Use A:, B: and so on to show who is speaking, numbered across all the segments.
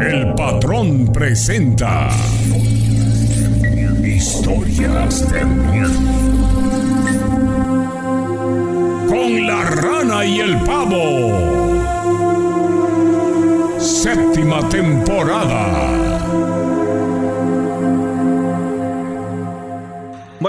A: El patrón presenta historias de miedo. Con la rana y el pavo. Séptima temporada.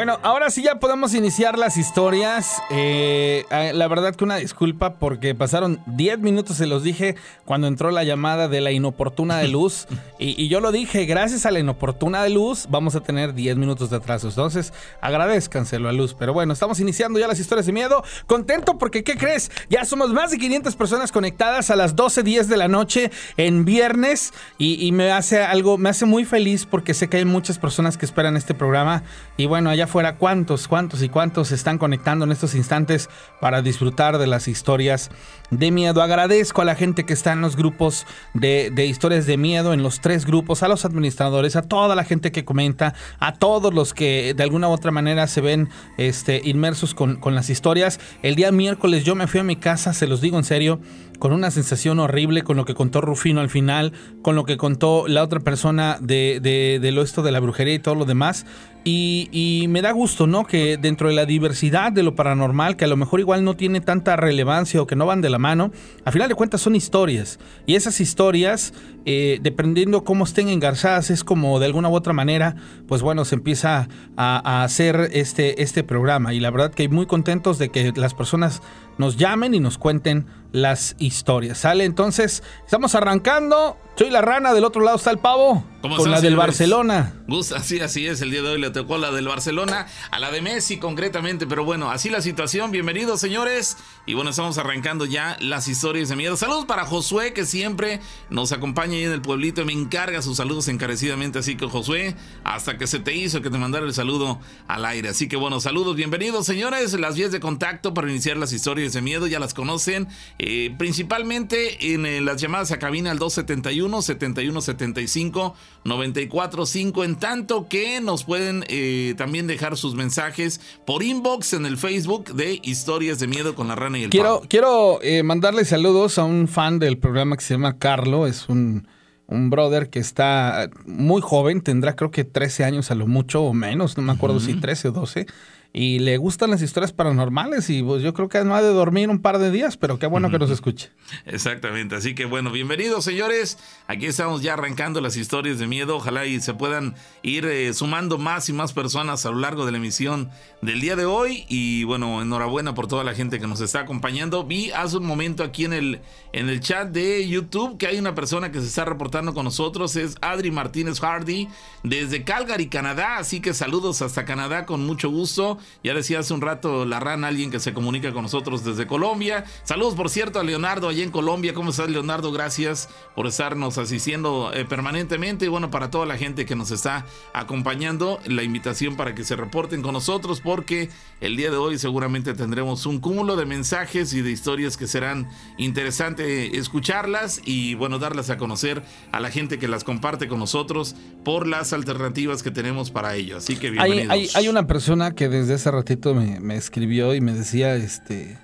B: Bueno, ahora sí ya podemos iniciar las historias. Eh, eh, la verdad que una disculpa porque pasaron 10 minutos, se los dije, cuando entró la llamada de la inoportuna de luz. y, y, yo lo dije, gracias a la inoportuna de luz vamos a tener 10 minutos de atraso. Entonces, agradezcanselo a luz. Pero bueno, estamos iniciando ya las historias de miedo. Contento porque, ¿qué crees? Ya somos más de 500 personas conectadas a las 12.10 de la noche en viernes. Y, y me hace algo, me hace muy feliz porque sé que hay muchas personas que esperan este programa. Y bueno, allá afuera, ¿cuántos, cuántos y cuántos se están conectando en estos instantes para disfrutar de las historias de miedo? Agradezco a la gente que está en los grupos de, de, historias de miedo, en los tres grupos, a los administradores, a toda la gente que comenta, a todos los que de alguna u otra manera se ven este, inmersos con, con las historias. El día miércoles yo me fui a mi casa, se los digo en serio, con una sensación horrible con lo que contó Rufino al final, con lo que contó la otra persona de, lo esto de la brujería y todo lo demás. Y, y, me da gusto, ¿no? Que dentro de la diversidad de lo paranormal, que a lo mejor igual no tiene tanta relevancia o que no van de la mano, a final de cuentas son historias. Y esas historias, eh, dependiendo cómo estén engarzadas, es como de alguna u otra manera, pues bueno, se empieza a, a hacer este, este programa. Y la verdad que muy contentos de que las personas nos llamen y nos cuenten las historias. ¿Sale? Entonces, estamos arrancando. Soy la rana, del otro lado está el pavo.
C: ¿Cómo
B: con la del? Barcelona.
C: Gus, así, así es, el día de hoy le tocó la del Barcelona, a la de Messi concretamente, pero bueno, así la situación. Bienvenidos, señores. Y bueno, estamos arrancando ya las historias de miedo. Saludos para Josué, que siempre nos acompaña ahí en el pueblito y me encarga sus saludos encarecidamente. Así que, Josué, hasta que se te hizo que te mandara el saludo al aire. Así que, bueno, saludos, bienvenidos, señores. Las vías de contacto para iniciar las historias de miedo ya las conocen, eh, principalmente en eh, las llamadas a cabina al 271 7175 945 en tanto que nos pueden eh, también dejar sus mensajes por inbox en el Facebook de Historias de Miedo con la Rana y el
B: Quiero, quiero eh, mandarle saludos a un fan del programa que se llama Carlo, es un, un brother que está muy joven, tendrá creo que 13 años a lo mucho o menos, no me acuerdo uh -huh. si 13 o 12 y le gustan las historias paranormales y pues yo creo que no ha de dormir un par de días, pero qué bueno que nos escuche.
C: Exactamente, así que bueno, bienvenidos señores, aquí estamos ya arrancando las historias de miedo, ojalá y se puedan ir eh, sumando más y más personas a lo largo de la emisión del día de hoy y bueno, enhorabuena por toda la gente que nos está acompañando. Vi hace un momento aquí en el, en el chat de YouTube que hay una persona que se está reportando con nosotros, es Adri Martínez Hardy desde Calgary, Canadá, así que saludos hasta Canadá con mucho gusto. Ya decía hace un rato la rana, alguien que se comunica con nosotros desde Colombia. Saludos, por cierto, a Leonardo allá en Colombia. ¿Cómo estás, Leonardo? Gracias por estarnos asistiendo eh, permanentemente. Y bueno, para toda la gente que nos está acompañando, la invitación para que se reporten con nosotros, porque el día de hoy seguramente tendremos un cúmulo de mensajes y de historias que serán interesante escucharlas y bueno, darlas a conocer a la gente que las comparte con nosotros por las alternativas que tenemos para ello. Así que bienvenidos.
B: Hay, hay, hay una persona que desde hace ratito me, me, escribió y me decía este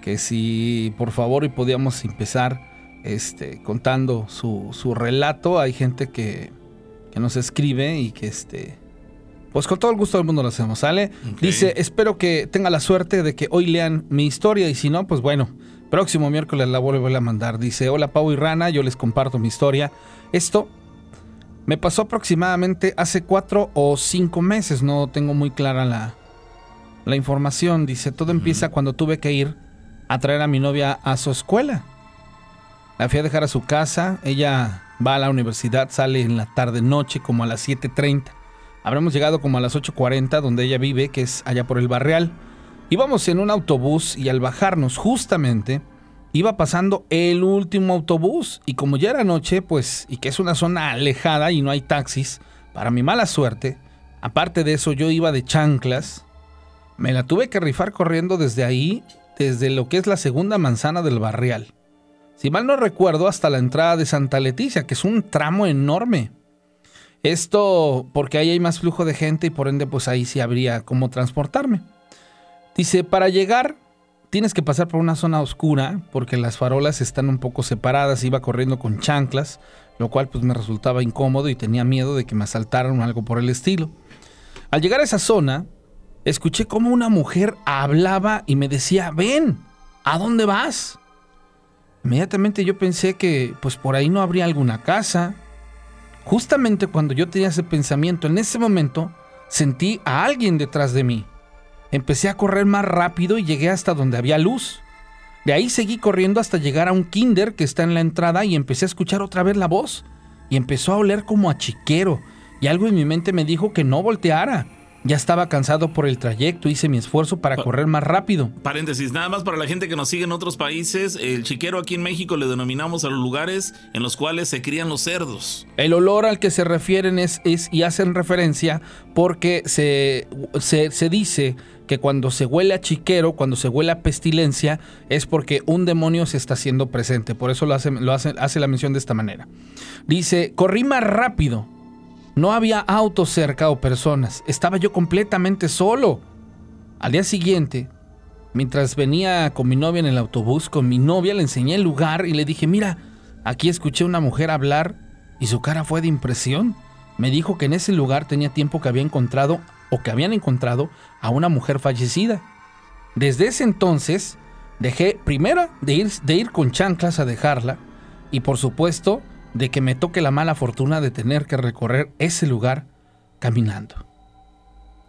B: que si por favor y podíamos empezar este contando su, su relato. Hay gente que, que, nos escribe y que este. Pues con todo el gusto del mundo lo hacemos, ¿sale? Okay. Dice, espero que tenga la suerte de que hoy lean mi historia y si no, pues bueno, próximo miércoles la vuelvo a mandar. Dice, hola Pau y Rana, yo les comparto mi historia. Esto me pasó aproximadamente hace cuatro o cinco meses, no tengo muy clara la, la información. Dice, todo empieza cuando tuve que ir a traer a mi novia a su escuela. La fui a dejar a su casa, ella va a la universidad, sale en la tarde noche como a las 7.30. Habremos llegado como a las 8.40 donde ella vive, que es allá por el barrial. Íbamos en un autobús y al bajarnos justamente iba pasando el último autobús y como ya era noche, pues, y que es una zona alejada y no hay taxis, para mi mala suerte, aparte de eso yo iba de chanclas, me la tuve que rifar corriendo desde ahí, desde lo que es la segunda manzana del barrial. Si mal no recuerdo, hasta la entrada de Santa Leticia, que es un tramo enorme. Esto porque ahí hay más flujo de gente y por ende pues ahí sí habría cómo transportarme. Dice, para llegar tienes que pasar por una zona oscura porque las farolas están un poco separadas, iba corriendo con chanclas, lo cual pues me resultaba incómodo y tenía miedo de que me asaltaran o algo por el estilo. Al llegar a esa zona, escuché como una mujer hablaba y me decía, ven, ¿a dónde vas? Inmediatamente yo pensé que pues por ahí no habría alguna casa. Justamente cuando yo tenía ese pensamiento, en ese momento sentí a alguien detrás de mí. Empecé a correr más rápido y llegué hasta donde había luz. De ahí seguí corriendo hasta llegar a un kinder que está en la entrada y empecé a escuchar otra vez la voz. Y empezó a oler como a chiquero. Y algo en mi mente me dijo que no volteara. Ya estaba cansado por el trayecto, hice mi esfuerzo para correr más rápido.
C: Paréntesis, nada más para la gente que nos sigue en otros países, el chiquero aquí en México le denominamos a los lugares en los cuales se crían los cerdos.
B: El olor al que se refieren es, es y hacen referencia porque se, se, se dice que cuando se huele a chiquero, cuando se huele a pestilencia, es porque un demonio se está haciendo presente. Por eso lo hace, lo hace, hace la mención de esta manera. Dice, corrí más rápido no había autos cerca o personas. Estaba yo completamente solo. Al día siguiente, mientras venía con mi novia en el autobús, con mi novia le enseñé el lugar y le dije, mira, aquí escuché a una mujer hablar y su cara fue de impresión. Me dijo que en ese lugar tenía tiempo que había encontrado o que habían encontrado a una mujer fallecida. Desde ese entonces, dejé primero de ir, de ir con chanclas a dejarla y por supuesto de que me toque la mala fortuna de tener que recorrer ese lugar caminando.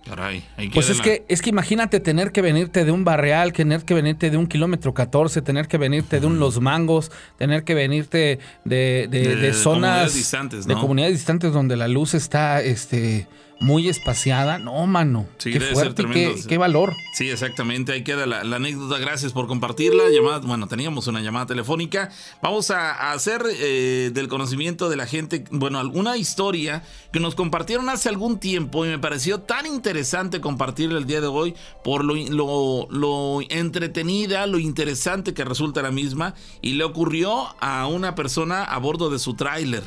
C: Caray,
B: pues es que, es que imagínate tener que venirte de un barreal, tener que venirte de un kilómetro 14, tener que venirte de un Los Mangos, tener que venirte de, de, zonas
C: distantes,
B: de comunidades distantes donde la luz está este, muy espaciada. No, mano. qué fuerte qué, valor.
C: Sí, exactamente. Ahí queda la, anécdota. Gracias por compartirla. Llamada, bueno, teníamos una llamada telefónica. Vamos a, hacer eh, del conocimiento de la gente, bueno, alguna historia que nos compartieron hace algún tiempo y me pareció tan interesante compartirla el día de hoy por lo, lo, lo entretenida, lo interesante que resulta la misma. Y le ocurrió a una persona a bordo de su tráiler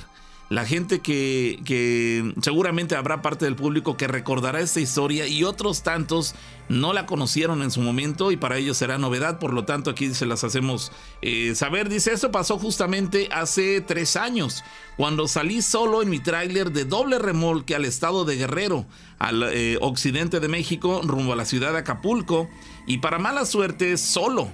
C: la gente que, seguramente habrá parte del público que recordará esta historia y otros tantos no la conocieron en su momento y para ellos será novedad, por lo tanto aquí se las hacemos eh, saber. Dice, esto pasó justamente hace tres años, cuando salí solo en mi tráiler de doble remolque al estado de Guerrero, al eh, occidente de México, rumbo a la ciudad de Acapulco, y para mala suerte, solo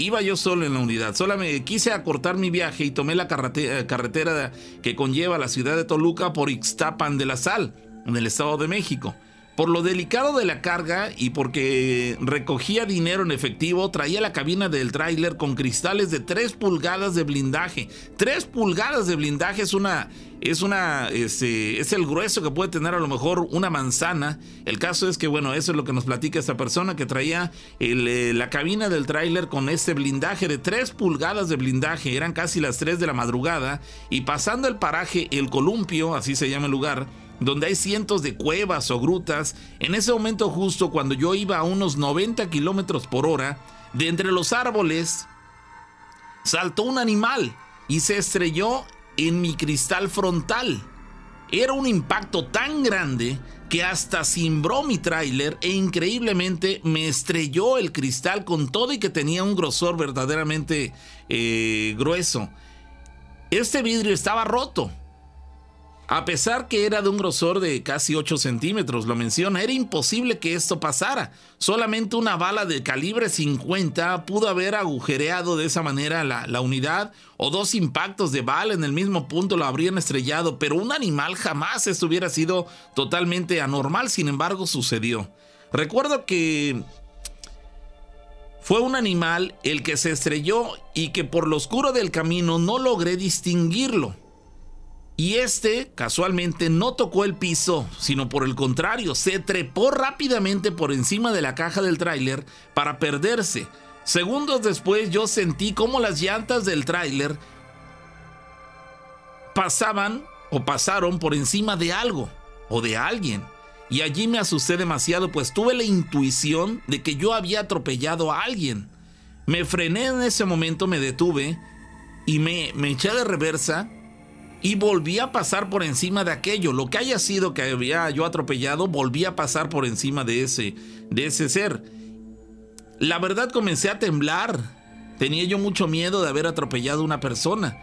C: Iba yo solo en la unidad, solo me quise acortar mi viaje y tomé la eh, carretera que conlleva la ciudad de Toluca por Ixtapan de la Sal, en el Estado de México. Por lo delicado de la carga y porque recogía dinero en efectivo, traía la cabina del tráiler con cristales de 3 pulgadas de blindaje. 3 pulgadas de blindaje es una es una este, es el grueso que puede tener a lo mejor una manzana. El caso es que bueno, eso es lo que nos platica esta persona que traía eh, la cabina del tráiler con este blindaje de 3 pulgadas de blindaje. Eran casi las 3 de la madrugada y pasando el paraje El Columpio, así se llama el lugar donde hay cientos de cuevas o grutas, en ese momento justo cuando yo iba a unos 90 kilómetros por hora, de entre los árboles saltó un animal y se estrelló en mi cristal frontal. Era un impacto tan grande que hasta cimbró mi tráiler e increíblemente me estrelló el cristal con todo y que tenía un grosor verdaderamente eh, grueso. Este vidrio estaba roto a pesar que era de un grosor de casi 8 centímetros, lo menciona, era imposible que esto pasara. Solamente una bala de calibre 50 pudo haber agujereado de esa manera la, unidad, o dos impactos de bala en el mismo punto lo habrían estrellado, pero un animal jamás esto hubiera sido totalmente anormal, sin embargo sucedió. Recuerdo que fue un animal el que se estrelló y que por lo oscuro del camino no logré distinguirlo. Y este, casualmente, no tocó el piso, sino por el contrario, se trepó rápidamente por encima de la caja del tráiler para perderse. Segundos después yo sentí como las llantas del tráiler pasaban o pasaron por encima de algo o de alguien. Y allí me asusté demasiado, pues tuve la intuición de que yo había atropellado a alguien. Me frené en ese momento, me detuve y me, me eché de reversa y volví a pasar por encima de aquello. Lo que haya sido que había yo atropellado, volví a pasar por encima de ese, de ese ser. La verdad comencé a temblar. Tenía yo mucho miedo de haber atropellado a una persona.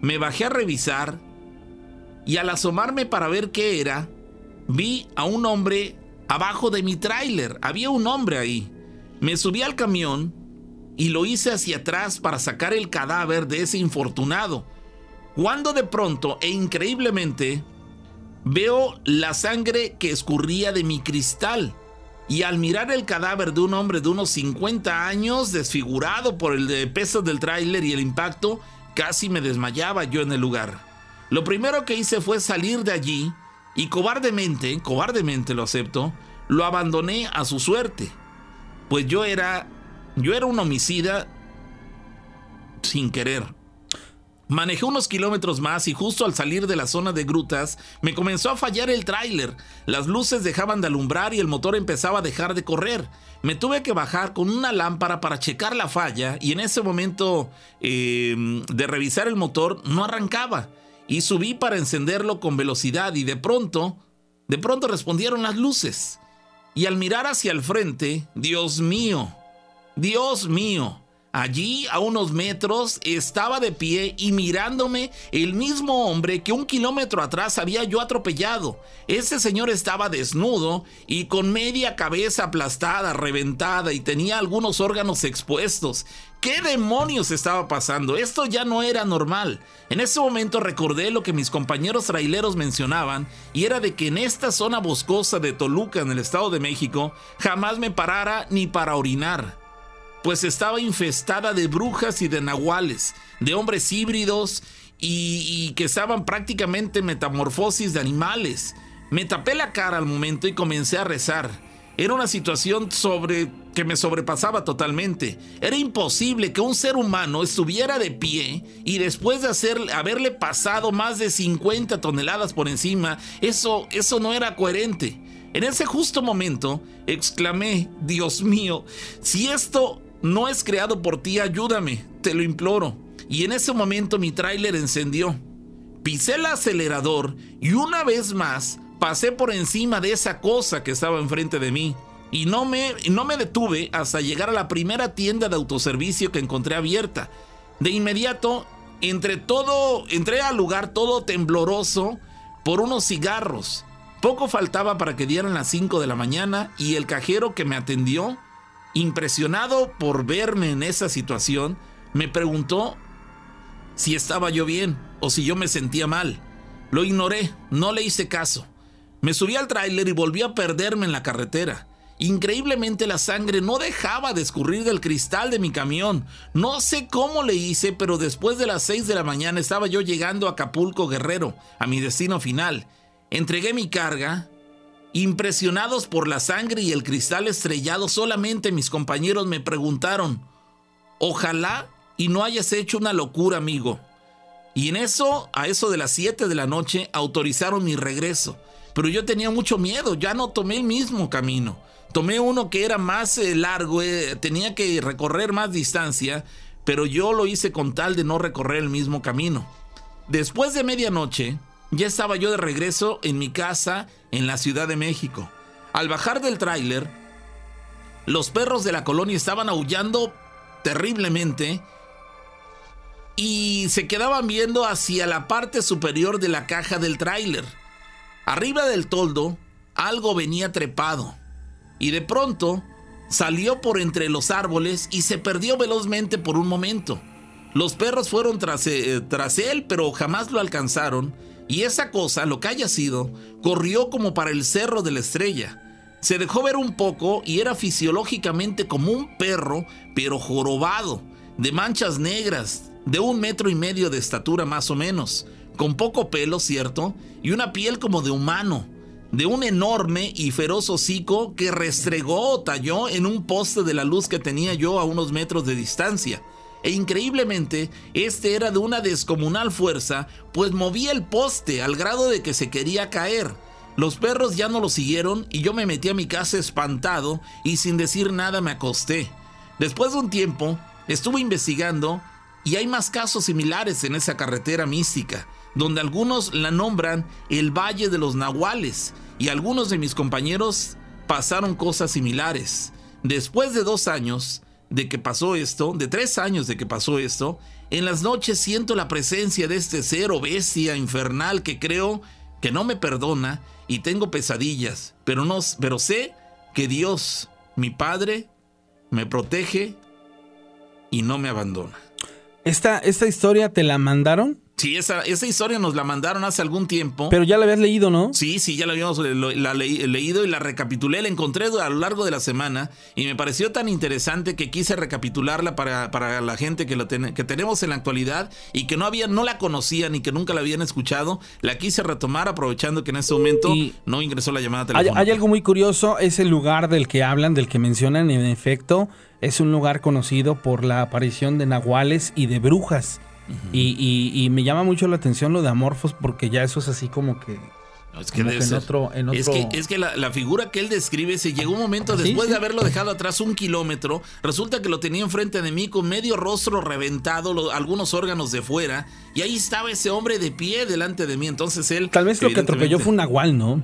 C: Me bajé a revisar y al asomarme para ver qué era, vi a un hombre abajo de mi tráiler. Había un hombre ahí. Me subí al camión y lo hice hacia atrás para sacar el cadáver de ese infortunado. Cuando de pronto e increíblemente veo la sangre que escurría de mi cristal. Y al mirar el cadáver de un hombre de unos 50 años, desfigurado por el peso del tráiler y el impacto, casi me desmayaba yo en el lugar. Lo primero que hice fue salir de allí y cobardemente, cobardemente lo acepto, lo abandoné a su suerte. Pues yo era yo era un homicida sin querer. Manejé unos kilómetros más y justo al salir de la zona de grutas me comenzó a fallar el tráiler. Las luces dejaban de alumbrar y el motor empezaba a dejar de correr. Me tuve que bajar con una lámpara para checar la falla y en ese momento eh, de revisar el motor no arrancaba. Y subí para encenderlo con velocidad y de pronto, de pronto respondieron las luces. Y al mirar hacia el frente, Dios mío, Dios mío, Allí, a unos metros, estaba de pie y mirándome el mismo hombre que un kilómetro atrás había yo atropellado. Ese señor estaba desnudo y con media cabeza aplastada, reventada y tenía algunos órganos expuestos. ¿Qué demonios estaba pasando? Esto ya no era normal. En ese momento recordé lo que mis compañeros traileros mencionaban y era de que en esta zona boscosa de Toluca, en el Estado de México, jamás me parara ni para orinar pues estaba infestada de brujas y de nahuales, de hombres híbridos y, que estaban prácticamente metamorfosis de animales. Me tapé la cara al momento y comencé a rezar. Era una situación sobre que me sobrepasaba totalmente. Era imposible que un ser humano estuviera de pie y después de hacer, haberle pasado más de 50 toneladas por encima, eso, eso no era coherente. En ese justo momento exclamé, Dios mío, si esto no es creado por ti, ayúdame, te lo imploro. Y en ese momento mi tráiler encendió. Pisé el acelerador y una vez más pasé por encima de esa cosa que estaba enfrente de mí. Y no me, no me detuve hasta llegar a la primera tienda de autoservicio que encontré abierta. De inmediato, entre todo, entré al lugar todo tembloroso por unos cigarros. Poco faltaba para que dieran las 5 de la mañana y el cajero que me atendió Impresionado por verme en esa situación, me preguntó si estaba yo bien o si yo me sentía mal. Lo ignoré, no le hice caso. Me subí al tráiler y volví a perderme en la carretera. Increíblemente la sangre no dejaba de escurrir del cristal de mi camión. No sé cómo le hice, pero después de las 6 de la mañana estaba yo llegando a Acapulco Guerrero, a mi destino final. Entregué mi carga, Impresionados por la sangre y el cristal estrellado, solamente mis compañeros me preguntaron, ojalá y no hayas hecho una locura, amigo. Y en eso, a eso de las 7 de la noche, autorizaron mi regreso. Pero yo tenía mucho miedo, ya no tomé el mismo camino. Tomé uno que era más eh, largo, eh, tenía que recorrer más distancia, pero yo lo hice con tal de no recorrer el mismo camino. Después de medianoche, ya estaba yo de regreso en mi casa en la Ciudad de México. Al bajar del tráiler, los perros de la colonia estaban aullando terriblemente y se quedaban viendo hacia la parte superior de la caja del tráiler. Arriba del toldo, algo venía trepado y de pronto salió por entre los árboles y se perdió velozmente por un momento. Los perros fueron tras, eh, tras él, pero jamás lo alcanzaron y esa cosa, lo que haya sido, corrió como para el cerro de la estrella. Se dejó ver un poco y era fisiológicamente como un perro, pero jorobado, de manchas negras, de un metro y medio de estatura más o menos, con poco pelo, cierto, y una piel como de humano, de un enorme y feroz hocico que restregó o talló en un poste de la luz que tenía yo a unos metros de distancia e increíblemente este era de una descomunal fuerza, pues movía el poste al grado de que se quería caer. Los perros ya no lo siguieron y yo me metí a mi casa espantado y sin decir nada me acosté. Después de un tiempo, estuve investigando y hay más casos similares en esa carretera mística, donde algunos la nombran el Valle de los Nahuales y algunos de mis compañeros pasaron cosas similares. después de dos años de que pasó esto, de tres años de que pasó esto, en las noches siento la presencia de este ser o bestia infernal que creo que no me perdona y tengo pesadillas, pero no, pero sé que Dios, mi Padre, me protege y no me abandona.
B: ¿Esta, esta historia te la mandaron?
C: Sí, esa, esa historia nos la mandaron hace algún tiempo.
B: Pero ya la habías leído, ¿no?
C: Sí, sí, ya la habíamos eh, lo- la leí- leído y la recapitulé, la encontré a lo largo de la semana y me pareció tan interesante que quise recapitularla para, para la gente que, ten- que tenemos en la actualidad y que no había, no la conocían y que nunca la habían escuchado. La quise retomar aprovechando que en este momento
B: Y-
C: no ingresó la llamada
B: Hay,
C: telefónica.
B: hay algo muy curioso, es el lugar del que hablan, del que mencionan, en efecto, es un lugar conocido por la aparición de nahuales y de brujas. Y, y- y me llama mucho la atención lo de amorfos porque ya eso es así como que...
C: No, es que
B: como
C: debe
B: que en otro- en
C: Es
B: otro-
C: que, es que la, la figura que él describe se llegó un momento
B: Sí,
C: después de haberlo dejado atrás un kilómetro. Resulta que lo tenía enfrente de mí con medio rostro reventado, lo- algunos órganos de fuera. Y ahí estaba ese hombre de pie delante de mí. Entonces él.
B: Tal vez lo que atropelló fue un nahual, ¿no?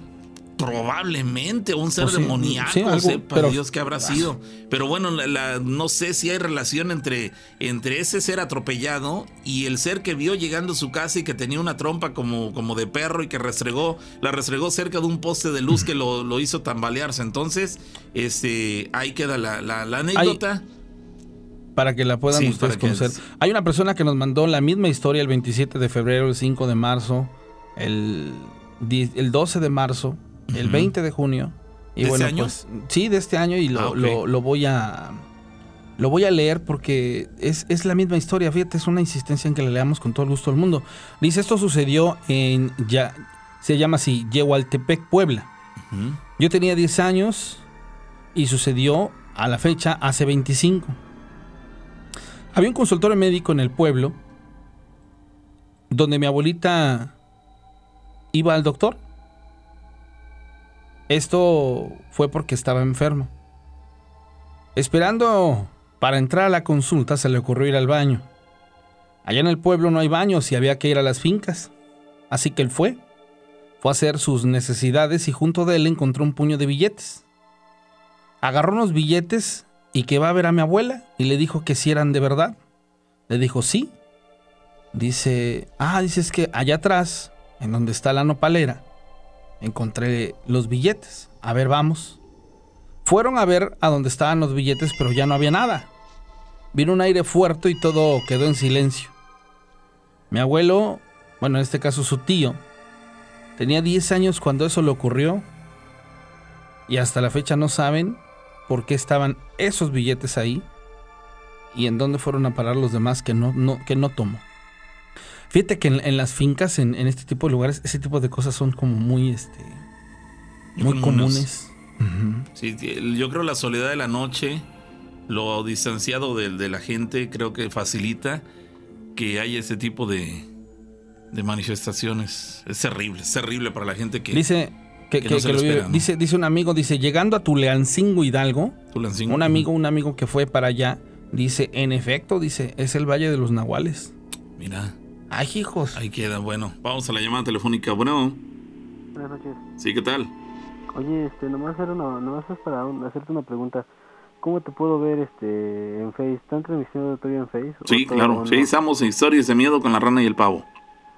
C: Probablemente un ser
B: Pues sí,
C: demoníaco,
B: sí, algo,
C: sepa
B: pero-
C: Dios que habrá sido. Pero bueno, la- la- no sé si hay relación entre, entre ese ser atropellado y el ser que vio llegando a su casa y que tenía una trompa como, como de perro y que restregó, la restregó cerca de un poste de luz que lo, lo hizo tambalearse. Entonces, este, ahí queda la, la- la anécdota.
B: Para que la puedan
C: Sí,
B: ustedes conocer. Hay una persona que nos mandó la misma historia el 27 de febrero, el 5 de marzo, el, el 12 de marzo, el
C: Ujú.
B: 20 de junio. Y
C: ¿De
B: bueno,
C: este año?
B: pues sí, de este año y lo,
C: Ah,
B: lo- lo voy a lo voy a leer porque es, es la misma historia. Fíjate, es una insistencia en que la leamos con todo el gusto del mundo. Dice, esto sucedió en, ya, se llama así, Yehualtepec, Puebla. Yo tenía 10 años y sucedió a la fecha hace 25. Había un consultorio médico en el pueblo donde mi abuelita iba al doctor. Esto fue porque estaba enfermo. Esperando para entrar a la consulta se le ocurrió ir al baño. Allá en el pueblo no hay baños y había que ir a las fincas. Así que él fue. Fue a hacer sus necesidades y junto de él encontró un puño de billetes. Agarró unos billetes y que va a ver a mi abuela y le dijo que si eran de verdad. Le dijo sí. Dice, ah, dice es que allá atrás, en donde está la nopalera, encontré los billetes. A ver, vamos. Fueron a ver a donde estaban los billetes, pero ya no había nada. Vino un aire fuerte y todo quedó en silencio. Mi abuelo, bueno, en este caso su tío, tenía 10 años cuando eso le ocurrió y hasta la fecha no saben por qué estaban esos billetes ahí y en dónde fueron a parar los demás que no, que no tomó. Fíjate que en, en las fincas, en, en este tipo de lugares, ese tipo de cosas son como muy, este, muy comunes.
C: Sí, yo creo la soledad de la noche, lo distanciado de, de la gente, creo que facilita que haya ese tipo de, de manifestaciones. Es terrible, es terrible para la gente que...
B: Dice que,
C: que
B: que-
C: no se
B: que
C: lo
B: lo vive.
C: espera, ¿no?
B: dice, dice un amigo, dice, llegando a Tuleancingo Hidalgo,
C: Tulancingo.
B: un amigo, un amigo que fue para allá, dice, en efecto, dice, es el Valle de los Nahuales.
C: Mira,
B: Ay, hijos.
C: ahí queda. Bueno, vamos a la llamada telefónica. Bueno,
D: Buenas noches.
C: sí, ¿qué tal?
D: Oye, este, nomás, hacer una, nomás es para un- hacerte una pregunta. ¿Cómo te puedo ver este en Face? ¿Están transmitiendo todavía en Face?
C: Sí,
D: ¿O todo-
C: claro. Sí, estamos en Historias de Miedo con la Rana y el Pavo.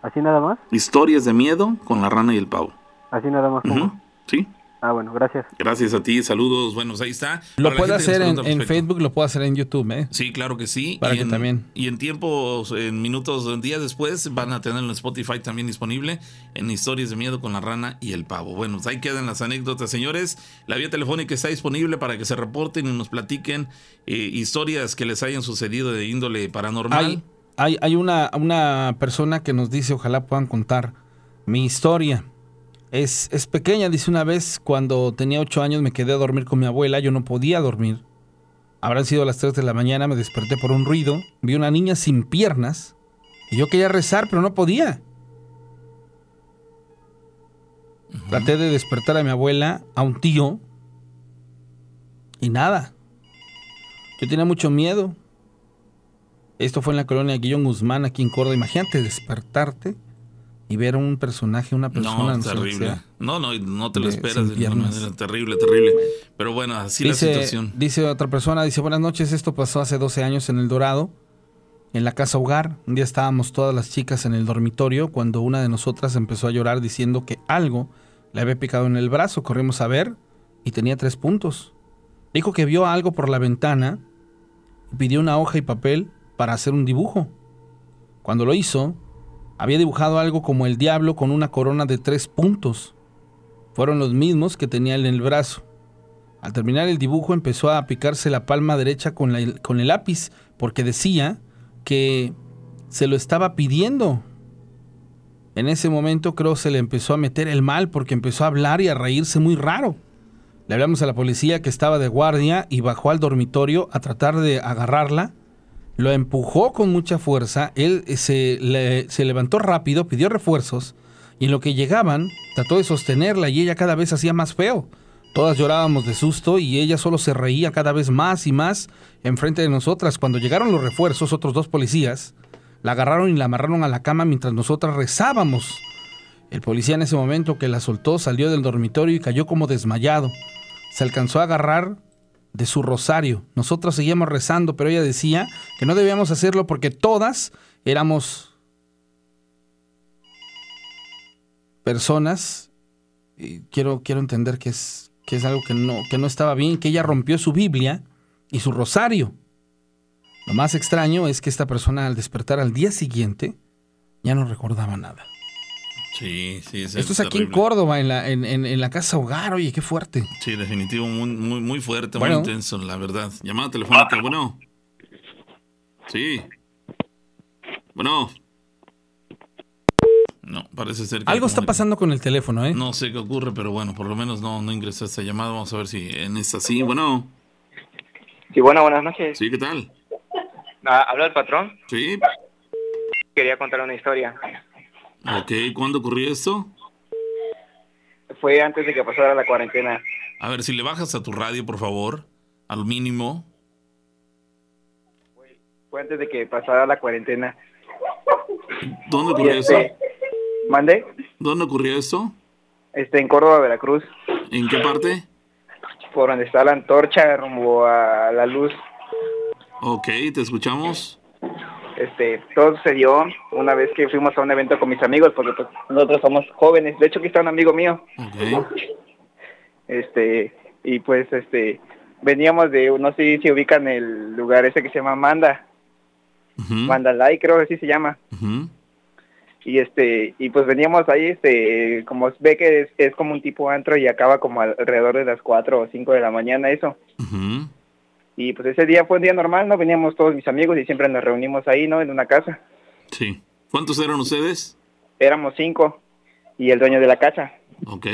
D: ¿Así nada más?
C: Historias de Miedo con la Rana y el Pavo.
D: ¿Así nada más? ¿cómo?
C: Sí,
D: Ah, bueno, gracias.
C: gracias a ti. Saludos. Bueno, ahí está.
B: Lo puede hacer en. Facebook, lo puede hacer en YouTube, ¿eh?
C: Sí, claro que sí.
B: Para
C: y
B: que
C: en,
B: también.
C: Y en tiempos, en minutos, en días después, van a tener en Spotify también disponible en Historias de Miedo con la Rana y el Pavo. Bueno, pues ahí quedan las anécdotas, señores. La vía telefónica está disponible para que se reporten y nos platiquen eh, historias que les hayan sucedido de índole paranormal.
B: Hay, hay, hay una, una persona que nos dice, ojalá puedan contar mi historia. Es, es pequeña, dice una vez, cuando tenía ocho años me quedé a dormir con mi abuela, yo no podía dormir. Habrán sido las 3 de la mañana, me desperté por un ruido, vi una niña sin piernas y yo quería rezar, pero no podía. Traté de despertar a mi abuela, a un tío, y nada. Yo tenía mucho miedo. Esto fue en la colonia Guillón Guzmán, aquí en Córdoba. Imagínate despertarte y ver a un personaje, una persona.
C: No, terrible. No, no, no te lo esperas de ninguna
B: piernas.
C: manera. Terrible, terrible. Pero bueno, así la
B: Dice,
C: situación.
B: dice otra persona, dice, buenas noches, esto pasó hace 12 años en El Dorado, en la casa hogar. Un día estábamos todas las chicas en el dormitorio cuando una de nosotras empezó a llorar diciendo que algo le había picado en el brazo. Corrimos a ver y tenía tres puntos. Dijo que vio algo por la ventana y pidió una hoja y papel para hacer un dibujo. Cuando lo hizo, había dibujado algo como el diablo con una corona de tres puntos. Fueron los mismos que tenía en el brazo. Al terminar el dibujo empezó a picarse la palma derecha con, con el lápiz porque decía que se lo estaba pidiendo. En ese momento creo se le empezó a meter el mal porque empezó a hablar y a reírse muy raro. Le hablamos a la policía que estaba de guardia y bajó al dormitorio a tratar de agarrarla. Lo empujó con mucha fuerza. Él eh, se, se levantó rápido, pidió refuerzos y en lo que llegaban trató de sostenerla y ella cada vez hacía más feo. Todas llorábamos de susto y ella solo se reía cada vez más y más enfrente de nosotras. Cuando llegaron los refuerzos, otros dos policías, la agarraron y la amarraron a la cama mientras nosotras rezábamos. El policía en ese momento que la soltó salió del dormitorio y cayó como desmayado. Se alcanzó a agarrar de su rosario. Nosotros seguíamos rezando, pero ella decía que no debíamos hacerlo porque todas éramos personas. Y quiero, quiero entender que es, que es algo que no, que no estaba bien, que ella rompió su Biblia y su rosario. Lo más extraño es que esta persona al despertar al día siguiente ya no recordaba nada.
C: Sí, sí.
B: Esto es aquí en Córdoba, en la, en, en- en la casa hogar. Oye, qué fuerte.
C: Sí, definitivo, muy, muy, muy fuerte,
B: Bueno.
C: muy intenso, la verdad. Llamada telefónica, bueno. Sí. Bueno. No, parece ser que...
B: Algo está pasando con el teléfono, ¿eh?
C: No sé qué ocurre, pero bueno, por lo menos no, no ingresó esta llamada. Vamos a ver si en esta sí. Bueno,
E: Sí, bueno, buenas noches.
C: sí, ¿qué tal?
E: Ah, ¿Habla el patrón?
C: Sí.
E: Quería contar una historia.
C: Ok, ¿cuándo ocurrió esto?
E: Fue antes de que pasara la cuarentena.
C: A ver, si le bajas a tu radio, por favor, al mínimo.
E: Fue antes de que pasara la cuarentena.
C: ¿Dónde ocurrió
E: este,
C: esto?
E: ¿Mande?
C: ¿Dónde ocurrió esto?
E: Este, en Córdoba, Veracruz,
C: ¿En qué parte?
E: por donde está la antorcha rumbo a la luz.
C: Ok, te escuchamos.
E: Este, todo sucedió una vez que fuimos a un evento con mis amigos, porque pues nosotros somos jóvenes. De hecho, aquí está un amigo mío. Este, y pues, este, veníamos de, no sé si ubican el lugar ese que se llama Manda.
C: Ujú,
E: Mandalay, creo que así se llama. y este y pues veníamos ahí este como ve que es, es como un tipo antro y acaba como al- alrededor de las 4 o 5 de la mañana eso. Y pues ese día fue un día normal no veníamos todos mis amigos y siempre nos reunimos ahí no en una casa
C: Sí. ¿Cuántos eran ustedes?
E: éramos cinco y el dueño de la casa
C: Ok.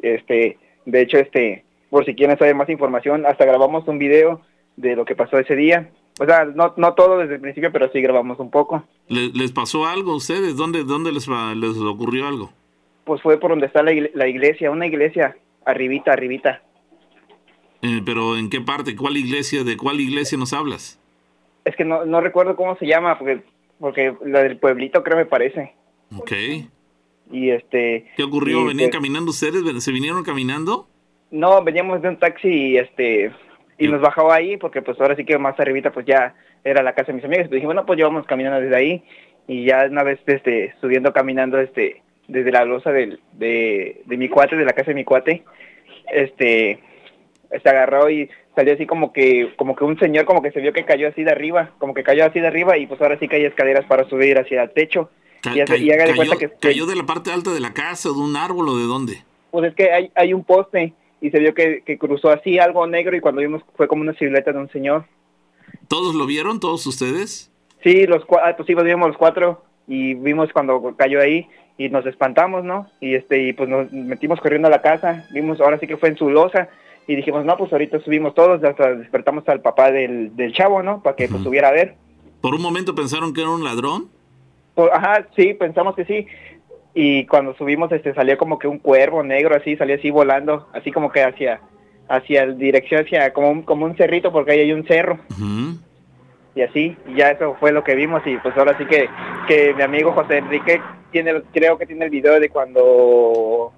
E: este de hecho este por si quieren saber más información hasta grabamos un video de lo que pasó ese día o sea no no todo desde el principio pero sí grabamos un poco
C: ¿Le- ¿Les pasó algo a ustedes? ¿Dónde, dónde les, les ocurrió algo?
E: pues fue por donde está la iglesia una iglesia arribita arribita
C: Eh, ¿Pero en qué parte? ¿Cuál iglesia? ¿De cuál iglesia nos hablas?
E: Es que no, no recuerdo cómo se llama, porque porque la del pueblito creo me parece.
C: Ok.
E: Y este...
C: ¿Qué ocurrió? ¿Venían
E: pues,
C: caminando ustedes? ¿Se vinieron caminando?
E: No, veníamos de un taxi y este... Y nos bajaba ahí, porque pues ahora sí que más arribita pues ya era la casa de mis amigos. Pues dijimos, bueno, pues llevamos caminando desde ahí. Y ya una vez este, subiendo caminando este desde la losa del, de, de mi cuate, de la casa de mi cuate, este se agarró y salió así como que como que un señor como que se vio que cayó así de arriba, como que cayó así de arriba y pues ahora sí que hay escaleras para subir hacia el techo.
C: Ca-
E: y, hace-
C: ca-
E: y haga de
C: cayó,
E: cuenta que,
C: ¿Cayó de la parte alta de la casa, o de un árbol o de dónde?
E: pues es que hay, hay un poste y se vio que, que cruzó así algo negro y cuando vimos fue como una silueta de un señor.
C: ¿Todos lo vieron? ¿Todos ustedes?
E: Sí, los cuatro, pues sí, vimos los cuatro y vimos cuando cayó ahí y nos espantamos, ¿no? Y este y pues nos metimos corriendo a la casa, vimos ahora sí que fue en su losa y dijimos, no, pues ahorita subimos todos, hasta despertamos al papá del, del chavo, ¿no? Para que pues
C: Ujú.
E: subiera a ver.
C: ¿Por un momento pensaron que era un ladrón?
E: Pues, ajá, sí, pensamos que sí. Y cuando subimos, este, salió como que un cuervo negro así, salió así volando, así como que hacia, hacia el dirección, hacia como un, como un cerrito, porque ahí hay un cerro. Y así, y ya eso fue lo que vimos. Y pues ahora sí que, que mi amigo José Enrique tiene, creo que tiene el video de cuando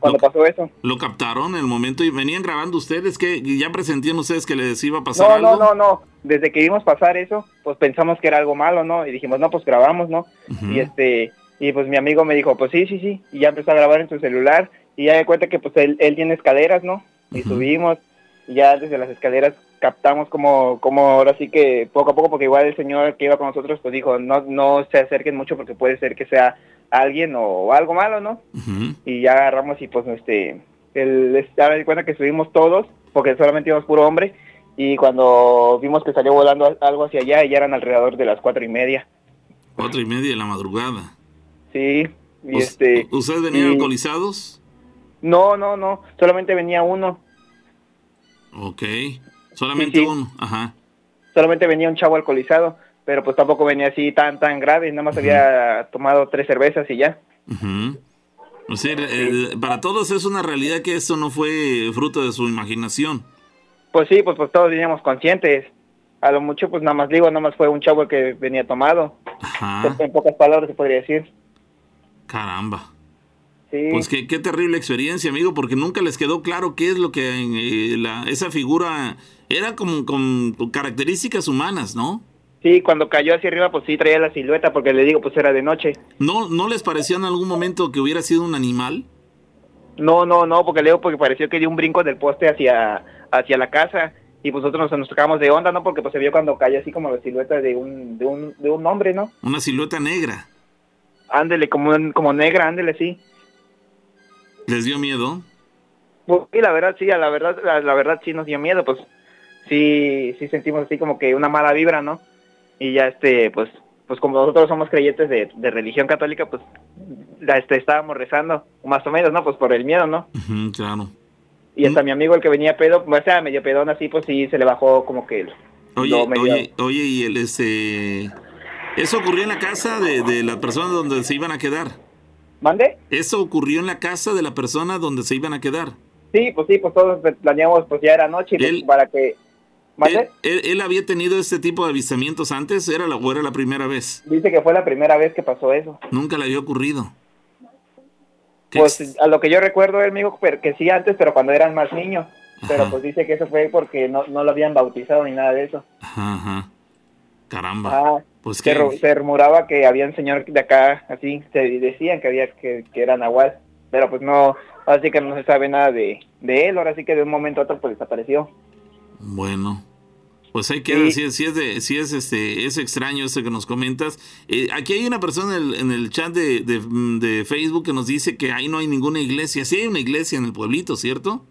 E: cuando
C: Lo-
E: pasó eso.
C: ¿Lo captaron en el momento y venían grabando ustedes? que ¿Ya presentían ustedes que les iba a pasar
E: No,
C: algo?
E: no, no, no. Desde que vimos pasar eso, pues pensamos que era algo malo, ¿no? Y dijimos, no, pues grabamos, ¿no? Y este, y pues mi amigo me dijo, pues sí, sí, sí. Y ya empezó a grabar en su celular. Y ya de cuenta que pues él, él tiene escaleras, ¿no? Y subimos. Y ya desde las escaleras captamos como, como ahora sí que poco a poco, porque igual el señor que iba con nosotros, pues dijo, no, no se acerquen mucho porque puede ser que sea alguien o algo malo, ¿no? Y ya agarramos y pues este el di cuenta que subimos todos porque solamente íbamos puro hombre y cuando vimos que salió volando algo hacia allá ya eran alrededor de las cuatro y media
C: Cuatro y media de la madrugada.
E: sí y
C: Us-
E: este
C: ¿Ustedes venían
E: y-
C: alcoholizados?
E: no no no solamente venía uno
C: Ok. Solamente
E: Sí, sí.
C: uno. Ajá.
E: solamente venía un chavo alcoholizado pero pues tampoco venía así tan tan grave nada más había tomado tres cervezas y ya
C: Ujú. O sea, eh, para todos es una realidad que esto no fue fruto de su imaginación.
E: pues sí pues pues todos veníamos conscientes a lo mucho pues nada más digo nada más fue un chavo que venía tomado
C: Ajá.
E: en pocas palabras se podría decir
C: Caramba.
E: sí
C: Pues qué, qué terrible experiencia, amigo, porque nunca les quedó claro qué es lo que eh, la, esa figura era como con características humanas, ¿no?
E: Sí, cuando cayó hacia arriba, pues sí traía la silueta, porque le digo, pues era de noche.
C: ¿No, ¿No les pareció en algún momento que hubiera sido un animal?
E: No, no, no, porque le digo, porque pareció que dio un brinco del poste hacia, hacia la casa. Y pues nosotros nos, nos tocamos de onda, ¿no? Porque pues se vio cuando cayó así como la silueta de un, de un, de un hombre, ¿no?
C: Una silueta negra.
E: Ándele, como, como negra, ándele, sí.
C: ¿Les dio miedo?
E: Pues sí, la verdad, sí, a la verdad, la, la verdad sí nos dio miedo, pues sí, sí sentimos así como que una mala vibra, ¿no? Y ya este, pues, pues como nosotros somos creyentes de, de religión católica, pues la, este, estábamos rezando, más o menos, ¿no? Pues por el miedo, ¿no?
C: Claro.
E: Y hasta mi amigo, el que venía pedo, o sea, medio pedón así, pues sí, se le bajó como que... el-
C: Oye, oye, oye, y el este... Eso ocurrió en la casa de, de la persona donde se iban a quedar.
E: ¿Mande?
C: Eso ocurrió en la casa de la persona donde se iban a quedar.
E: Sí, pues sí, pues todos planeamos, pues ya era noche, para que...
C: ¿Él,
E: ¿Mande?
C: él- él había tenido este tipo de avistamientos antes? ¿Era la, o era la primera vez?
E: Dice que fue la primera vez que pasó eso.
C: Nunca le había ocurrido. ¿Qué
E: Pues a lo que yo recuerdo, él me dijo que sí antes, pero cuando eran más niños. Pero
C: Ajá.
E: pues dice que eso fue porque no, no lo habían bautizado ni nada de eso.
C: Ajá, ajá. Caramba.
E: Ah,
C: pues
E: se,
C: que...
E: se rumoraba que habían señor de acá, así, se decían que había que, que era Nahual. Pero pues no, así que no se sabe nada de, de él. Ahora sí que de un momento a otro pues desapareció.
C: Bueno. Pues hay que
E: Sí.
C: si, es- si es de, si es este, es extraño eso que nos comentas. Eh, aquí hay una persona en el, en el chat de, de, de Facebook que nos dice que ahí no hay ninguna iglesia. Sí hay una iglesia en el pueblito, ¿cierto?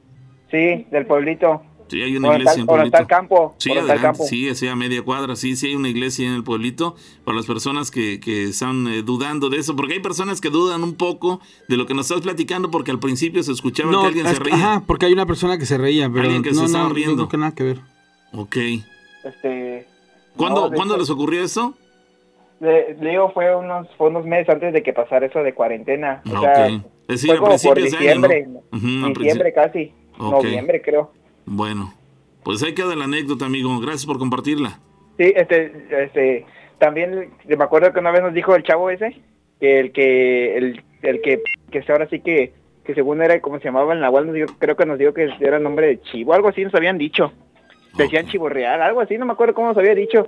E: Sí, del pueblito.
C: Sí hay una
E: Por
C: iglesia en el
E: por
C: pueblito.
E: el campo.
C: Sí,
E: por el
C: adelante,
E: campo.
C: sí, sí, a media cuadra, sí, sí hay una iglesia en el pueblito para las personas que, que están eh, dudando de eso, porque hay personas que dudan un poco de lo que nos estás platicando porque al principio se escuchaba que alguien
B: es
C: se reía.
B: Ajá, porque hay una persona que se reía, pero
C: Alguien que se
B: no,
C: estaba
B: no,
C: riendo.
B: no que nada que ver.
C: Ok.
E: Este,
C: ¿Cuándo,
E: no,
C: ¿cuándo
E: hecho,
C: les ocurrió eso?
E: Le, digo, fue unos, fue unos meses antes de que pasara eso de cuarentena. O sea,
C: ok. Es decir,
E: fue
C: a
E: como por
C: principios de año,
E: diciembre,
C: ¿no?
E: Diciembre casi,
C: Ok.
E: noviembre creo.
C: Bueno, pues ahí queda la anécdota, amigo. Gracias por compartirla.
E: Sí, este, este, también me acuerdo que una vez nos dijo el chavo ese, que el que, el, el que, que ahora sí que, que según era, como se llamaba el Nahual, nos dijo, creo que nos dijo que era el nombre de Chivo, algo así nos habían dicho. Decían Real, algo así, no me acuerdo cómo nos había dicho.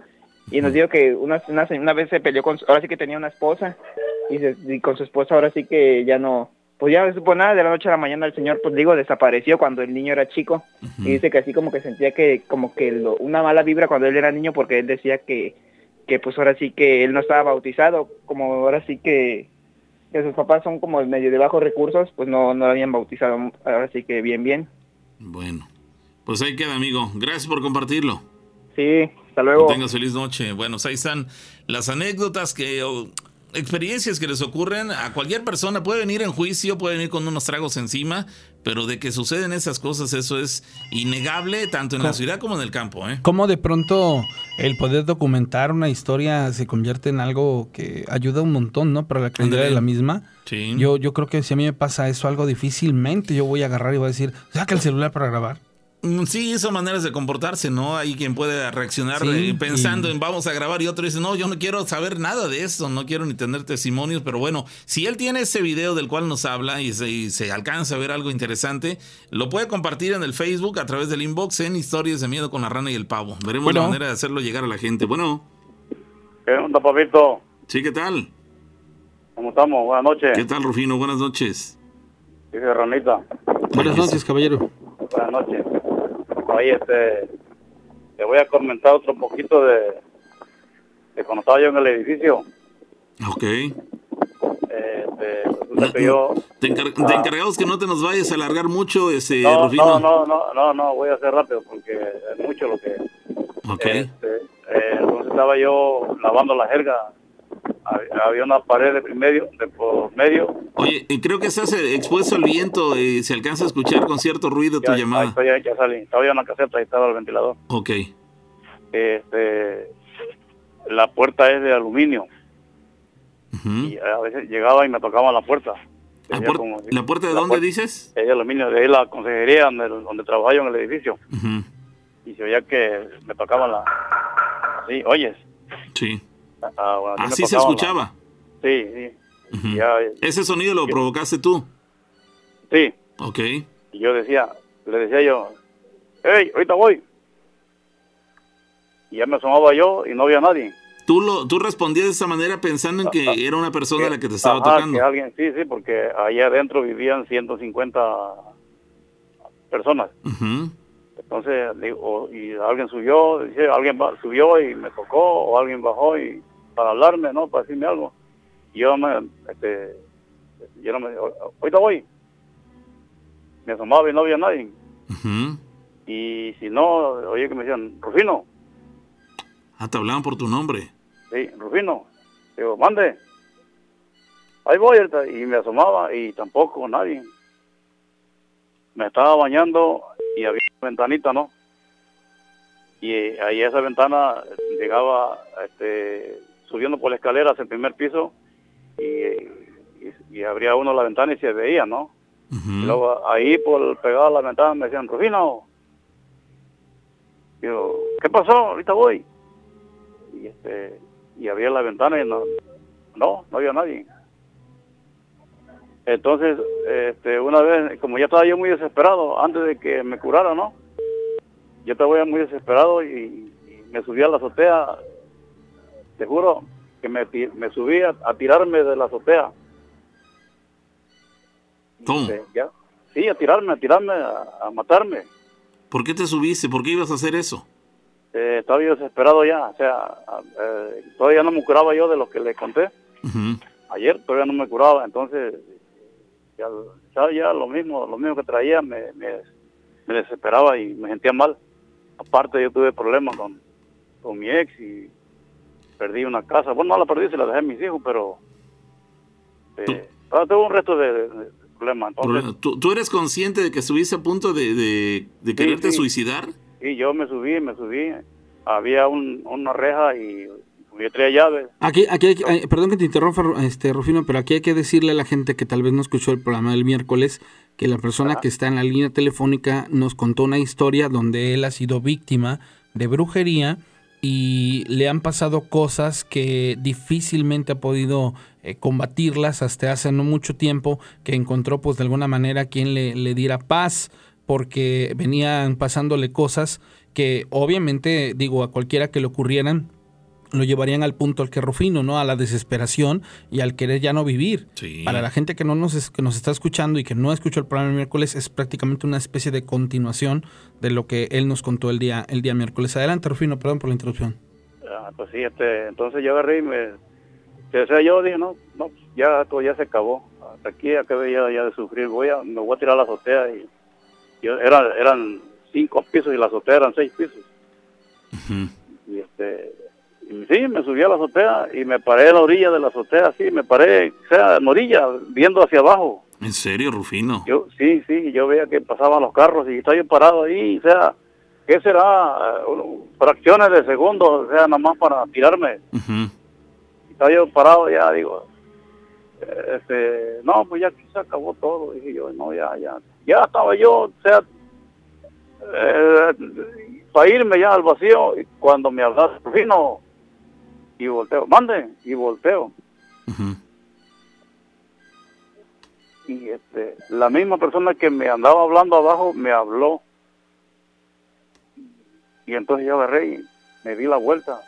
E: Y nos dijo que una, una, una vez se peleó con, ahora sí que tenía una esposa, y, se- y con su esposa ahora sí que ya no, pues ya no supo nada, de la noche a la mañana el señor, pues digo, desapareció cuando el niño era chico. Y dice que así como que sentía que como que lo- una mala vibra cuando él era niño porque él decía que, que pues ahora sí que él no estaba bautizado, como ahora sí que, que sus papás son como medio de bajos recursos, pues no, no lo habían bautizado, ahora sí que bien, bien.
C: Bueno, pues ahí queda, amigo. Gracias por compartirlo.
E: Sí, hasta luego.
C: Que tengas feliz noche. Bueno, pues ahí están las anécdotas que o experiencias que les ocurren a cualquier persona. Puede venir en juicio, puede venir con unos tragos encima, pero de que suceden esas cosas, eso es innegable tanto en la ciudad como en el campo, ¿eh?
B: Cómo de pronto el poder documentar una historia se convierte en algo que ayuda un montón, ¿no? Para la credibilidad de la misma.
C: Sí.
B: Yo, yo creo que si a mí me pasa eso algo difícilmente, yo voy a agarrar y voy a decir, saca el celular para grabar.
C: Mm, Sí, son maneras de comportarse, ¿no? Hay quien puede reaccionar
B: Sí,
C: eh, pensando
B: y-
C: en vamos a grabar y otro dice, no, yo no quiero saber nada de eso, no quiero ni tener testimonios, pero bueno, si él tiene ese video del cual nos habla y se, y se alcanza a ver algo interesante, lo puede compartir en el Facebook a través del inbox en Historias de Miedo con la Rana y el Pavo. Veremos
B: Bueno.
C: la manera de hacerlo llegar a la gente. Bueno,
F: ¿Qué onda, papito?
C: sí, ¿qué tal?
F: ¿Cómo estamos? Buenas noches.
C: ¿Qué tal, Rufino? Buenas noches.
F: Dice Ranita.
B: Buenas noches, caballero.
F: Buenas noches. Oye, este, te voy a comentar otro poquito de, de cuando estaba yo en el edificio.
C: Ok.
F: Este, resulta que yo...
C: Te, encar- te encargamos que no te nos vayas a alargar mucho, ese
F: No,
C: Rufino.
F: no, no, no, no, no, voy a hacer rápido porque es mucho lo que...
C: Ok.
F: Este, eh, entonces estaba yo lavando la jerga. Hab- Había una pared de medio, de por medio.
C: Oye, creo que estás eh, expuesto al viento y se alcanza a escuchar con cierto ruido tu llamada.
F: estoy, ya, ya salí. Estaba en la caseta y estaba el ventilador.
C: Ok.
F: Este, la puerta es de aluminio y a veces llegaba y me tocaba la puerta.
C: ¿La,
F: Decía
C: puer-
F: como-
C: la puerta de
F: la
C: dónde
F: puerta
C: dices?
F: Es de aluminio, de ahí la consejería donde, donde trabajaba yo en el edificio. Y se oía que me tocaban la... Sí, oyes.
C: Sí.
F: Ah,
C: Así se
F: la-
C: escuchaba.
F: Sí, sí. Ya,
C: Ese sonido lo provocaste tú.
F: sí.
C: Ok.
F: Y yo decía, le decía yo, hey, ahorita voy. Y ya me asomaba yo y no había nadie.
C: Tú, lo, tú respondías de esa manera pensando en que era una persona la que te estaba
F: Ajá,
C: tocando.
F: que alguien, sí, sí, porque allá adentro vivían 150 personas. Entonces, digo, y alguien subió, dice, alguien subió y me tocó, o alguien bajó y para hablarme, ¿no? Para decirme algo. Yo me, este, yo no me, ahorita voy. Me asomaba y no había nadie. Y si no, oye que me decían, Rufino,
C: Ah, te hablaban por tu nombre.
F: sí, Rufino. Digo, mande. Ahí voy, ahorita. y me asomaba y tampoco nadie. Me estaba bañando y había una ventanita, ¿no? Y ahí a esa ventana llegaba este, subiendo por la escalera hacia el primer piso y, y, y abría uno la ventana y se veía, ¿no? Y luego ahí por pegado a la ventana me decían, Rufino. Digo, ¿qué pasó? Ahorita voy. Y este y abría la ventana y no, no, no había nadie. Entonces, este, una vez, como ya estaba yo muy desesperado, antes de que me curara, ¿no? Yo estaba ya muy desesperado y, y me subí a la azotea. Te juro que me, me subí a, a tirarme de la azotea.
C: ¿Cómo?
F: Ya. Sí, a tirarme, a tirarme, a, a matarme.
C: ¿Por qué te subiste? ¿Por qué ibas a hacer eso?
F: Eh, estaba yo desesperado ya, o sea, eh, todavía no me curaba yo de lo que le conté. Ayer todavía no me curaba, entonces ya lo mismo, lo mismo que traía me, me, me desesperaba y me sentía mal. Aparte yo tuve problemas con, con mi ex y perdí una casa. Bueno, no la perdí, se la dejé a mis hijos, pero eh, ah, tuve un resto de, de- de problemas. Entonces.
C: ¿Tú, tú eres consciente de que estuviste a punto de, de- de quererte
F: sí.
C: suicidar?
F: y yo me subí, me subí. Había un, una reja y yo traía llaves.
B: Aquí, aquí hay perdón que te interrumpa, este, Rufino, pero aquí hay que decirle a la gente que tal vez no escuchó el programa del miércoles que la persona que está en la línea telefónica nos contó una historia donde él ha sido víctima de brujería y le han pasado cosas que difícilmente ha podido eh, combatirlas hasta hace no mucho tiempo que encontró pues de alguna manera quien le, le diera paz porque venían pasándole cosas que obviamente digo a cualquiera que le ocurrieran lo llevarían al punto al que Rufino, ¿no? A la desesperación y al querer ya no vivir.
C: Sí.
B: Para la gente que no nos, es- que nos está escuchando y que no escuchó el programa el miércoles, es prácticamente una especie de continuación de lo que él nos contó el día, el día miércoles. Adelante, Rufino, perdón por la interrupción.
F: Ah, pues sí, este, entonces yo agarré y me... O sea, yo dije, no, no, pues ya todo ya se acabó. Hasta aquí acabé ya, ya de sufrir. Voy a, me voy a tirar a la azotea y... Yo, era, eran cinco pisos y la azotea eran seis pisos. Y este... sí, me subí a la azotea y me paré en la orilla de la azotea, sí, me paré, o sea, en orilla, viendo hacia abajo.
C: ¿En serio, Rufino?
F: Yo, sí, sí, yo veía que pasaban los carros y estaba yo parado ahí, o sea, ¿qué será? Eh, Fracciones de segundos, o sea, nada más para tirarme.
C: Ujú.
F: estaba yo parado ya, digo, eh, este, no, pues ya aquí se acabó todo, dije yo, no, ya, ya, ya estaba yo, o sea, eh, para irme ya al vacío, y cuando me hablas, Rufino, y volteo, mande, y volteo. Y este, la misma persona que me andaba hablando abajo me habló. Y entonces yo agarré y me di la vuelta.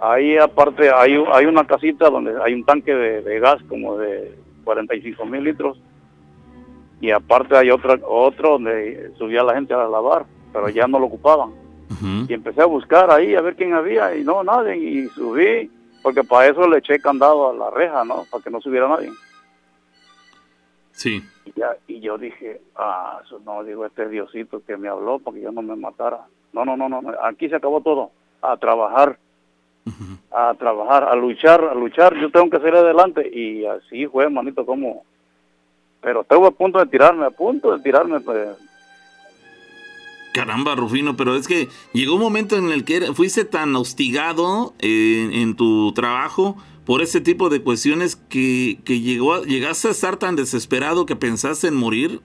F: Ahí aparte hay, hay una casita donde hay un tanque de, de gas como de 45 mil litros. Y aparte hay otra, otro donde subía la gente a lavar, pero ya no lo ocupaban. Y empecé a buscar ahí a ver quién había y no, nadie. Y subí, porque para eso le eché candado a la reja, ¿no? Para que no subiera nadie.
C: Sí.
F: Y, ya, y yo dije, ah, eso no, digo, este Diosito que me habló para que yo no me matara. No, no, no, no, aquí se acabó todo. A trabajar, a trabajar, a luchar, a luchar. Yo tengo que salir adelante. Y así fue, manito, como... Pero estuve a punto de tirarme, a punto de tirarme, pues.
C: Caramba, Rufino, pero es que llegó un momento en el que fuiste tan hostigado en tu trabajo por ese tipo de cuestiones que, que llegó a- llegaste a estar tan desesperado que pensaste en morir.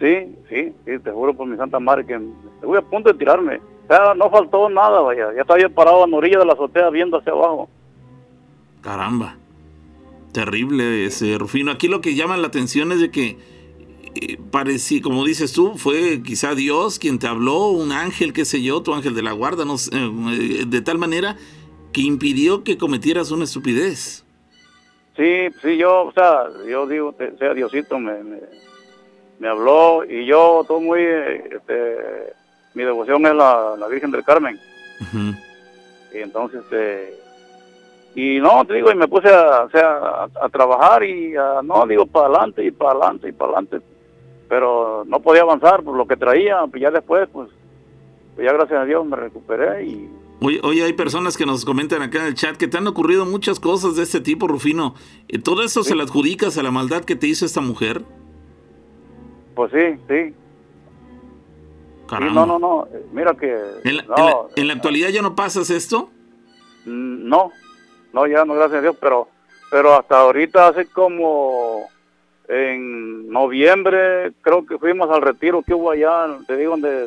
F: Sí, sí, sí, te juro por mi santa madre que estuve a punto de tirarme. O sea, no faltó nada, vaya. Ya estaba yo parado en la orilla de la azotea viendo hacia abajo.
C: Caramba. Terrible ese Rufino. Aquí lo que llama la atención es de que eh, parecía, como dices tú, fue quizá Dios quien te habló, un ángel, qué sé yo, tu ángel de la guarda, no sé, eh, de tal manera que impidió que cometieras una estupidez.
F: Sí, sí, yo, o sea, yo digo, sea Diosito, me, me, me habló y yo, todo muy, este, mi devoción es la, la Virgen del Carmen. Y entonces, este, y no, te digo, y me puse a, o sea, a, a trabajar y a- no, digo, para adelante y para adelante y para adelante. Pero no podía avanzar por lo que traía, pues ya después, pues, pues ya gracias a Dios me recuperé y
C: Oye, oye, hay personas que nos comentan acá en el chat que te han ocurrido muchas cosas de este tipo, Rufino. Eh, ¿Todo eso se lo adjudicas a la maldad que te hizo esta mujer?
F: pues sí, sí. Sí,
C: Caramba.
F: no, no, no, eh, mira que...
C: ¿En la,
F: no,
C: en la- en la actualidad ya no pasas esto?
F: Mm, No, no, ya no, gracias a Dios, pero, pero hasta ahorita hace como en noviembre, creo que fuimos al retiro que hubo allá, te digo, donde,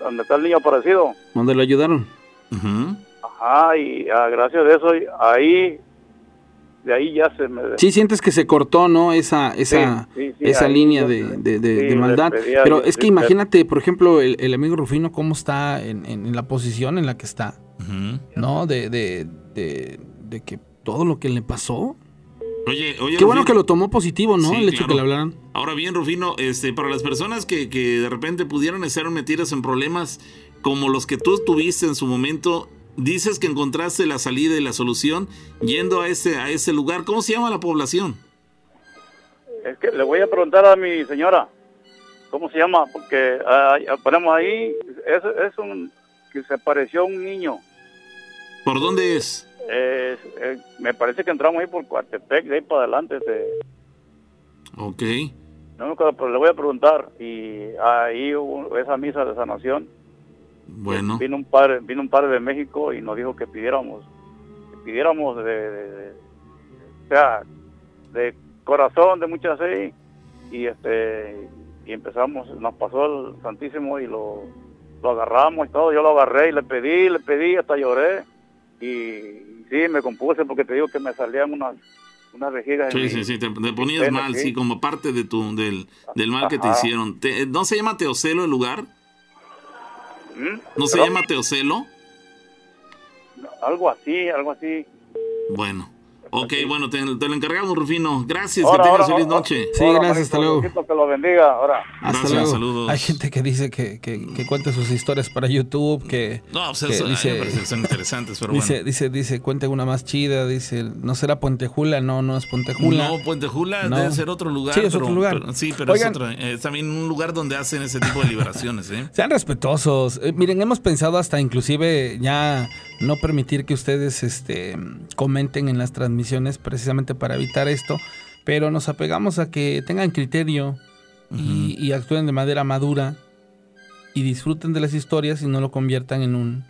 F: donde está el niño aparecido.
B: ¿Dónde lo ayudaron?
C: Ujú.
F: Ajá, y ah, gracias a eso, ahí, de ahí ya se me...
B: Sí sientes que se cortó, ¿no? Esa, esa,
F: sí, sí,
B: esa
F: ahí
B: línea de, de- de-
F: sí,
B: de
F: le
B: maldad.
F: a
B: Pero es que
F: sí,
B: imagínate, por ejemplo, el, el amigo Rufino, cómo está en, en- en la posición en la que está. ¿no? De, de, de, de que todo lo que le pasó.
C: Oye, oye,
B: Qué bueno
C: Rufino.
B: que lo tomó positivo, ¿no?
C: Sí,
B: el hecho
C: claro.
B: que le hablaran.
C: Ahora bien, Rufino, este, para las personas que, que de repente pudieron estar metidas en problemas como los que tú tuviste en su momento, dices que encontraste la salida y la solución yendo a ese, a ese lugar. ¿Cómo se llama la población?
F: Es que le voy a preguntar a mi señora, ¿cómo se llama? Porque ah, ponemos ahí, es, es un, que se pareció a un niño.
C: ¿Por dónde es?
F: Eh, eh, me parece que entramos ahí por Coatepec, de ahí para adelante. Este,
C: Ok.
F: no me acuerdo, pero le voy a preguntar. Y ahí hubo esa misa de sanación.
C: Bueno.
F: Vino un padre, vino un padre de México y nos dijo que pidiéramos, que pidiéramos de, de- de- o sea, de corazón, de mucha fe. Y este y empezamos, nos pasó el Santísimo y lo, lo agarramos y todo. Yo lo agarré y le pedí, le pedí, hasta lloré. Y sí, me compuse porque te digo que me salían unas, unas vejigas. en
C: Sí,
F: mi-
C: sí, sí, te, te ponías
F: pena,
C: mal,
F: sí.
C: sí, como parte de tu, del, del mal que te hicieron. Te- ¿No se llama Teocelo el lugar?
F: ¿Mm?
C: ¿No se llama Teocelo?
F: Algo así, algo así.
C: Bueno. Ok, bueno, te, te lo encargamos, Rufino. Gracias,
F: Ahora,
C: que tengas
F: ahora,
C: feliz
F: ahora.
C: noche.
B: Sí,
F: Ahora,
B: gracias, hasta luego.
F: Que lo bendiga. Ahora.
B: Hasta
C: Gracias,
B: luego.
C: saludos.
B: Hay gente que dice que, que, que cuente sus historias para YouTube, que,
C: No, pues
B: que
C: eso,
B: dice,
C: que son interesantes, pero
B: dice,
C: bueno.
B: dice, dice, cuente una más chida, dice, no será Puentejula, no, no es Puentejula.
C: No, Puente Jula
B: No.
C: debe ser otro lugar.
B: Sí, es
C: pero-
B: otro lugar.
C: pero- sí, pero
B: Oigan.
C: es otro. eh, Es también un lugar donde hacen ese tipo de liberaciones, ¿eh?
B: Sean respetuosos. Eh, miren, hemos pensado hasta inclusive ya no permitir que ustedes este, comenten en las transmisiones precisamente para evitar esto, pero nos apegamos a que tengan criterio y, y actúen de manera madura y disfruten de las historias y no lo conviertan en un,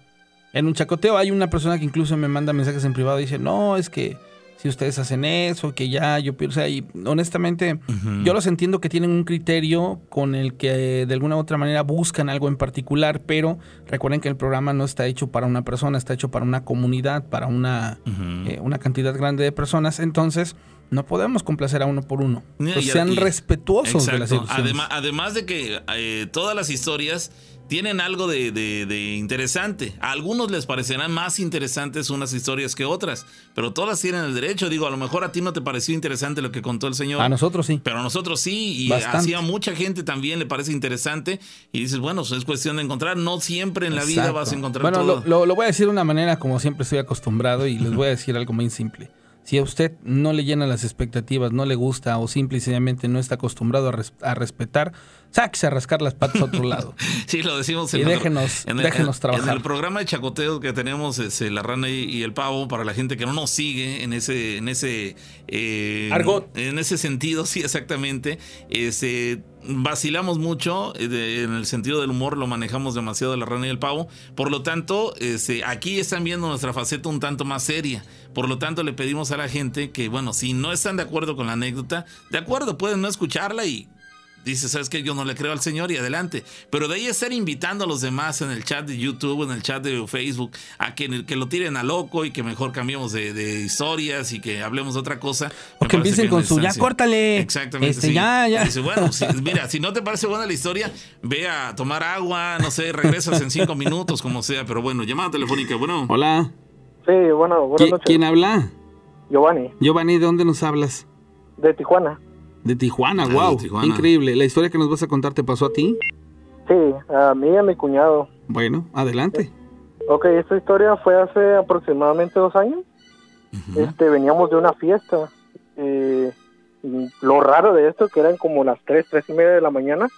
B: en un chacoteo. Hay una persona que incluso me manda mensajes en privado y dice, no, es que si ustedes hacen eso, que ya yo pienso, o sea, y honestamente yo los entiendo que tienen un criterio con el que de alguna u otra manera buscan algo en particular, pero recuerden que el programa no está hecho para una persona, está hecho para una comunidad, para una, eh, una cantidad grande de personas, entonces no podemos complacer a uno por uno.
C: Y-
B: sean
C: y-
B: respetuosos de las.
C: Además, además de que eh, todas las historias tienen algo de, de- de interesante. A algunos les parecerán más interesantes unas historias que otras, pero todas tienen el derecho. Digo, a lo mejor a ti no te pareció interesante lo que contó el señor.
B: A nosotros sí.
C: Pero a nosotros sí, y así a mucha gente también le parece interesante. Y dices, bueno, pues es cuestión de encontrar. No siempre en la vida vas a encontrar
B: bueno,
C: todo.
B: Lo, lo- lo voy a decir de una manera como siempre estoy acostumbrado y les voy a decir algo muy simple. Si a usted no le llena las expectativas, no le gusta o simple y sencillamente no está acostumbrado a, res- a respetar, sáquese a rascar las patas a otro lado.
C: Sí, lo decimos
B: Y
C: en el-
B: déjenos-
C: en el,
B: déjenos
C: en-
B: trabajar.
C: En el programa de chacoteo que tenemos, este, la rana y, y el pavo, para la gente que no nos sigue en ese, en ese eh,
B: Argot.
C: En ese sentido, sí, exactamente. Este, vacilamos mucho, eh, de- en el sentido del humor lo manejamos demasiado la rana y el pavo. Por lo tanto, este, aquí están viendo nuestra faceta un tanto más seria. Por lo tanto, le pedimos a la gente que, bueno, si no están de acuerdo con la anécdota, de acuerdo, pueden no escucharla y Dice, ¿sabes qué? Yo no le creo al Señor y adelante. Pero de ahí estar invitando a los demás en el chat de YouTube, en el chat de Facebook, a que, que lo tiren a loco y que mejor cambiemos de, de historias y que hablemos de otra cosa.
B: O que empiecen con su, ya córtale.
C: Exactamente.
B: Este,
C: sí.
B: ya, ya.
C: Dice, bueno, si- mira, si no te parece buena la historia, ve a tomar agua, no sé, regresas en cinco minutos, como sea. Pero bueno, llamada telefónica, bueno.
B: Hola.
G: Sí, bueno, buenas
B: ¿Qui-
G: noches.
B: ¿Quién habla?
G: Giovanni,
B: Giovanni, ¿de dónde nos hablas?
G: de Tijuana.
B: De Tijuana,
C: Ah, de
B: wow.
C: Tijuana.
B: Increíble. ¿La historia que nos vas a contar te pasó a ti?
G: Sí, a mí y a mi cuñado.
B: Bueno, adelante.
G: Ok, esta historia fue hace aproximadamente dos años. Este, veníamos de una fiesta. Eh, lo raro de esto que eran como las tres, tres y media de la mañana.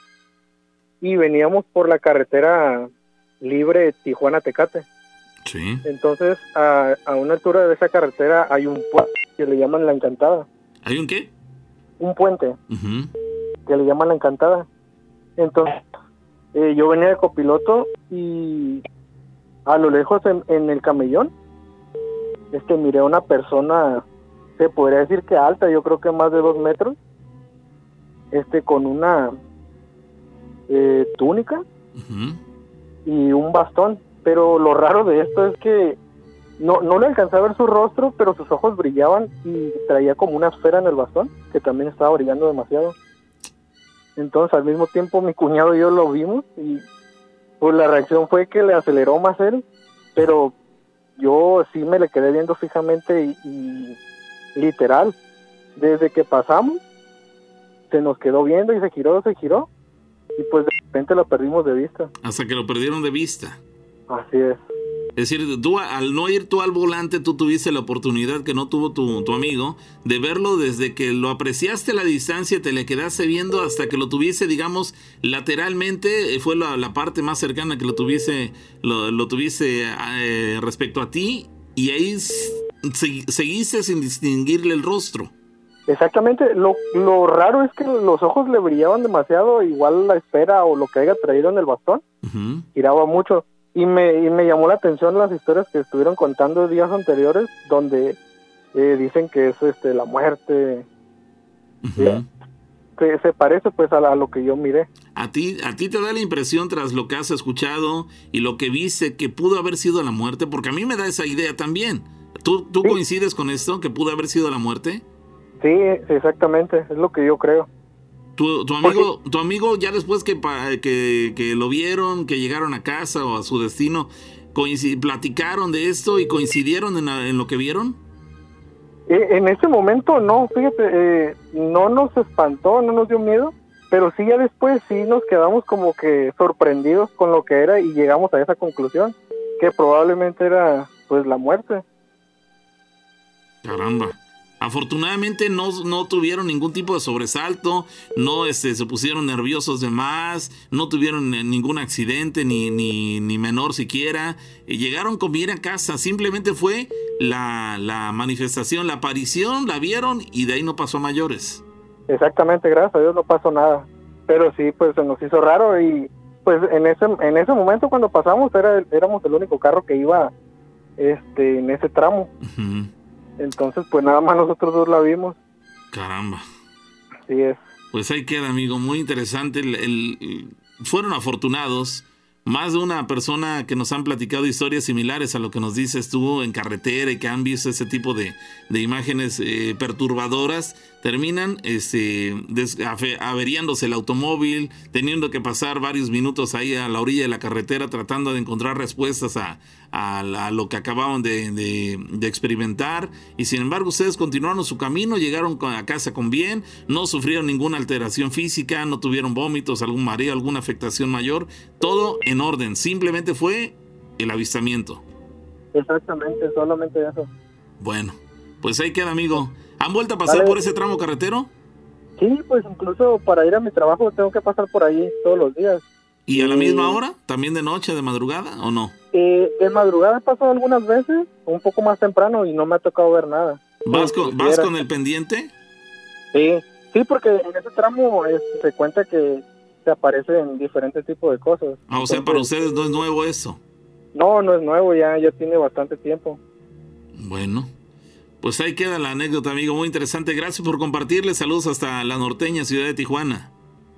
G: Y veníamos por la carretera libre Tijuana-Tecate.
C: Sí.
G: Entonces, a, a una altura de esa carretera hay un puente que le llaman La Encantada.
C: ¿Hay un qué?
G: Un puente. Que le llaman la encantada. Entonces, eh, yo venía de copiloto y a lo lejos en, en el camellón, este, miré a una persona, se podría decir que alta, yo creo que más de dos metros, este, con una eh, túnica y un bastón. Pero lo raro de esto es que no, no le alcancé a ver su rostro, pero sus ojos brillaban y traía como una esfera en el bastón, que también estaba brillando demasiado. Entonces al mismo tiempo mi cuñado y yo lo vimos y pues la reacción fue que le aceleró más él, pero yo sí me le quedé viendo fijamente y, y literal, desde que pasamos, se nos quedó viendo y se giró, se giró y pues de repente lo perdimos de vista.
C: Hasta que lo perdieron de vista.
G: Así es.
C: Es decir, tú al no ir tú al volante, tú tuviste la oportunidad que no tuvo tu, tu amigo de verlo desde que lo apreciaste a la distancia, te le quedaste viendo hasta que lo tuviese, digamos, lateralmente, eh, fue la, la parte más cercana que lo tuviese, lo, lo tuviese eh, respecto a ti, y ahí seguiste sin distinguirle el rostro.
G: Exactamente, lo, lo raro es que los ojos le brillaban demasiado, igual la esfera o lo que haya traído en el bastón,
C: Ujú.
G: giraba mucho. Y me, y me llamó la atención las historias que estuvieron contando días anteriores, donde eh, dicen que es este la muerte,
C: Ujú.
G: se, se parece pues a, la- a lo que yo miré.
C: A ti, a ti te da la impresión tras lo que has escuchado y lo que viste que pudo haber sido la muerte, porque a mí me da esa idea también. ¿Tú, tú
G: Sí.
C: coincides con esto, que pudo haber sido la muerte?
G: Sí, exactamente, es lo que yo creo.
C: Tu, tu amigo, tu amigo ya después que, que, que lo vieron, que llegaron a casa o a su destino, platicaron de esto y coincidieron en, la- en lo que vieron.
G: Eh, en ese momento no, fíjate, eh, no nos espantó, no nos dio miedo, pero sí ya después sí nos quedamos como que sorprendidos con lo que era y llegamos a esa conclusión, que probablemente era pues la muerte.
C: Caramba. Afortunadamente no, no tuvieron ningún tipo de sobresalto, no este, se pusieron nerviosos de más, no tuvieron ningún accidente, ni, ni, ni menor siquiera. Eh, llegaron con bien a casa, simplemente fue la, la manifestación, la aparición, la vieron y de ahí no pasó a mayores.
G: Exactamente, gracias a Dios no pasó nada, pero sí pues se nos hizo raro y pues en ese en ese momento cuando pasamos era éramos el único carro que iba este en ese tramo.
C: Ujú.
H: Entonces, pues nada más nosotros dos la vimos.
C: Caramba.
H: Así es.
C: Pues ahí queda, amigo, muy interesante. El, el- fueron afortunados. Más de una persona que nos han platicado historias similares a lo que nos dices tú en carretera y que han visto ese tipo de, de imágenes eh, perturbadoras, terminan este, averiándose el automóvil, teniendo que pasar varios minutos ahí a la orilla de la carretera tratando de encontrar respuestas a, a la- a lo que acababan de, de- de experimentar. Y sin embargo, ustedes continuaron su camino, llegaron a casa con bien, no sufrieron ninguna alteración física, no tuvieron vómitos, algún mareo, alguna afectación mayor. Todo en orden. Simplemente fue el avistamiento.
H: Exactamente, solamente eso.
C: Bueno, pues ahí queda, amigo. ¿Han vuelto a pasar por ese tramo carretero?
H: Sí, pues incluso para ir a mi trabajo tengo que pasar por ahí todos los días.
C: ¿Y a la misma hora? ¿También de noche, de madrugada o no?
H: Eh, de madrugada he pasado algunas veces, un poco más temprano y no me ha tocado ver nada.
C: ¿Vas con, vas
H: quisiera.
C: con el pendiente?
H: Sí, sí, porque en ese tramo es- se cuenta que se aparecen diferentes tipos de cosas.
C: Ah, o sea, para ustedes no es nuevo eso.
H: No, no es nuevo, ya, ya tiene bastante tiempo.
C: Bueno, pues ahí queda la anécdota, amigo. Muy interesante. Gracias por compartirle. Saludos hasta la norteña ciudad de Tijuana.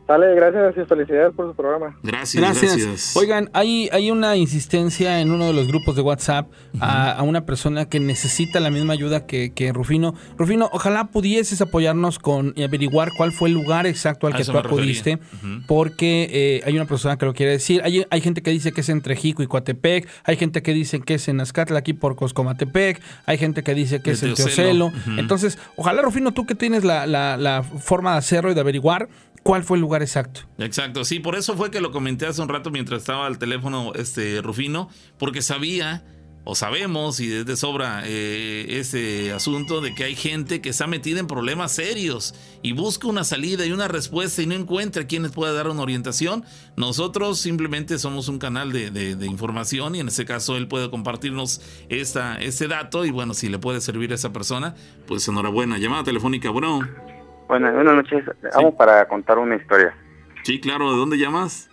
H: Sale, gracias y felicidades por su programa.
C: Gracias,
B: Gracias.
C: gracias.
B: Oigan, hay, hay una insistencia en uno de los grupos de WhatsApp a, a una persona que necesita la misma ayuda que, que Rufino. Rufino, ojalá pudieses apoyarnos con y averiguar cuál fue el lugar exacto al
C: A
B: que tú acudiste, porque eh, hay una persona que lo quiere decir. Hay, hay gente que dice que es entre Jico y Coatepec, hay gente que dice que es en Azcatla, aquí por Coscomatepec, hay gente que dice que
C: De
B: es en
C: Teocelo.
B: Entonces, ojalá, Rufino, tú que tienes la, la- la forma de hacerlo y de averiguar cuál fue el lugar exacto.
C: Exacto, sí, por eso fue que lo comenté hace un rato mientras estaba al teléfono este Rufino, porque sabía o sabemos y es de sobra eh, ese asunto de que hay gente que está metida en problemas serios y busca una salida y una respuesta y no encuentra quien les pueda dar una orientación. Nosotros simplemente somos un canal de información y en este caso él puede compartirnos esta, este dato y bueno, si le puede servir a esa persona, pues enhorabuena. Llamada telefónica, bueno.
I: Buenas, buenas noches. Vamos para contar una historia.
C: Sí, claro, ¿de dónde llamas?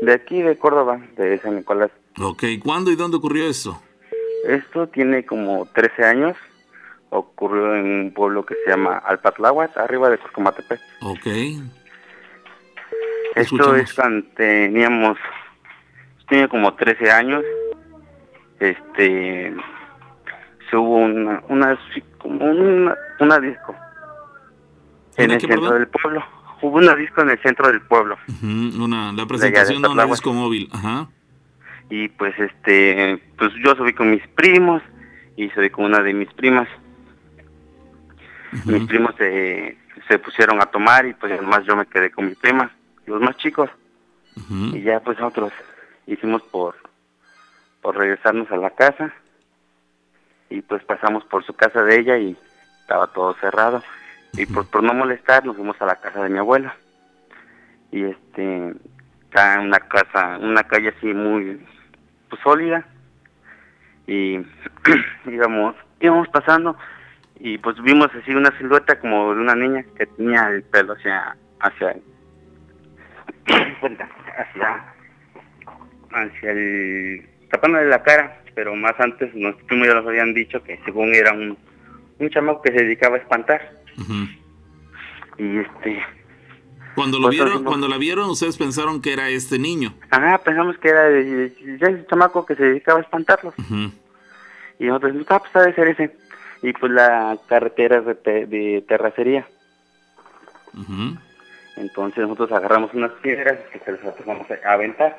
I: De aquí, de Córdoba, de San Nicolás.
C: Ok, ¿cuándo y dónde ocurrió eso?
I: Esto tiene como 13 años. Ocurrió en un pueblo que se llama Alpatláhuac, arriba de Coscomatepec.
C: Ok.
I: Esto es cuando teníamos, tenía como 13 años. Este, se hubo una, una, como una, una disco en
C: ¿Una
I: el
C: qué,
I: centro
C: perdón?
I: del pueblo. Hubo una disco en el centro del pueblo.
C: Una, la presentación
I: de
C: de una disco móvil. Ajá.
I: y pues este pues yo subí con mis primos y subí con una de mis primas mis primos se, se pusieron a tomar y pues además yo me quedé con mi prima los más chicos y ya pues nosotros hicimos por por regresarnos a la casa y pues pasamos por su casa de ella y estaba todo cerrado y por, por no molestar nos fuimos a la casa de mi abuela. Y este está en una casa una calle así muy pues, sólida. Y íbamos íbamos pasando. Y pues vimos así una silueta como de una niña que tenía el pelo hacia hacia hacia hacia el tapándole la cara. Pero más antes nuestros primos ya nos habían dicho que según era un un chamaco que se dedicaba a espantar Y este
C: Cuando lo
I: Pues,
C: vieron, cuando la vieron, ustedes pensaron que era este niño.
I: ajá pensamos que era de ese chamaco que se dedicaba a espantarlos
C: Ujú.
I: Y nosotros, ah, pues ha de ser ese. Y pues la carretera es de, te- de terracería. Entonces nosotros agarramos unas piedras y se las empezamos a aventar.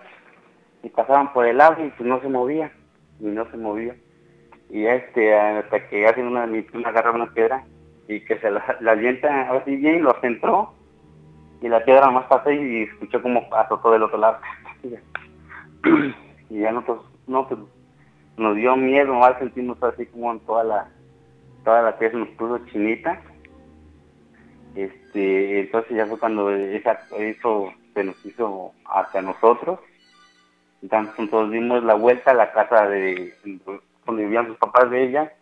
I: Y pasaban por el lado y pues no se movía. Y no se movía. Y ya, este, hasta que hacen una, prima agarra una piedra y que se la, la avienta así bien, lo centró. Y la piedra más pasó y escuchó como azotó del otro lado. y ya nosotros, no, pues nos dio miedo, mal sentimos así como en toda la, toda la pieza nos puso chinita. Este, entonces ya fue cuando esa, eso se nos hizo hacia nosotros. Entonces nosotros dimos la vuelta a la casa de donde vivían sus papás de ella,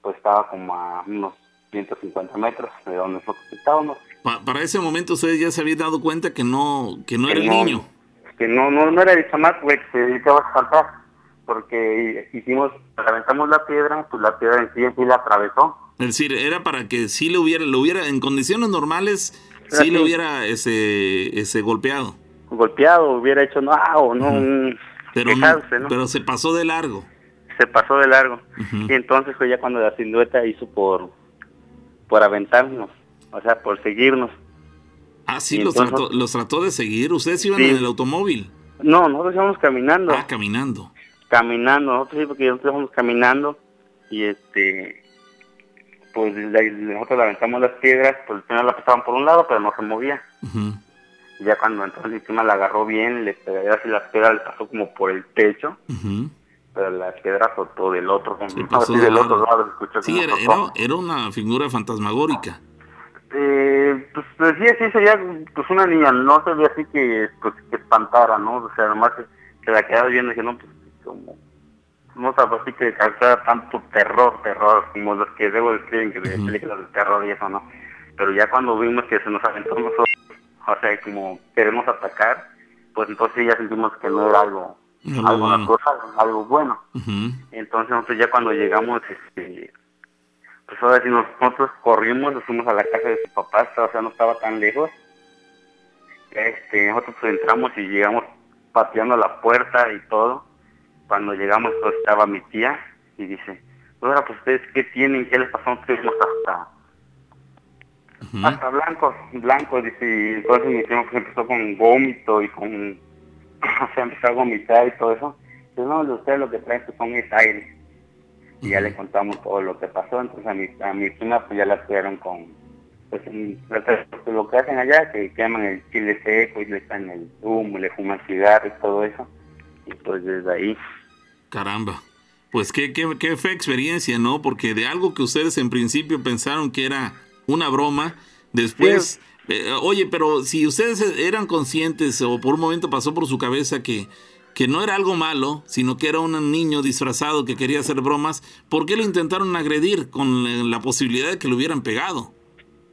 I: pues estaba como a unos 150 metros de donde nosotros estábamos.
C: Pa- para ese momento ustedes ya se habían dado cuenta que no, que no era el niño.
I: Que no, no, no era el chamaco güey, que se dedicaba a espantar, porque hicimos, aventamos la piedra, pues la piedra en sí, en sí la atravesó
C: Es decir, era para que sí le hubiera, lo hubiera, en condiciones normales, sí le hubiera ese, ese golpeado.
I: Golpeado, hubiera hecho no, ah, o no, un
C: Pero, no- pero se pasó de largo.
I: Se pasó de largo. Y entonces fue ya cuando la silueta hizo por, por aventarnos, o sea, por seguirnos.
C: Ah, sí, los,
I: entonces-
C: trató, los trató de seguir. Ustedes iban
I: Sí.
C: en el automóvil.
I: No, nosotros íbamos caminando.
C: Ah, caminando.
I: caminando, nosotros sí, porque nosotros íbamos caminando y este, pues nosotros le aventamos las piedras, pues primero la pasaban por un lado, pero no se movía. Y ya cuando entonces prima la agarró bien, le pegó así la piedra le pasó como por el techo, pero la piedra soltó del otro,
C: Se pasó de
I: del otro lado, se escuchó
C: Sí, era, era, era una figura fantasmagórica.
I: Eh, pues, pues sí, sí sería pues una niña, no se ve así que, pues, que espantara, ¿no? O sea, nomás que, que la quedaba viendo y dije, no, pues como, no sabe así que causara tanto terror, terror, como los que luego describen que de
C: Ujú.
I: películas de terror y eso, ¿no? Pero ya cuando vimos que se nos aventó nosotros, o sea, como queremos atacar, pues entonces ya sentimos que no era algo,
C: Algo bueno.
I: natural, algo bueno. Entonces nosotros ya cuando llegamos, este, pues ahora sí nosotros corrimos, nos fuimos a la casa de su papá, o sea, no estaba tan lejos. Este, nosotros pues, entramos y llegamos pateando la puerta y todo. Cuando llegamos, pues estaba mi tía y dice, ahora pues ustedes qué tienen, qué les pasó, nosotros fuimos hasta, hasta blancos, blancos, dice, y entonces mi primo pues empezó con vómito y con, o sea, empezó a vomitar y todo eso. Dice, no, ustedes lo que traen pues, son es aire y ya le contamos todo lo que pasó entonces a mi a mi prima pues ya la tuvieron con pues en- lo que hacen allá que queman el chile seco y le echan el humo le fuman cigarro y todo eso y pues desde ahí
C: Caramba. Pues qué, qué, qué fea experiencia, ¿no? Porque de algo que ustedes en principio pensaron que era una broma, después... eh, oye, pero si ustedes eran conscientes o por un momento pasó por su cabeza que, que no era algo malo, sino que era un niño disfrazado que quería hacer bromas, ¿por qué lo intentaron agredir con la- posibilidad de que lo hubieran pegado?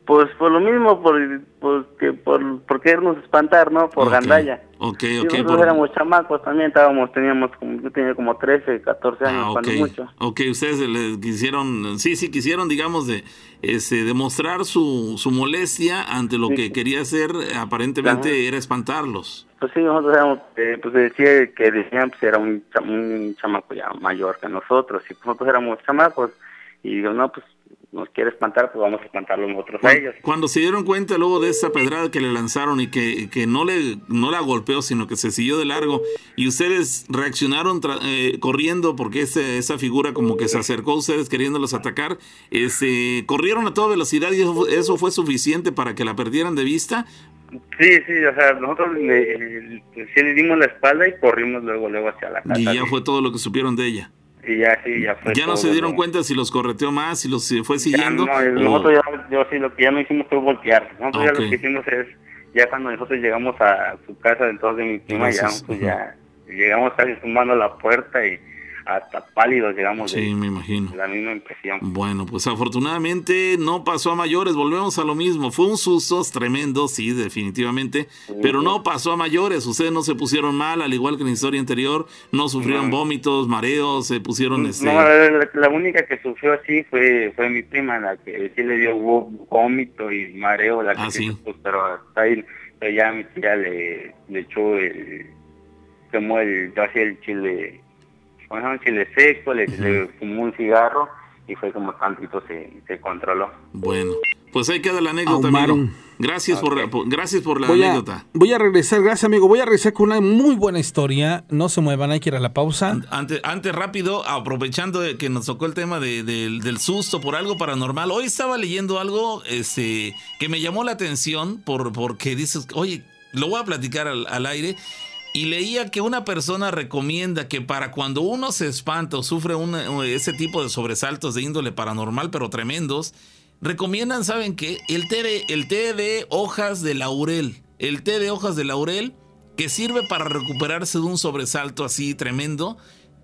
I: Pues por lo mismo por por que por, por querernos espantar no por gandalla
C: Ok, ok.
I: nosotros
C: por-
I: éramos chamacos también estábamos teníamos como yo tenía como 13 14 años
C: Ah,
I: cuando mucho
C: Ok, ustedes le quisieron, sí, sí, quisieron, digamos, de este, demostrar su, su molestia ante lo
I: Sí.
C: que quería hacer, aparentemente
I: Ajá.
C: era espantarlos.
I: Pues sí, nosotros éramos, eh, pues decía que decían, pues era un, un chamaco ya mayor que nosotros, y pues nosotros éramos chamacos, y digo, no, pues nos quiere espantar, pues vamos a espantarlo nosotros a
C: Cuando,
I: ellos.
C: cuando se dieron cuenta luego de esa pedrada que le lanzaron y que, que no le no la golpeó, sino que se siguió de largo, y ustedes reaccionaron tra- eh, corriendo porque ese- esa figura como que se acercó a ustedes queriéndolos atacar, este, corrieron a toda velocidad y eso, fue- eso fue suficiente para que la perdieran de vista.
I: Sí, sí, o sea, nosotros le, sí le dimos la espalda y corrimos luego, luego hacia la casa.
C: Y ya fue todo lo que supieron de ella.
I: Y ya, sí, ya fue
C: Ya no se dieron
I: ¿no?
C: cuenta si los correteó más, si los eh, fue
I: Ya
C: siguiendo.
I: no,
C: o-
I: nosotros ya, yo sí, lo que ya no hicimos fue voltear. Nosotros
C: Ok.
I: ya lo que hicimos es, ya cuando nosotros llegamos a su casa, entonces de mi prima, ya, pues, ya llegamos casi sumando la puerta y hasta pálidos llegamos
C: Sí,
I: de
C: me imagino.
I: la misma impresión.
C: Bueno, pues afortunadamente no pasó a mayores, volvemos a lo mismo. Fue un susto tremendo, sí, definitivamente, pero no pasó a mayores. Ustedes no se pusieron mal, al igual que en la historia anterior, no sufrieron
I: No.
C: vómitos, mareos, se pusieron este.
I: No, la, la única que sufrió así fue fue mi prima, la que sí le dio vó- vómito y mareo, la que
C: Ah,
I: sí, pero hasta ahí, pero ya mi tía le, le echó el, quemó el, yo hacía el chile, bueno, un chile seco, le, le fumó un cigarro y fue como tantito se, se controló.
C: Bueno, pues ahí queda la anécdota,
B: Ahumaron.
C: amigo. Gracias por, por- gracias por la
B: Voy a,
C: anécdota.
B: voy a regresar, gracias amigo, voy a regresar con una muy buena historia. No se muevan, hay que ir a la pausa.
C: Antes, antes rápido, aprovechando de que nos tocó el tema de- del- del susto por algo paranormal, hoy estaba leyendo algo este, que me llamó la atención por, porque dices, oye, lo voy a platicar al, al aire. Y leía que una persona recomienda que para cuando uno se espanta o sufre ese tipo de sobresaltos de índole paranormal, pero tremendos, recomiendan, ¿saben qué? El té, el té de hojas de laurel. El té de hojas de laurel que sirve para recuperarse de un sobresalto así tremendo.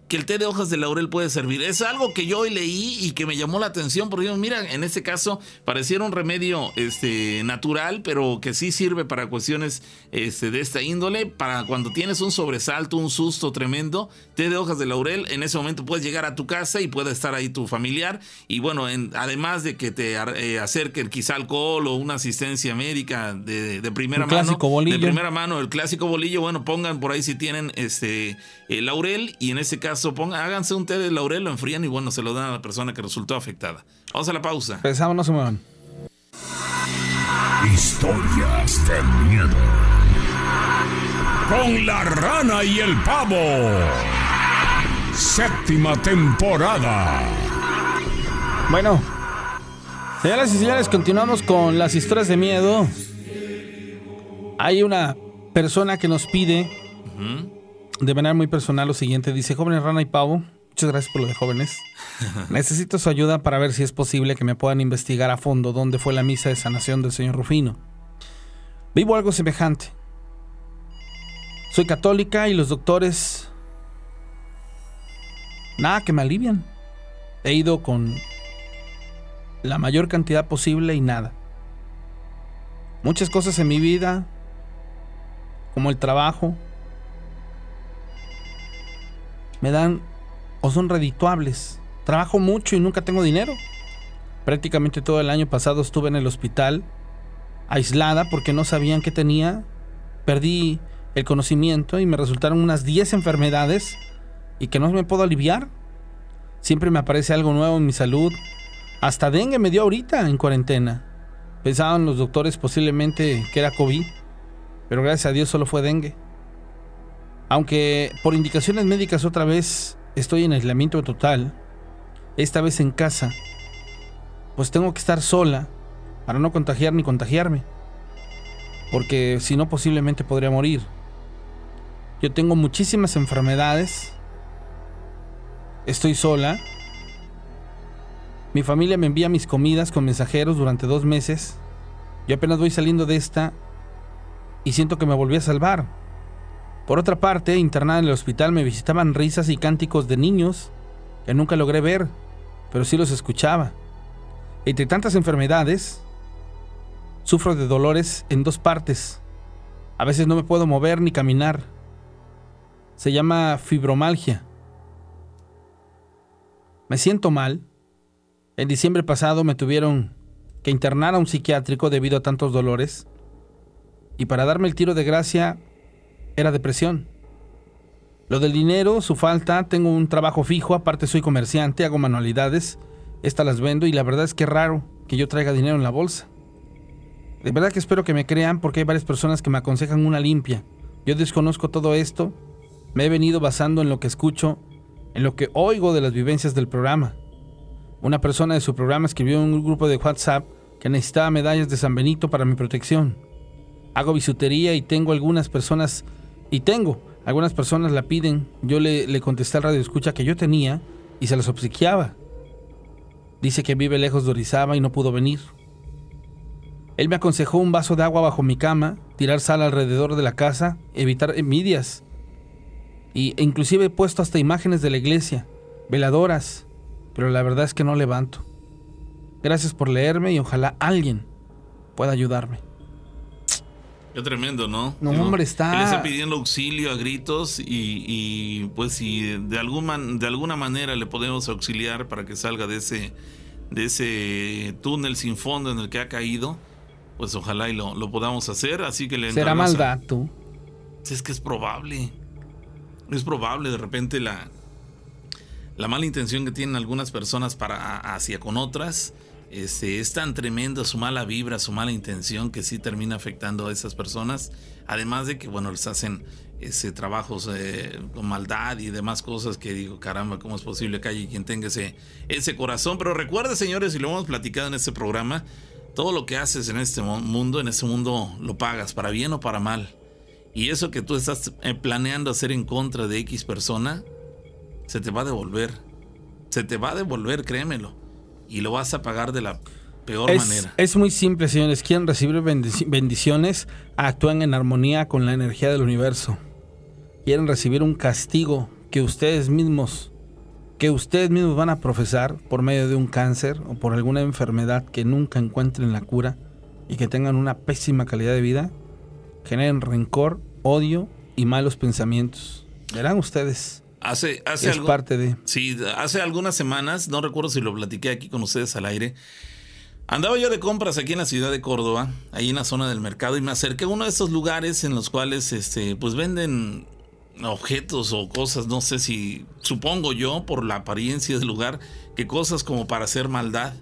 C: Que el té de hojas de laurel puede servir. Es algo que yo hoy leí y que me llamó la atención porque mira, en este caso pareciera un remedio este, natural, pero que sí sirve para cuestiones este, de esta índole. Para cuando tienes un sobresalto, un susto tremendo, té de hojas de laurel, en ese momento puedes llegar a tu casa y puede estar ahí tu familiar. Y bueno, además de que te eh, acerque quizá alcohol o una asistencia médica de, primera mano. De primera mano, el clásico bolillo, bueno, pongan por ahí si tienen este el laurel y en ese caso pongan, háganse un té de laurel, lo enfrían y bueno, se lo dan a la persona que resultó afectada. Vamos a la pausa.
B: Pensamos, no se muevan.
A: Historias de miedo. Con la rana y el pavo. Séptima temporada.
B: Bueno, señoras y señores, continuamos con las historias de miedo. Hay una persona que nos pide de manera muy personal lo siguiente. Dice, jóvenes Rana y Pavo, muchas gracias por lo de jóvenes. Necesito su ayuda para ver si es posible que me puedan investigar a fondo dónde fue la misa de sanación del señor Rufino. Vivo algo semejante. Soy católica y los doctores... Nada que me alivian. He ido con la mayor cantidad posible y nada. Muchas cosas en mi vida, como el trabajo, me dan o son redituables. Trabajo mucho y nunca tengo dinero. Prácticamente todo el año pasado estuve en el hospital, aislada porque no sabían qué tenía. Perdí el conocimiento y me resultaron unas 10 enfermedades y que no me puedo aliviar. Siempre me aparece algo nuevo en mi salud. Hasta dengue me dio ahorita en cuarentena. Pensaban los doctores posiblemente que era COVID, pero gracias a Dios solo fue dengue. Aunque por indicaciones médicas otra vez estoy en aislamiento total, esta vez en casa, pues tengo que estar sola para no contagiar ni contagiarme, porque si no posiblemente podría morir. Yo tengo muchísimas enfermedades, estoy sola, mi familia me envía mis comidas con mensajeros durante dos meses, yo apenas voy saliendo de esta y siento que me volví a salvar. Por otra parte, internada en el hospital me visitaban risas y cánticos de niños que nunca logré ver, pero sí los escuchaba. Entre tantas enfermedades, sufro de dolores en dos partes. A veces no me puedo mover ni caminar. Se llama fibromalgia. Me siento mal. En diciembre pasado me tuvieron que internar a un psiquiátrico debido a tantos dolores. Y para darme el tiro de gracia, era depresión. Lo del dinero, su falta, tengo un trabajo fijo, aparte soy comerciante, hago manualidades, estas las vendo y la verdad es que raro que yo traiga dinero en la bolsa. De verdad que espero que me crean porque hay varias personas que me aconsejan una limpia. Yo desconozco todo esto, me he venido basando en lo que escucho, en lo que oigo de las vivencias del programa. Una persona de su programa escribió en un grupo de WhatsApp que necesitaba medallas de San Benito para mi protección. Hago bisutería y tengo algunas personas y tengo, algunas personas la piden, yo le, contesté al radio escucha que yo tenía y se las obsequiaba. Dice que vive lejos de Orizaba y no pudo venir. Él me aconsejó un vaso de agua bajo mi cama, tirar sal alrededor de la casa, evitar envidias. Y, e inclusive he puesto hasta imágenes de la iglesia, veladoras, pero la verdad es que no levanto. Gracias por leerme y ojalá alguien pueda ayudarme.
C: Qué tremendo, ¿no?
B: No, hombre, está.
C: Él está pidiendo auxilio a gritos y, pues si de, algún de alguna manera le podemos auxiliar para que salga de ese, de ese túnel sin fondo en el que ha caído, pues ojalá y lo, lo podamos hacer. Así que le
B: ¿Será maldad tú?
C: Es que es probable. Es probable de repente la, la mala intención que tienen algunas personas para hacia con otras este, es tan tremenda su mala vibra, su mala intención que sí termina afectando a esas personas. Además de que, bueno, les hacen ese trabajos eh, con maldad y demás cosas que digo, caramba, ¿cómo es posible que haya quien tenga ese, ese corazón? Pero recuerde, señores, y lo hemos platicado en este programa, todo lo que haces en este mundo, en este mundo lo pagas, para bien o para mal. Y eso que tú estás eh, planeando hacer en contra de X persona, se te va a devolver. Se te va a devolver, créemelo y lo vas a pagar de la peor manera.
B: Es muy simple, señores. Quieren recibir bendiciones, actúan en armonía con la energía del universo. Quieren recibir un castigo que ustedes mismos que ustedes mismos van a profesar por medio de un cáncer o por alguna enfermedad que nunca encuentren la cura y que tengan una pésima calidad de vida, generen rencor, odio y malos pensamientos. Verán ustedes.
C: Hace, hace
B: es parte de.
C: Sí, hace algunas semanas, no recuerdo si lo platiqué aquí con ustedes al aire. Andaba yo de compras aquí en la ciudad de Córdoba, ahí en la zona del mercado, y me acerqué a uno de esos lugares en los cuales este, pues venden objetos o cosas, no sé si, supongo yo, por la apariencia del lugar, que cosas como para hacer maldad.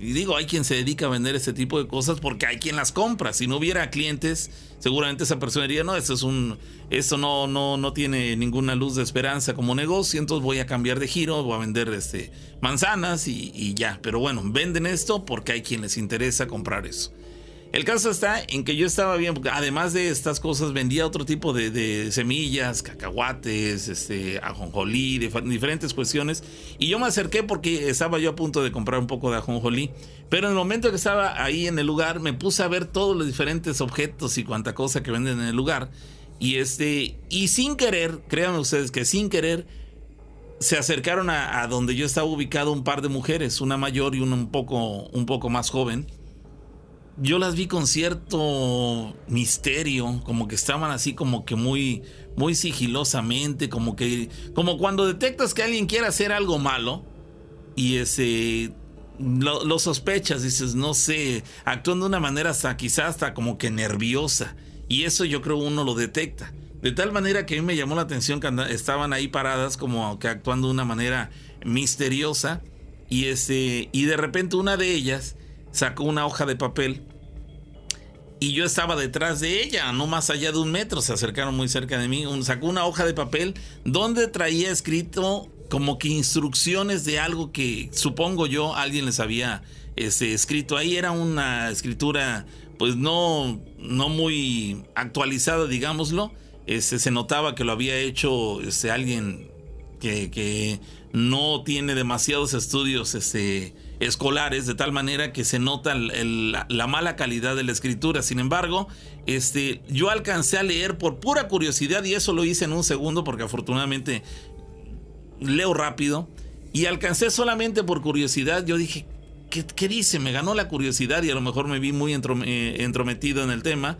C: Y digo, hay quien se dedica a vender este tipo de cosas porque hay quien las compra. Si no hubiera clientes, seguramente esa persona diría, no, esto es un, esto no, no, no tiene ninguna luz de esperanza como negocio, entonces voy a cambiar de giro, voy a vender este, manzanas y, y ya. Pero bueno, venden esto porque hay quien les interesa comprar eso. El caso está en que yo estaba bien, porque además de estas cosas vendía otro tipo de, semillas, cacahuates, este, ajonjolí, diferentes cuestiones. Y yo me acerqué porque estaba yo a punto de comprar un poco de ajonjolí. Pero en el momento que estaba ahí en el lugar, me puse a ver todos los diferentes objetos y cuanta cosa que venden en el lugar. Y este, y sin querer, créanme ustedes que sin querer, se acercaron a, donde yo estaba ubicado un par de mujeres, una mayor y una un poco, un poco más joven yo las vi con cierto misterio, como que estaban así como que muy muy sigilosamente, como que como cuando detectas que alguien quiere hacer algo malo y ese lo, sospechas, dices, no sé, actuando de una manera hasta quizás hasta como que nerviosa y eso yo creo uno lo detecta. De tal manera que a mí me llamó la atención que estaban ahí paradas como que actuando de una manera misteriosa y ese y de repente una de ellas sacó una hoja de papel y yo estaba detrás de ella, no más allá de un metro, se acercaron muy cerca de mí, sacó una hoja de papel donde traía escrito como que instrucciones de algo que supongo yo alguien les había este, escrito. Ahí, era una escritura pues no, no muy actualizada, digámoslo, este, se notaba que lo había hecho este, alguien que, que no tiene demasiados estudios este, escolares, de tal manera que se nota la, mala calidad de la escritura. Sin embargo, este, yo alcancé a leer por pura curiosidad y eso lo hice en un segundo porque afortunadamente leo rápido. Y alcancé solamente por curiosidad, yo dije, ¿qué, dice? Me ganó la curiosidad y a lo mejor me vi muy eh, entrometido en el tema.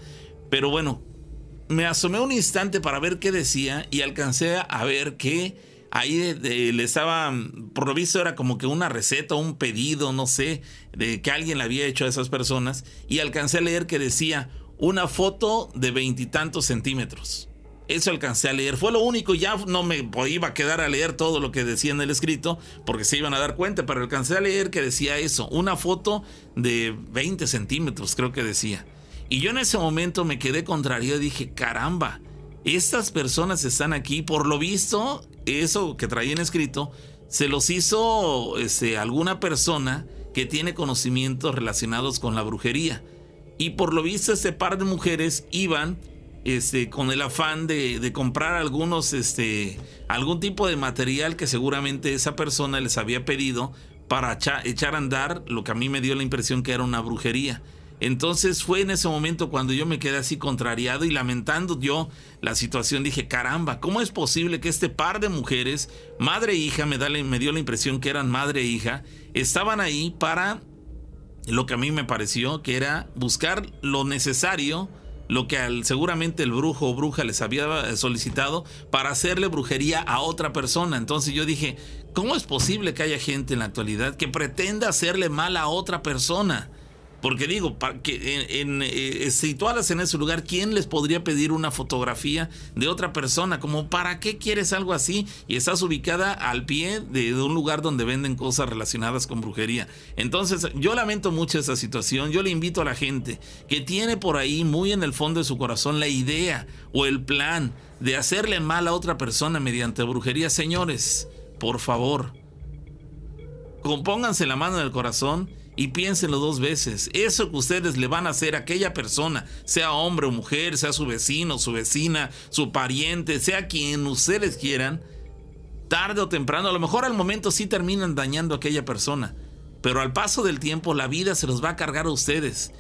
C: Pero bueno, me asomé un instante para ver qué decía y alcancé a ver que ahí le estaba, por lo visto era como que una receta, un pedido, no sé, de que alguien le había hecho a esas personas y alcancé a leer que decía una foto de veintitantos centímetros. Eso alcancé a leer. Fue lo único, ya no me iba a quedar a leer todo lo que decía en el escrito, porque se iban a dar cuenta, pero alcancé a leer que decía eso, una foto de 20 centímetros, creo que decía. Y yo en ese momento me quedé contrario y dije, caramba, estas personas están aquí, por lo visto, eso que traían escrito, se los hizo este, alguna persona que tiene conocimientos relacionados con la brujería. Y por lo visto este par de mujeres iban este, con el afán de, comprar algunos, este, algún tipo de material que seguramente esa persona les había pedido para echar a andar lo que a mí me dio la impresión que era una brujería. Entonces fue en ese momento cuando yo me quedé así contrariado y lamentando yo la situación, dije, caramba, ¿cómo es posible que este par de mujeres, madre e hija, me, da, me dio la impresión que eran madre e hija, estaban ahí para lo que a mí me pareció que era buscar lo necesario, lo que seguramente el brujo o bruja les había solicitado para hacerle brujería a otra persona. Entonces yo dije, ¿cómo es posible que haya gente en la actualidad que pretenda hacerle mal a otra persona? Porque digo, que en, eh, situadas en ese lugar, ¿quién les podría pedir una fotografía de otra persona? Como, ¿para qué quieres algo así? Y estás ubicada al pie de, un lugar donde venden cosas relacionadas con brujería. Entonces, yo lamento mucho esa situación. Yo le invito a la gente que tiene por ahí muy en el fondo de su corazón la idea o el plan de hacerle mal a otra persona mediante brujería. Señores, por favor, compónganse la mano en el corazón y piénsenlo dos veces. Eso que ustedes le van a hacer a aquella persona, sea hombre o mujer, sea su vecino, su vecina, su pariente, sea quien ustedes quieran, tarde o temprano, a lo mejor al momento sí terminan dañando a aquella persona, pero al paso del tiempo la vida se los va a cargar a ustedes.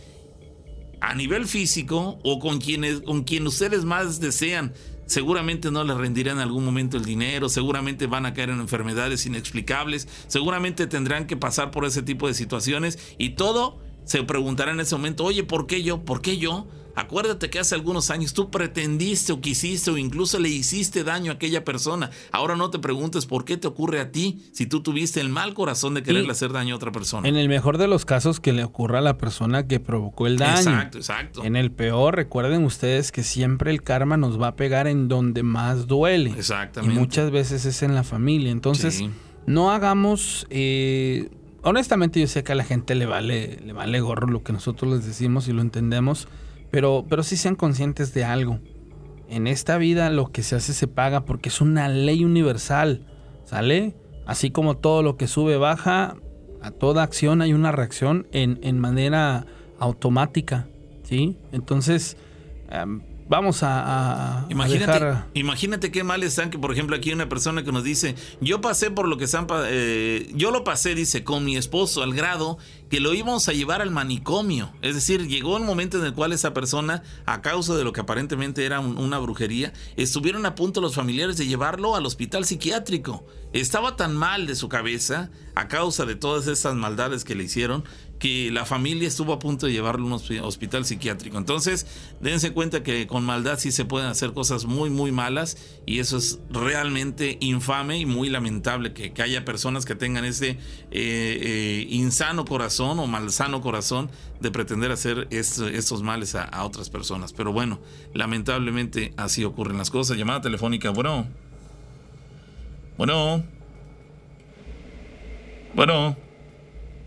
C: A nivel físico o con quienes con quien ustedes más desean seguramente no les rendirá en algún momento el dinero, seguramente van a caer en enfermedades inexplicables, seguramente tendrán que pasar por ese tipo de situaciones y todo se preguntará en ese momento, oye, ¿por qué yo? ¿Por qué yo? Acuérdate que hace algunos años tú pretendiste o quisiste o incluso le hiciste daño a aquella persona. Ahora no te preguntes por qué te ocurre a ti si tú tuviste el mal corazón de quererle hacer daño a otra persona.
B: En el mejor de los casos que le ocurra a la persona que provocó el daño.
C: Exacto, exacto.
B: En el peor, recuerden ustedes que siempre el karma nos va a pegar en donde más duele.
C: Exactamente.
B: Y muchas veces es en la familia. Entonces,
C: Sí.
B: no hagamos... eh, honestamente yo sé que a la gente le vale, le vale gorro lo que nosotros les decimos y lo entendemos, pero, pero sí sean conscientes de algo. En esta vida lo que se hace se paga porque es una ley universal, ¿sale? Así como todo lo que sube baja, a toda acción hay una reacción en, manera automática, ¿sí? Entonces, em, vamos a, a- a
C: Imagínate,
B: dejar...
C: imagínate qué mal están que, por ejemplo, aquí hay una persona que nos dice, yo pasé por lo que están, eh, yo lo pasé, dice, con mi esposo al grado que lo íbamos a llevar al manicomio. Es decir, llegó un momento en el cual esa persona, a causa de lo que aparentemente era un- una brujería, estuvieron a punto los familiares de llevarlo al hospital psiquiátrico. Estaba tan mal de su cabeza, a causa de todas estas maldades que le hicieron, que la familia estuvo a punto de llevarlo a un hospi- hospital psiquiátrico. Entonces, dense cuenta que con maldad sí se pueden hacer cosas muy, muy malas y eso es realmente infame y muy lamentable que, haya personas que tengan ese eh, eh, insano corazón o malsano corazón de pretender hacer est- estos males a, a otras personas. Pero bueno, lamentablemente así ocurren las cosas. Llamada telefónica, bueno. Bueno. Bueno.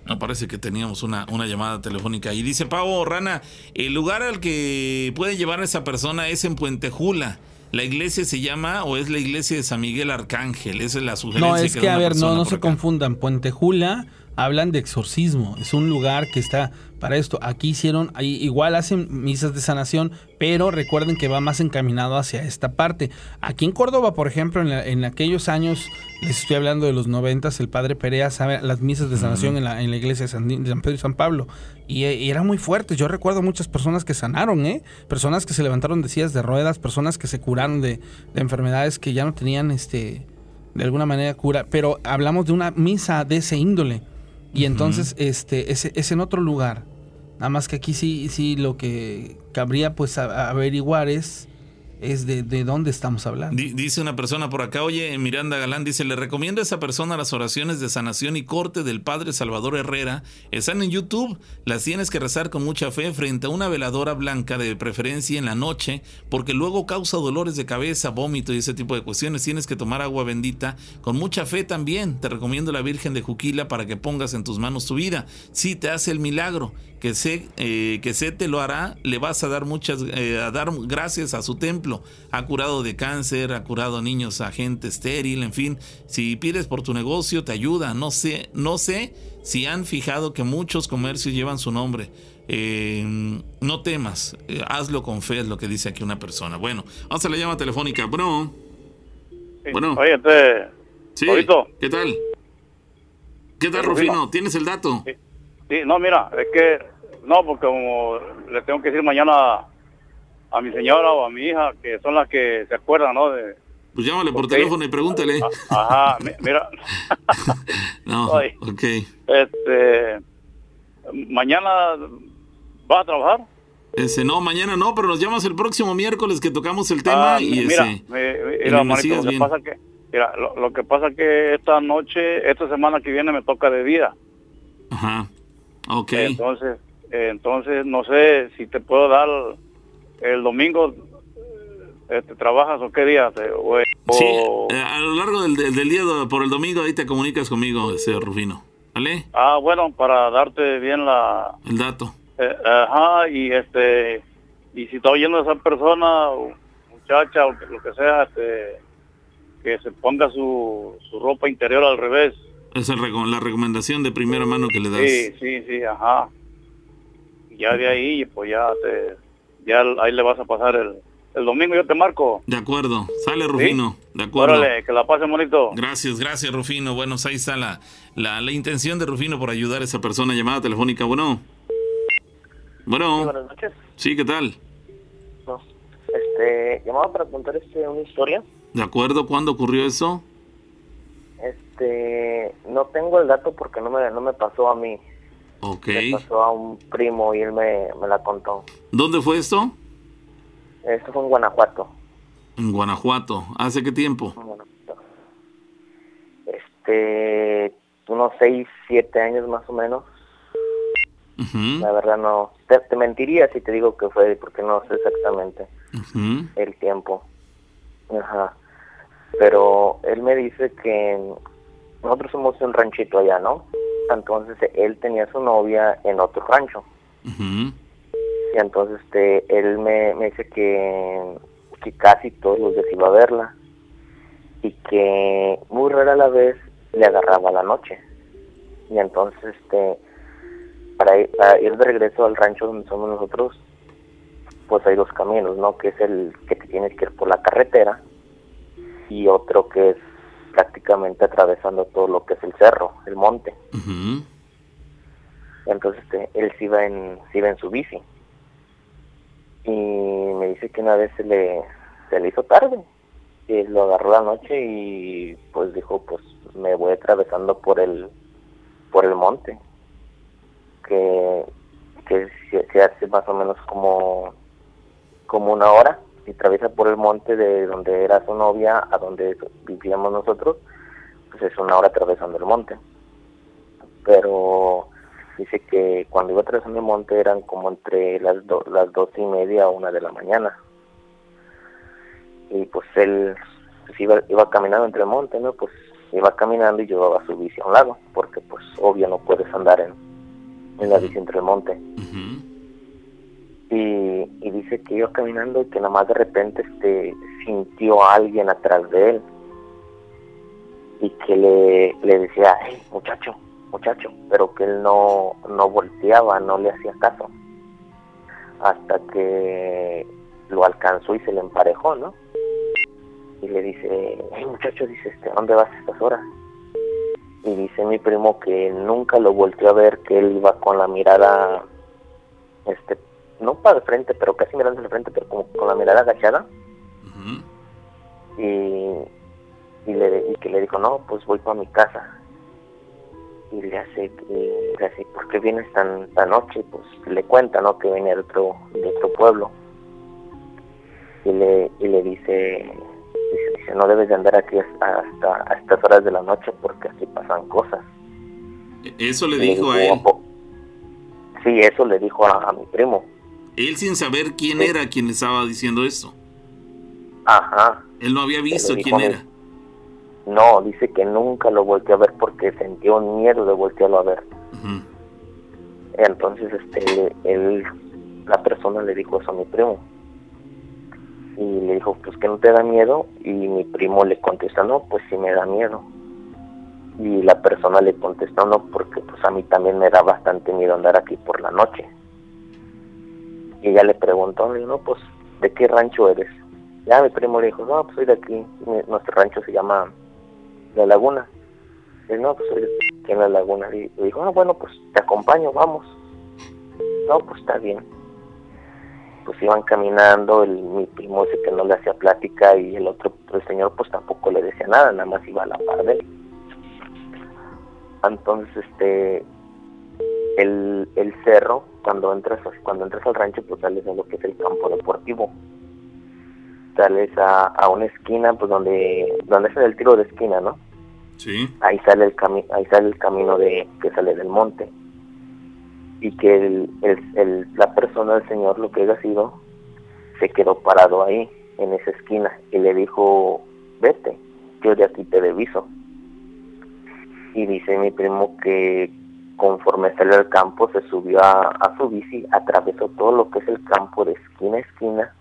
C: No, parece que teníamos una, una llamada telefónica. Y dice Pavo Rana, el lugar al que puede llevar a esa persona es en Puente Jula. La iglesia se llama o es la iglesia de San Miguel Arcángel. Esa es la sugerencia.
B: No, es
C: da
B: que, a ver, no, no se
C: acá.
B: confundan. Puente Jula hablan de exorcismo. Es un lugar que está para esto. Aquí hicieron, ahí igual hacen misas de sanación, pero recuerden que va más encaminado hacia esta parte. Aquí en Córdoba, por ejemplo, en, la- en aquellos años, les estoy hablando de los noventas, el padre Perea sabe las misas de sanación en, la, en la iglesia de San, de San Pedro y San Pablo. Y, eh, y eran muy fuertes. Yo recuerdo muchas personas que sanaron, ¿eh? Personas que se levantaron de sillas de ruedas, personas que se curaron de, de enfermedades que ya no tenían este de alguna manera cura, pero hablamos de una misa de ese índole. Y entonces este es, es en otro lugar. Nada más que aquí sí, sí lo que cabría pues a- a averiguar es, es de, de dónde estamos hablando.
C: Di- Dice una persona por acá, oye, Miranda Galán dice, le recomiendo a esa persona las oraciones de sanación y corte del Padre Salvador Herrera. Están en YouTube, las tienes que rezar con mucha fe frente a una veladora blanca de preferencia en la noche, porque luego causa dolores de cabeza, vómito y ese tipo de cuestiones. Tienes que tomar agua bendita con mucha fe también. Te recomiendo la Virgen de Juquila para que pongas en tus manos tu vida. Sí, te hace el milagro que sé eh, que sé te lo hará, le vas a dar muchas eh, a dar gracias a su templo. Ha curado de cáncer, ha curado niños a gente estéril, en fin. Si pides por tu negocio te ayuda. No sé, no sé si han fijado que muchos comercios llevan su nombre. Eh, no temas, eh, hazlo con fe, es lo que dice aquí una persona. Bueno, vamos a la llama telefónica. Bueno, bueno.
F: Oye, este,
C: sí. ¿qué tal? ¿Qué tal,
F: Rufino.
C: Rufino? ¿Tienes el dato?
F: sí, no, mira, es que, no, porque como le tengo que decir mañana a, a mi señora o a mi hija, que son las que se acuerdan, ¿no? De,
C: Pues llámale por teléfono y pregúntale.
F: ajá, mi- mira,
C: No, ok.
F: este, mañana va a trabajar.
C: Ese no, mañana no, pero nos llamas el próximo miércoles que tocamos el tema
F: Ah,
C: y
F: mira,
C: ese.
F: mira, manito,
C: sigues
F: lo que
C: bien.
F: pasa que, mira, lo, lo que pasa que esta noche, esta semana que viene me toca de día.
C: Ajá. Ok.
F: Entonces, eh, entonces no sé si te puedo dar el domingo. Este, ¿Trabajas o qué día? Te- o-
C: Sí, eh, a lo largo del, del- día por el domingo ahí te comunicas conmigo, ese Rufino. ¿Vale?
F: Ah, bueno, para darte bien la...
C: El dato.
F: eh, ajá, y este... Y si está oyendo a esa persona, o muchacha, o lo que sea, este, que se ponga su, su ropa interior al revés.
C: Esa es la recomendación de primera mano que le das.
F: Sí, sí, sí, ajá. Ya de ahí, pues ya te... Ya ahí le vas a pasar el... El domingo yo te marco.
C: De acuerdo. Sale Rufino. De acuerdo.
F: Órale, que la pase bonito.
C: Gracias, gracias Rufino. Bueno, ahí está la, la, la intención de Rufino por ayudar a esa persona llamada telefónica. Bueno. Bueno.
J: buenas noches.
C: Sí, ¿qué tal?
J: No. Este, llamaba para contar este, una historia.
C: ¿De acuerdo? ¿Cuándo ocurrió eso?
J: Este, no tengo el dato porque no me, no me pasó a mí.
C: Ok.
J: Me pasó a un primo y él me, me la contó.
C: ¿Dónde fue esto?
J: Esto fue en Guanajuato.
C: En Guanajuato. ¿Hace qué tiempo?
J: Este, unos 6, 7 años más o menos. La verdad no, te, te mentiría si te digo que fue porque no sé exactamente el tiempo. Ajá. Pero él me dice que nosotros somos un ranchito allá, ¿no? Entonces él tenía su novia en otro rancho. Y entonces este, él me, me dice que, que casi todos los días iba a verla. Y que muy rara la vez le agarraba la noche. Y entonces este para ir, para ir de regreso al rancho donde somos nosotros, pues hay dos caminos, ¿no? Que es el que te tienes que ir por la carretera y otro que es prácticamente atravesando todo lo que es el cerro, el monte. Entonces este, él se iba, en, se iba en su bici. Y me dice que una vez se le, se le hizo tarde. Y lo agarró la noche y pues dijo, pues me voy atravesando por el, por el monte. Que, que se, se hace más o menos como, como una hora. Y atraviesa por el monte de donde era su novia a donde vivíamos nosotros. Pues es una hora atravesando el monte. Pero dice que cuando iba atravesando el monte eran como entre las, do- las dos y media o una de la mañana. Y pues él pues, iba, iba caminando entre el monte, ¿no? Pues iba caminando y llevaba su bici a un lado, porque pues obvio no puedes andar en, en la bici entre el monte. Y, y dice que iba caminando y que nada más de repente este sintió a alguien atrás de él y que le, le decía, hey, muchacho, muchacho, pero que él no, no volteaba, no le hacía caso. Hasta que lo alcanzó y se le emparejó, ¿no? Y le dice, hey, muchacho, dice, este, ¿a dónde vas a estas horas? Y dice mi primo que nunca lo volteó a ver, que él iba con la mirada, este, no para el frente, pero casi mirando al frente, pero como con la mirada agachada. Y, y, le, y que le dijo, no, pues voy para mi casa. Y le hace, y le hace, ¿por qué vienes tan, tan noche? Pues le cuenta, ¿no? Que venía de otro, de otro pueblo. Y le, y le dice, dice, dice, no debes de andar aquí hasta a estas horas de la noche porque así pasan cosas.
C: Eso le dijo a él.
J: Sí, eso le dijo a, a mi primo.
C: Él sin saber quién era quien le estaba diciendo esto.
J: Ajá.
C: Él no había visto quién era.
J: No, dice que nunca lo volteó a ver porque sintió miedo de voltearlo a ver. Entonces, este, él, la persona le dijo eso a mi primo. Y le dijo, pues que no te da miedo. Y mi primo le contesta, no, pues sí me da miedo. Y la persona le contestó, no, porque pues a mí también me da bastante miedo andar aquí por la noche. Y ella le preguntó, le dijo, no, pues, ¿de qué rancho eres? Ya mi primo le dijo, no, pues soy de aquí. Nuestro rancho se llama La Laguna. Y no, pues soy de aquí en La Laguna. Y le dijo, ah, bueno, pues te acompaño, vamos. No, pues está bien. Pues iban caminando, el, mi primo dice que no le hacía plática y el otro, el señor pues tampoco le decía nada, nada más iba a la par de él. Entonces, este, el, el cerro, cuando entras, cuando entras al rancho, pues sales a lo que es el campo deportivo. Sales a, a una esquina, pues donde, donde es el tiro de esquina, ¿no?
C: Sí.
J: ahí sale el cami ahí sale el camino de que sale del monte y que el, el, el- la persona el señor lo que haya sido se quedó parado ahí en esa esquina y le dijo vete yo de aquí te deviso y dice mi primo que conforme salió al campo se subió a, su bici atravesó todo lo que es el campo de esquina a esquina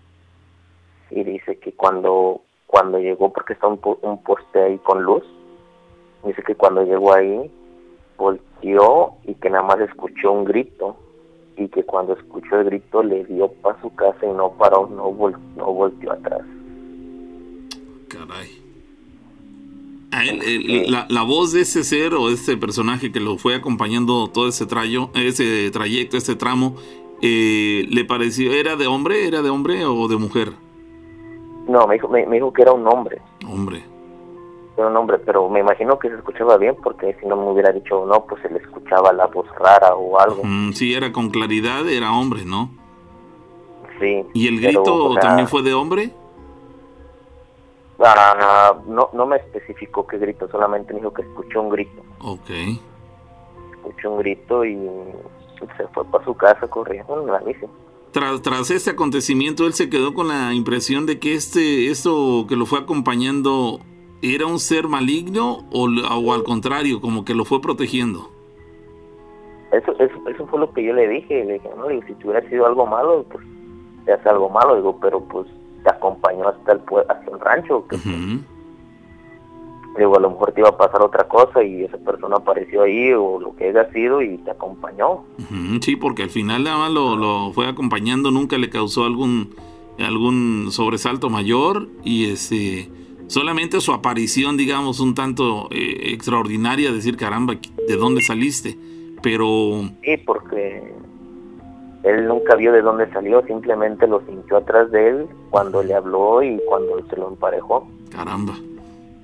J: y dice que cuando cuando llegó porque está un, un poste ahí con luz Dice que cuando llegó ahí, volteó y que nada más escuchó un grito. Y que cuando escuchó el grito le dio para su casa y no paró, no, vol- no volteó atrás.
C: Caray. A él, el- la, la voz de ese ser o de ese personaje que lo fue acompañando todo ese trayo, ese trayecto, ese tramo, eh, ¿le pareció, era de hombre, era de hombre o de mujer?
J: No, me dijo, me, me dijo que era un hombre.
C: Hombre.
J: Era un hombre, pero me imagino que se escuchaba bien porque si no me hubiera dicho no, pues se le escuchaba la voz rara o algo.
C: Mm, sí, era con claridad, era hombre, ¿no?
J: Sí.
C: ¿Y el
J: pero,
C: grito
J: o sea,
C: también fue de hombre?
J: Ah, no, no me especificó qué grito, solamente me dijo que escuchó un grito.
C: Ok.
J: Escuchó un grito y se fue para su casa corriendo en la bici.
C: Tras, tras este acontecimiento, él se quedó con la impresión de que este, esto que lo fue acompañando era un ser maligno o, o al contrario, como que lo fue protegiendo.
J: Eso, eso, eso fue lo que yo le dije. Le dije, no, si tuviera sido algo malo, pues te hace algo malo, digo, pero pues te acompañó hasta el, hasta el rancho. Que, Digo, a lo mejor te iba a pasar otra cosa y esa persona apareció ahí o lo que haya sido y te acompañó.
C: Sí, porque al final nada más lo, lo fue acompañando, nunca le causó algún, algún sobresalto mayor y este solamente su aparición, digamos, un tanto eh, extraordinaria, decir, caramba, ¿de dónde saliste? Pero
J: Sí, porque él nunca vio de dónde salió, simplemente lo sintió atrás de él cuando le habló y cuando se lo emparejó.
C: Caramba.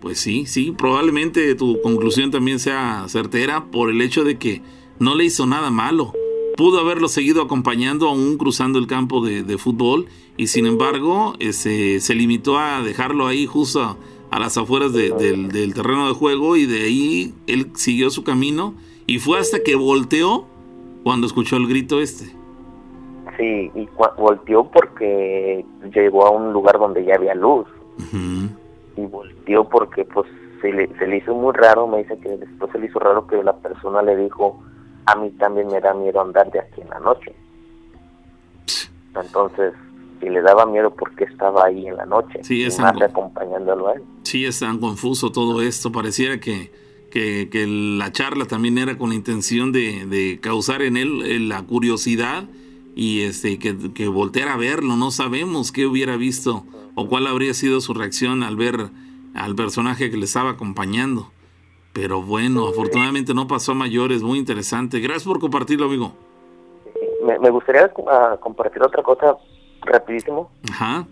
C: Pues sí, sí, probablemente tu conclusión también sea certera por el hecho de que no le hizo nada malo. Pudo haberlo seguido acompañando aún cruzando el campo de, de fútbol y sin embargo ese, se limitó a dejarlo ahí justo a, las afueras de- del, del terreno de juego y de ahí él siguió su camino y fue hasta que volteó cuando escuchó el grito este.
J: Sí, y volteó porque llegó a un lugar donde ya había luz. Y volteó porque pues se le, se le hizo muy raro, me dice que después se le hizo raro que la persona le dijo, a mí también me da miedo andar de aquí en la noche. Entonces, si le daba miedo, ¿por qué estaba ahí en la noche?
C: Sí,
J: Y
C: es
J: más acompañándolo a él.
C: Sí, es tan confuso todo esto. Pareciera que, que, que la charla también era con la intención de, de causar en él eh, la curiosidad y este que, que volteara a verlo. No sabemos qué hubiera visto o cuál habría sido su reacción al ver al personaje que le estaba acompañando. Pero bueno, afortunadamente no pasó a mayores. Muy interesante. Gracias por compartirlo, amigo.
J: Me, me gustaría ah, compartir otra cosa rapidísimo.
C: Ajá.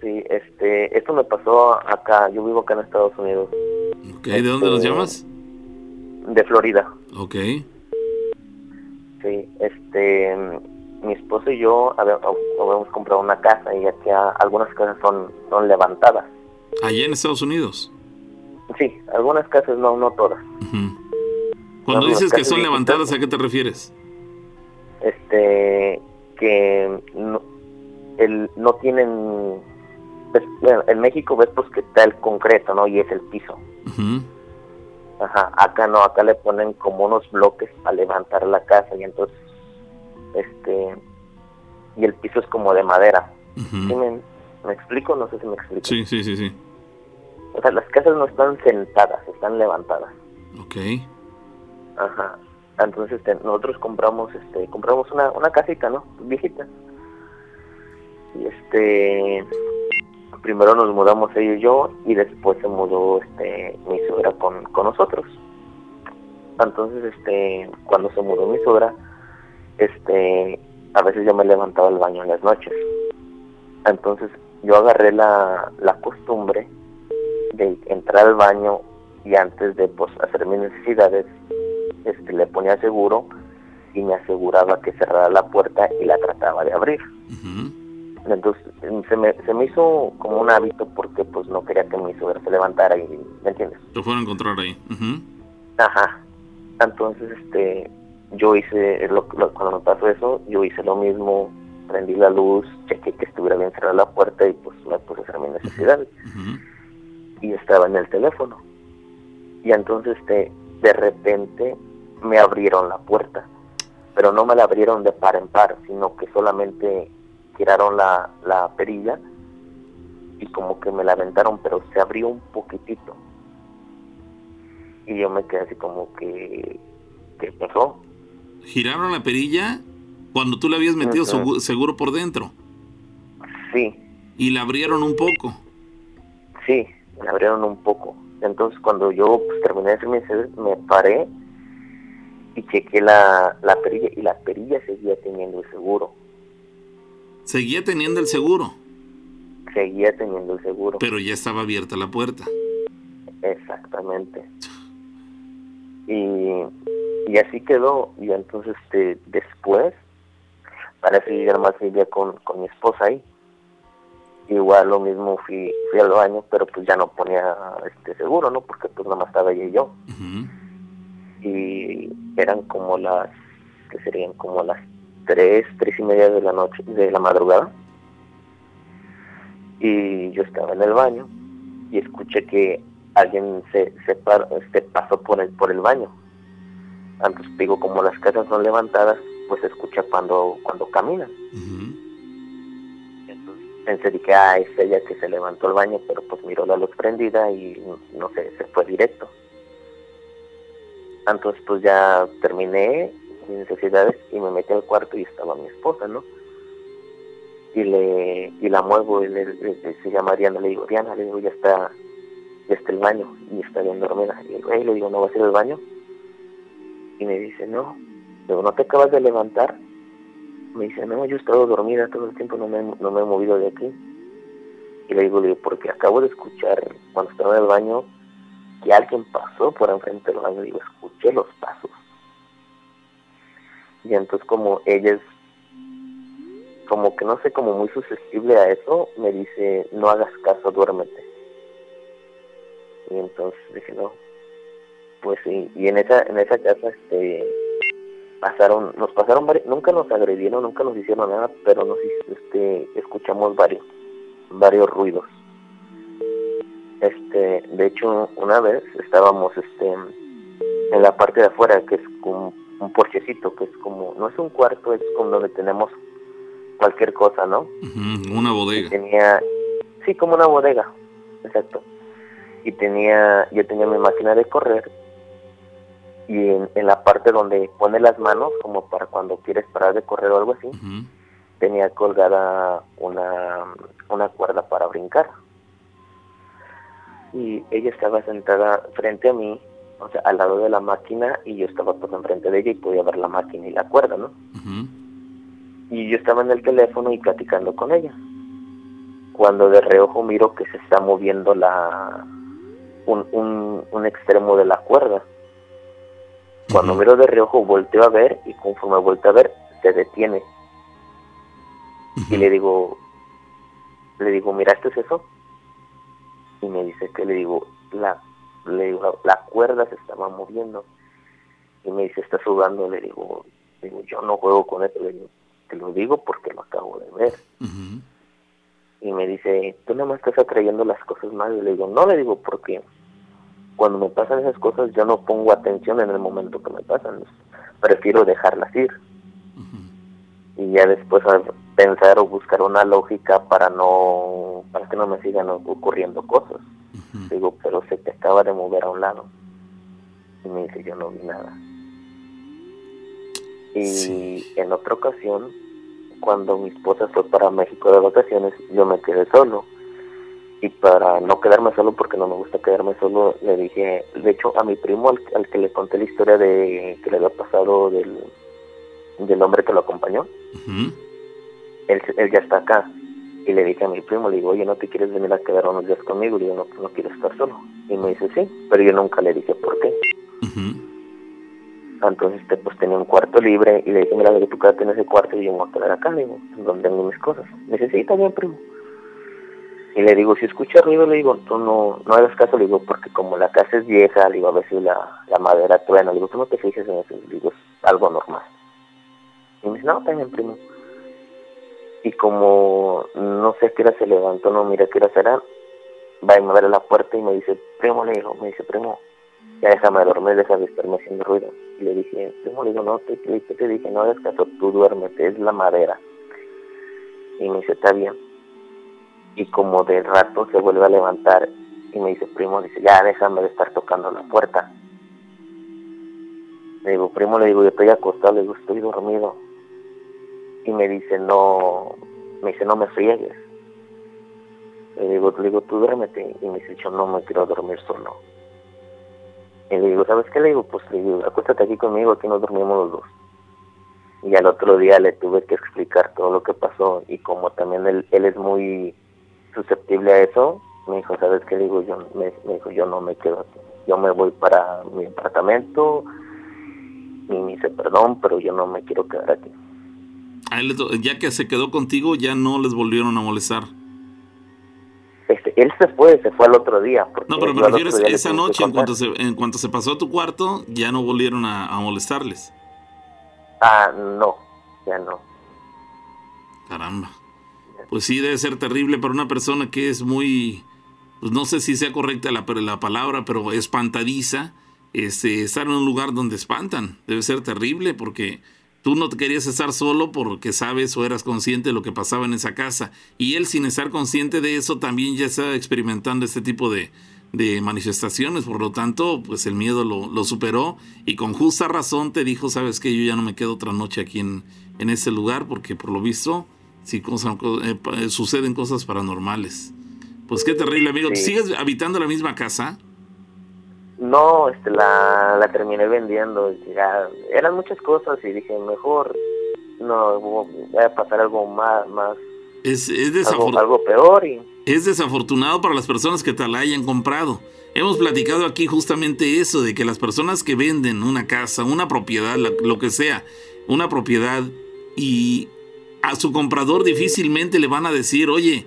J: Sí, este, esto me pasó acá, yo vivo acá en Estados Unidos,
C: Ok, ¿de dónde nos
J: Este,
C: llamas?
J: de Florida.
C: Ok.
J: Sí, este, mi esposo y yo habíamos comprado una casa y aquí algunas casas son, son levantadas.
C: Allá en Estados Unidos.
J: Sí, algunas casas no, no todas.
C: Cuando
J: No,
C: dices que son levantadas, ¿a qué te refieres?
J: Este, que no, el, no tienen, pues, bueno, en México ves pues que está el concreto, ¿no? Y es el piso.
C: Ujú.
J: Ajá, acá no, acá le ponen como unos bloques para levantar la casa y entonces, este, y el piso es como de madera. ¿Sí me, me explico? No sé si me explico.
C: Sí, sí, sí, sí.
J: O sea, las casas no están sentadas, están levantadas.
C: Ok.
J: Ajá. Entonces este, nosotros compramos, este, compramos una, una casita, ¿no? Viejita. Y este, primero nos mudamos ella y yo y después se mudó, este, mi suegra con, con nosotros. Entonces, este, cuando se mudó mi suegra, este, a veces yo me levantaba al baño en las noches. Entonces, yo agarré la, la costumbre de entrar al baño y antes de pues, hacer mis necesidades, este, le ponía seguro y me aseguraba que cerrara la puerta y la trataba de abrir. Entonces se me, se me hizo como un hábito porque pues no quería que mi suegra se levantara y, ¿me entiendes?
C: Te fueron a encontrar ahí. Ujú.
J: Ajá. Entonces, este, yo hice, lo- lo- cuando me pasó eso, yo hice lo mismo, prendí la luz, chequé que estuviera bien cerrada la puerta y pues me puse a hacer mis necesidades. Y estaba en el teléfono. Y entonces, este, de repente me abrieron la puerta. Pero no me la abrieron de par en par, sino que solamente tiraron la, la perilla y como que me la aventaron, pero se abrió un poquitito. Y yo me quedé así como que, ¿qué pasó?
C: Giraron la perilla cuando tú le habías metido segu- seguro por dentro.
J: Sí,
C: Y la abrieron un poco.
J: sí, me abrieron un poco. Entonces cuando yo pues, terminé de hacer mis me paré y chequé la, la perilla y la perilla seguía teniendo el seguro.
C: Seguía teniendo el seguro.
J: seguía teniendo el seguro.
C: Pero ya estaba abierta la puerta.
J: Exactamente. Y, y así quedó. Y entonces este, después, que ya más vivía con, con mi esposa ahí. Igual lo mismo fui, fui al baño, pero pues ya no ponía este seguro, ¿no? Porque pues nada más estaba ella y yo. Y eran como las, que serían como las tres, tres y media de la noche, de la madrugada. Y yo estaba en el baño y escuché que alguien se, se este, pasó por el, por el baño. Antes digo, como las casas son levantadas, pues se escucha cuando, cuando caminan. Entonces pensé que ah, es ella que se levantó el baño, pero pues miró la luz prendida y no sé, se fue directo. Entonces pues ya terminé mis necesidades y me metí al cuarto y estaba mi esposa, ¿no? Y le y la muevo y le, se llama Diana, le digo, Diana, le digo, ya está, ya está el baño y está bien dormida. Y le digo, le digo, ¿no va a ser el baño? Y me dice, no. Le digo, ¿no te acabas de levantar? Me dice, no, yo he estado dormida todo el tiempo, no me, no me he movido de aquí. Y le digo, le digo, porque acabo de escuchar cuando estaba en el baño que alguien pasó por enfrente del baño. Digo, escuché los pasos. Y entonces como ella es como que no sé, como muy susceptible a eso, me dice, no hagas caso, duérmete. Y entonces dije, no, pues sí, y en esa, en esa casa, este, pasaron, nos pasaron varios, nunca nos agredieron, nunca nos hicieron nada, pero nos, este, escuchamos varios, varios ruidos. Este, de hecho, una vez estábamos, este, en la parte de afuera, que es como un porchecito, que es como, no es un cuarto, es como donde tenemos cualquier cosa, ¿no?
C: una bodega.
J: tenía, sí, como una bodega, exacto. Y tenía, yo tenía mi máquina de correr y en, la parte donde pone las manos, como para cuando quieres parar de correr o algo así, tenía colgada una, una cuerda para brincar. Y ella estaba sentada frente a mí, o sea, al lado de la máquina, y yo estaba pues enfrente de ella y podía ver la máquina y la cuerda, ¿no? y yo estaba en el teléfono y platicando con ella. Cuando de reojo miro que se está moviendo la un, un, un extremo de la cuerda. Cuando miro de reojo volteo a ver y conforme volteo a ver se detiene. Y le digo, le digo, ¿miraste eso? Y me dice que le digo, la, le digo, la, cuerda se estaba moviendo. Y me dice, está sudando. Le digo, digo, yo no juego con eso. Le digo, te lo digo porque lo acabo de ver. Y me dice, tú no me estás atrayendo las cosas mal. Y le digo, no, le digo, porque cuando me pasan esas cosas yo no pongo atención en el momento que me pasan. Prefiero dejarlas ir. Y ya después pensar o buscar una lógica para no para que no me sigan ocurriendo cosas. Digo, pero se te acaba de mover a un lado. Y me dice, yo no vi nada. Y en otra ocasión, cuando mi esposa fue para México de vacaciones, yo me quedé solo. Y para no quedarme solo, porque no me gusta quedarme solo, le dije, de hecho, a mi primo, al, que le conté la historia de que le había pasado del, del hombre que lo acompañó, él, él ya está acá. Y le dije a mi primo, le digo, oye, ¿no te quieres venir a quedar unos días conmigo? Le digo, no, no quiero estar solo. Y me dice, sí, pero yo nunca le dije por qué. Entonces, este, pues tenía un cuarto libre y le dije, mira, tú quédate en ese cuarto y yo me voy a quedar acá, digo, donde tengo mis cosas. Me dice, sí, está bien, primo. Y le digo, si escucha ruido, le digo, tú no, no hagas caso, le digo, porque como la casa es vieja, le digo, a ver si la, la madera truena, le digo, tú no te fijes en eso, le digo, es algo normal. Y me dice, no, bien, primo. Y como no sé qué hora se levantó, no mira qué hora será, va y me abre la puerta y me dice, primo, le digo, me dice, primo, ya déjame dormir, deja de estarme haciendo ruido. Y le dije, primo, le digo, no, te, te dije, no caso, tú duérmete, es la madera. Y me dice, está bien. Y como de rato se vuelve a levantar y me dice, primo, dice, ya déjame de estar tocando la puerta. Le digo, primo, le digo, yo estoy acostado, le digo, estoy dormido. Y me dice, no, me dice, no me friegues. Le digo, le digo, tú duérmete. Y me dice, yo no me quiero dormir solo. Y le digo, ¿sabes qué? Le digo, pues le digo, acuéstate aquí conmigo, aquí nos dormimos los dos. Y al otro día le tuve que explicar todo lo que pasó y como también él, es muy, susceptible a eso, me dijo, ¿sabes qué? Le digo, yo, me, me dijo, yo no me quedo aquí. Yo me voy para mi apartamento y me dice, perdón, pero yo no me quiero quedar aquí.
C: A él ya que se quedó contigo, ya no les volvieron a molestar.
J: Este, él se fue, se fue al otro día.
C: No, pero me refiero esa noche, en cuanto, se, en cuanto se pasó a tu cuarto, ya no volvieron a, a molestarles.
J: Ah, no, ya no.
C: Caramba. Pues sí, debe ser terrible para una persona que es muy, pues no sé si sea correcta la, la palabra, pero espantadiza, este, estar en un lugar donde espantan. Debe ser terrible porque tú no te querías estar solo porque sabes o eras consciente de lo que pasaba en esa casa. Y él sin estar consciente de eso también ya estaba experimentando este tipo de, de manifestaciones. Por lo tanto, pues el miedo lo, lo superó y con justa razón te dijo, sabes que yo ya no me quedo otra noche aquí en, en ese lugar porque por lo visto cosa- co- eh, eh, suceden cosas paranormales. Pues qué terrible, amigo. ¿Tú. ¿Sigues habitando la misma casa?
J: No, este, la, la terminé vendiendo. Ya, eran muchas cosas y dije, mejor no voy a pasar algo más, más
C: Es, es,
J: algo, peor y
C: es desafortunado para las personas que te la hayan comprado. Hemos platicado aquí justamente eso, de que las personas que venden una casa, una propiedad, lo que sea, una propiedad, y a su comprador difícilmente le van a decir, oye,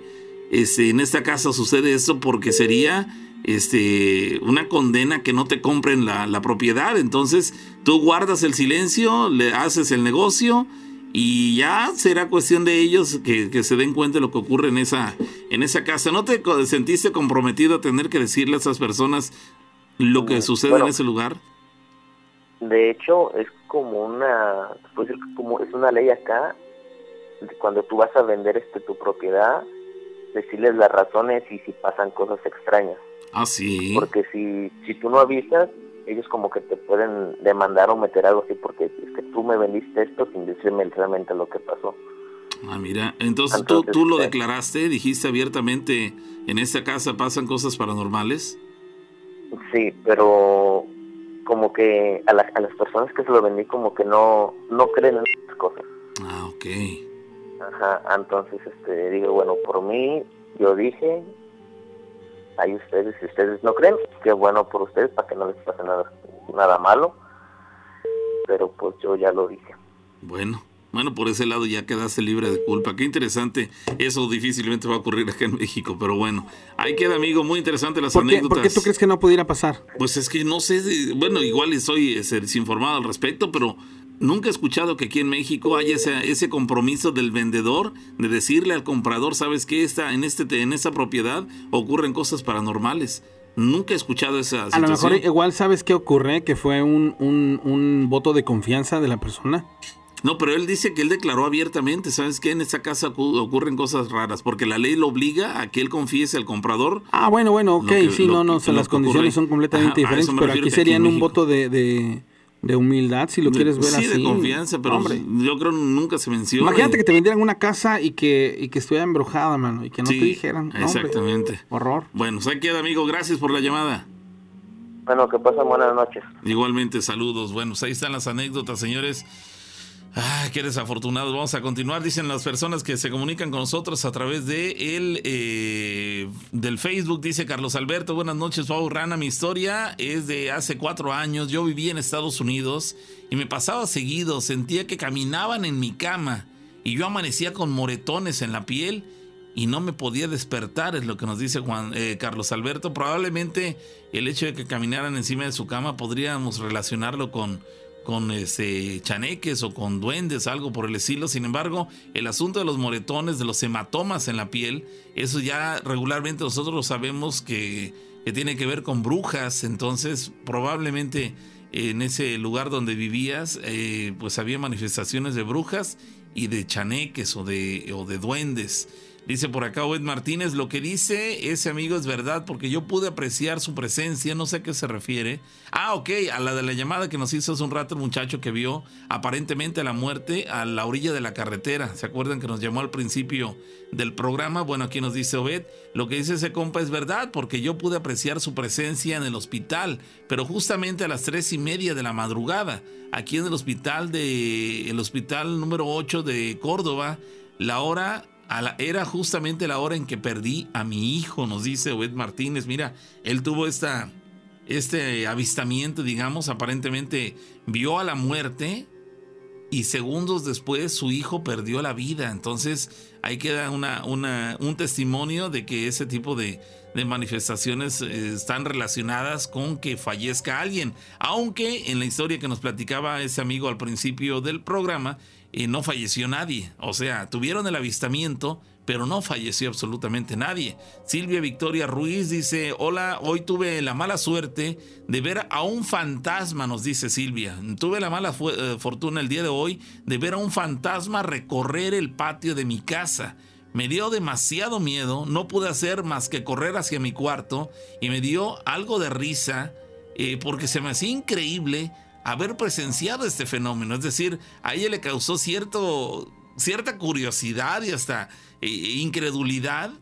C: este, en esta casa sucede esto porque sería este, una condena que no te compren la, la propiedad. Entonces tú guardas el silencio, le haces el negocio y ya será cuestión de ellos que, que se den cuenta de lo que ocurre en esa, en esa casa. ¿No te sentiste comprometido a tener que decirle a esas personas lo que sucede
J: bueno.
C: en ese lugar?
J: de hecho es como una, que como es una ley acá, cuando tú vas a vender este tu propiedad, decirles las razones y si pasan cosas extrañas.
C: Ah, sí.
J: Porque si, si tú no avisas, ellos como que te pueden demandar o meter algo así porque es que tú me vendiste esto sin decirme realmente lo que pasó.
C: Ah, mira, entonces, tú,
J: Entonces,
C: tú lo
J: eh,
C: declaraste, dijiste abiertamente, en esta casa pasan cosas paranormales.
J: Sí, pero como que a, la- a las personas que se lo vendí como que no, no creen en esas cosas.
C: Ah, ok.
J: Ajá, entonces este, digo, bueno, por mí, yo dije, ahí ustedes, si ustedes no creen, qué bueno por ustedes para que no les pase nada, nada malo, pero pues yo ya lo dije.
C: Bueno, bueno, por ese lado ya quedaste libre de culpa. Qué interesante. Eso difícilmente va a ocurrir acá en México, pero bueno. Ahí queda, amigo. Muy interesante las
B: ¿Por qué,
C: anécdotas.
B: por qué tú crees que no pudiera pasar?
C: Pues es que no sé, si- bueno, igual estoy este, desinformado al respecto, pero nunca he escuchado que aquí en México haya ese, ese compromiso del vendedor de decirle al comprador, ¿sabes qué? Está en, este, en esta propiedad ocurren cosas paranormales. Nunca he escuchado esa
B: A lo
C: situación.
B: mejor igual sabes qué ocurre, que fue un, un, un voto de confianza de la persona.
C: No, pero él dice que él declaró abiertamente, ¿sabes qué? En esta casa ocu- ocurren cosas raras, porque la ley lo obliga a que él confiese al comprador.
B: Ah, bueno, bueno, ok,
C: que-
B: sí,
C: lo
B: no, no,
C: que-
B: o sea, las
C: que ocurre
B: condiciones son completamente
C: Ajá,
B: diferentes, pero aquí
C: que
B: serían un voto de, de, de humildad, si lo quieres ver
C: sí,
B: así.
C: de confianza, pero
B: Hombre.
C: yo creo que nunca se menciona.
B: Imagínate que te vendieran una casa y que, y que estuviera embrujada, mano, y que no
C: Sí,
B: te dijeran. Hombre,
C: Exactamente.
B: horror.
C: Bueno, ahí queda, amigo. Gracias por la llamada.
J: Bueno, que pasen buenas noches.
C: Igualmente, saludos. Bueno, pues ahí están las anécdotas, señores. Ay, qué desafortunados. Vamos a continuar. Dicen las personas que se comunican con nosotros a través de el eh, del Facebook. Dice Carlos Alberto, buenas noches, Pau Rana. Mi historia es de hace cuatro años. Yo vivía en Estados Unidos y me pasaba seguido. Sentía que caminaban en mi cama y yo amanecía con moretones en la piel y no me podía despertar, es lo que nos dice Juan eh, Carlos Alberto. Probablemente el hecho de que caminaran encima de su cama podríamos relacionarlo con, con este, chaneques o con duendes, algo por el estilo. Sin embargo, el asunto de los moretones, de los hematomas en la piel, eso ya regularmente nosotros sabemos que, que tiene que ver con brujas. Entonces, probablemente en ese lugar donde vivías, eh, pues había manifestaciones de brujas y de chaneques o de, o de duendes. Dice por acá Obed Martínez, lo que dice ese amigo es verdad porque yo pude apreciar su presencia, no sé a qué se refiere. Ah, ok, a la de la llamada que nos hizo hace un rato el muchacho que vio aparentemente la muerte a la orilla de la carretera. ¿Se acuerdan que nos llamó al principio del programa? Bueno, aquí nos dice Obed, lo que dice ese compa es verdad porque yo pude apreciar su presencia en el hospital, pero justamente a las tres y media de la madrugada, aquí en el hospital de el hospital número 8 de Córdoba, la hora era justamente la hora en que perdí a mi hijo, nos dice Obed Martínez. Mira, él tuvo esta, este avistamiento, digamos, aparentemente vio a la muerte y segundos después su hijo perdió la vida. Entonces ahí queda una, una, un testimonio de que ese tipo de, de manifestaciones eh, están relacionadas con que fallezca alguien. Aunque en la historia que nos platicaba ese amigo al principio del programa, y no falleció nadie. O sea, tuvieron el avistamiento, pero no falleció absolutamente nadie. Silvia Victoria Ruiz dice, hola, hoy tuve la mala suerte de ver a un fantasma, nos dice Silvia. Tuve la mala eh, fortuna el día de hoy de ver a un fantasma recorrer el patio de mi casa. Me dio demasiado miedo, no pude hacer más que correr hacia mi cuarto y me dio algo de risa eh, porque se me hacía increíble haber presenciado este fenómeno. Es decir, a ella le causó cierto, cierta curiosidad y hasta eh, incredulidad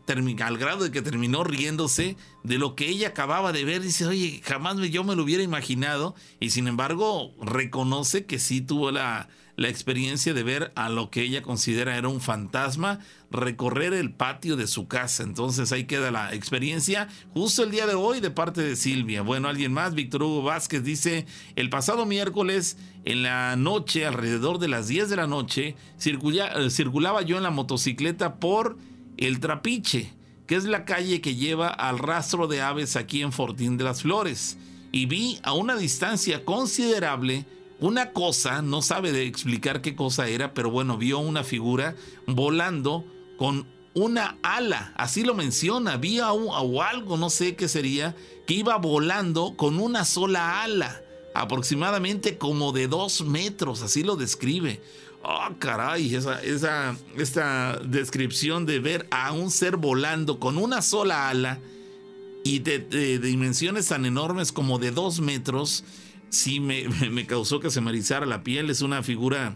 C: al grado de que terminó riéndose de lo que ella acababa de ver. Dice, oye, jamás yo me lo hubiera imaginado. Y sin embargo, reconoce que sí tuvo la, la experiencia de ver a lo que ella considera era un fantasma recorrer el patio de su casa. Entonces ahí queda la experiencia justo el día de hoy de parte de Silvia. Bueno, alguien más, Víctor Hugo Vázquez dice, el pasado miércoles en la noche, alrededor de las 10 de la noche, eh, circulaba yo en la motocicleta por el Trapiche, que es la calle que lleva al rastro de aves aquí en Fortín de las Flores, y vi a una distancia considerable una cosa, no sabe explicar qué cosa era, pero bueno, vio una figura volando con una ala, así lo menciona, vio o algo, no sé qué sería, que iba volando con una sola ala, aproximadamente como de dos metros, así lo describe. Oh, caray, esa, esa, esta descripción de ver a un ser volando con una sola ala y de dimensiones tan enormes como de dos metros, sí me, causó que se me erizara la piel. Es una figura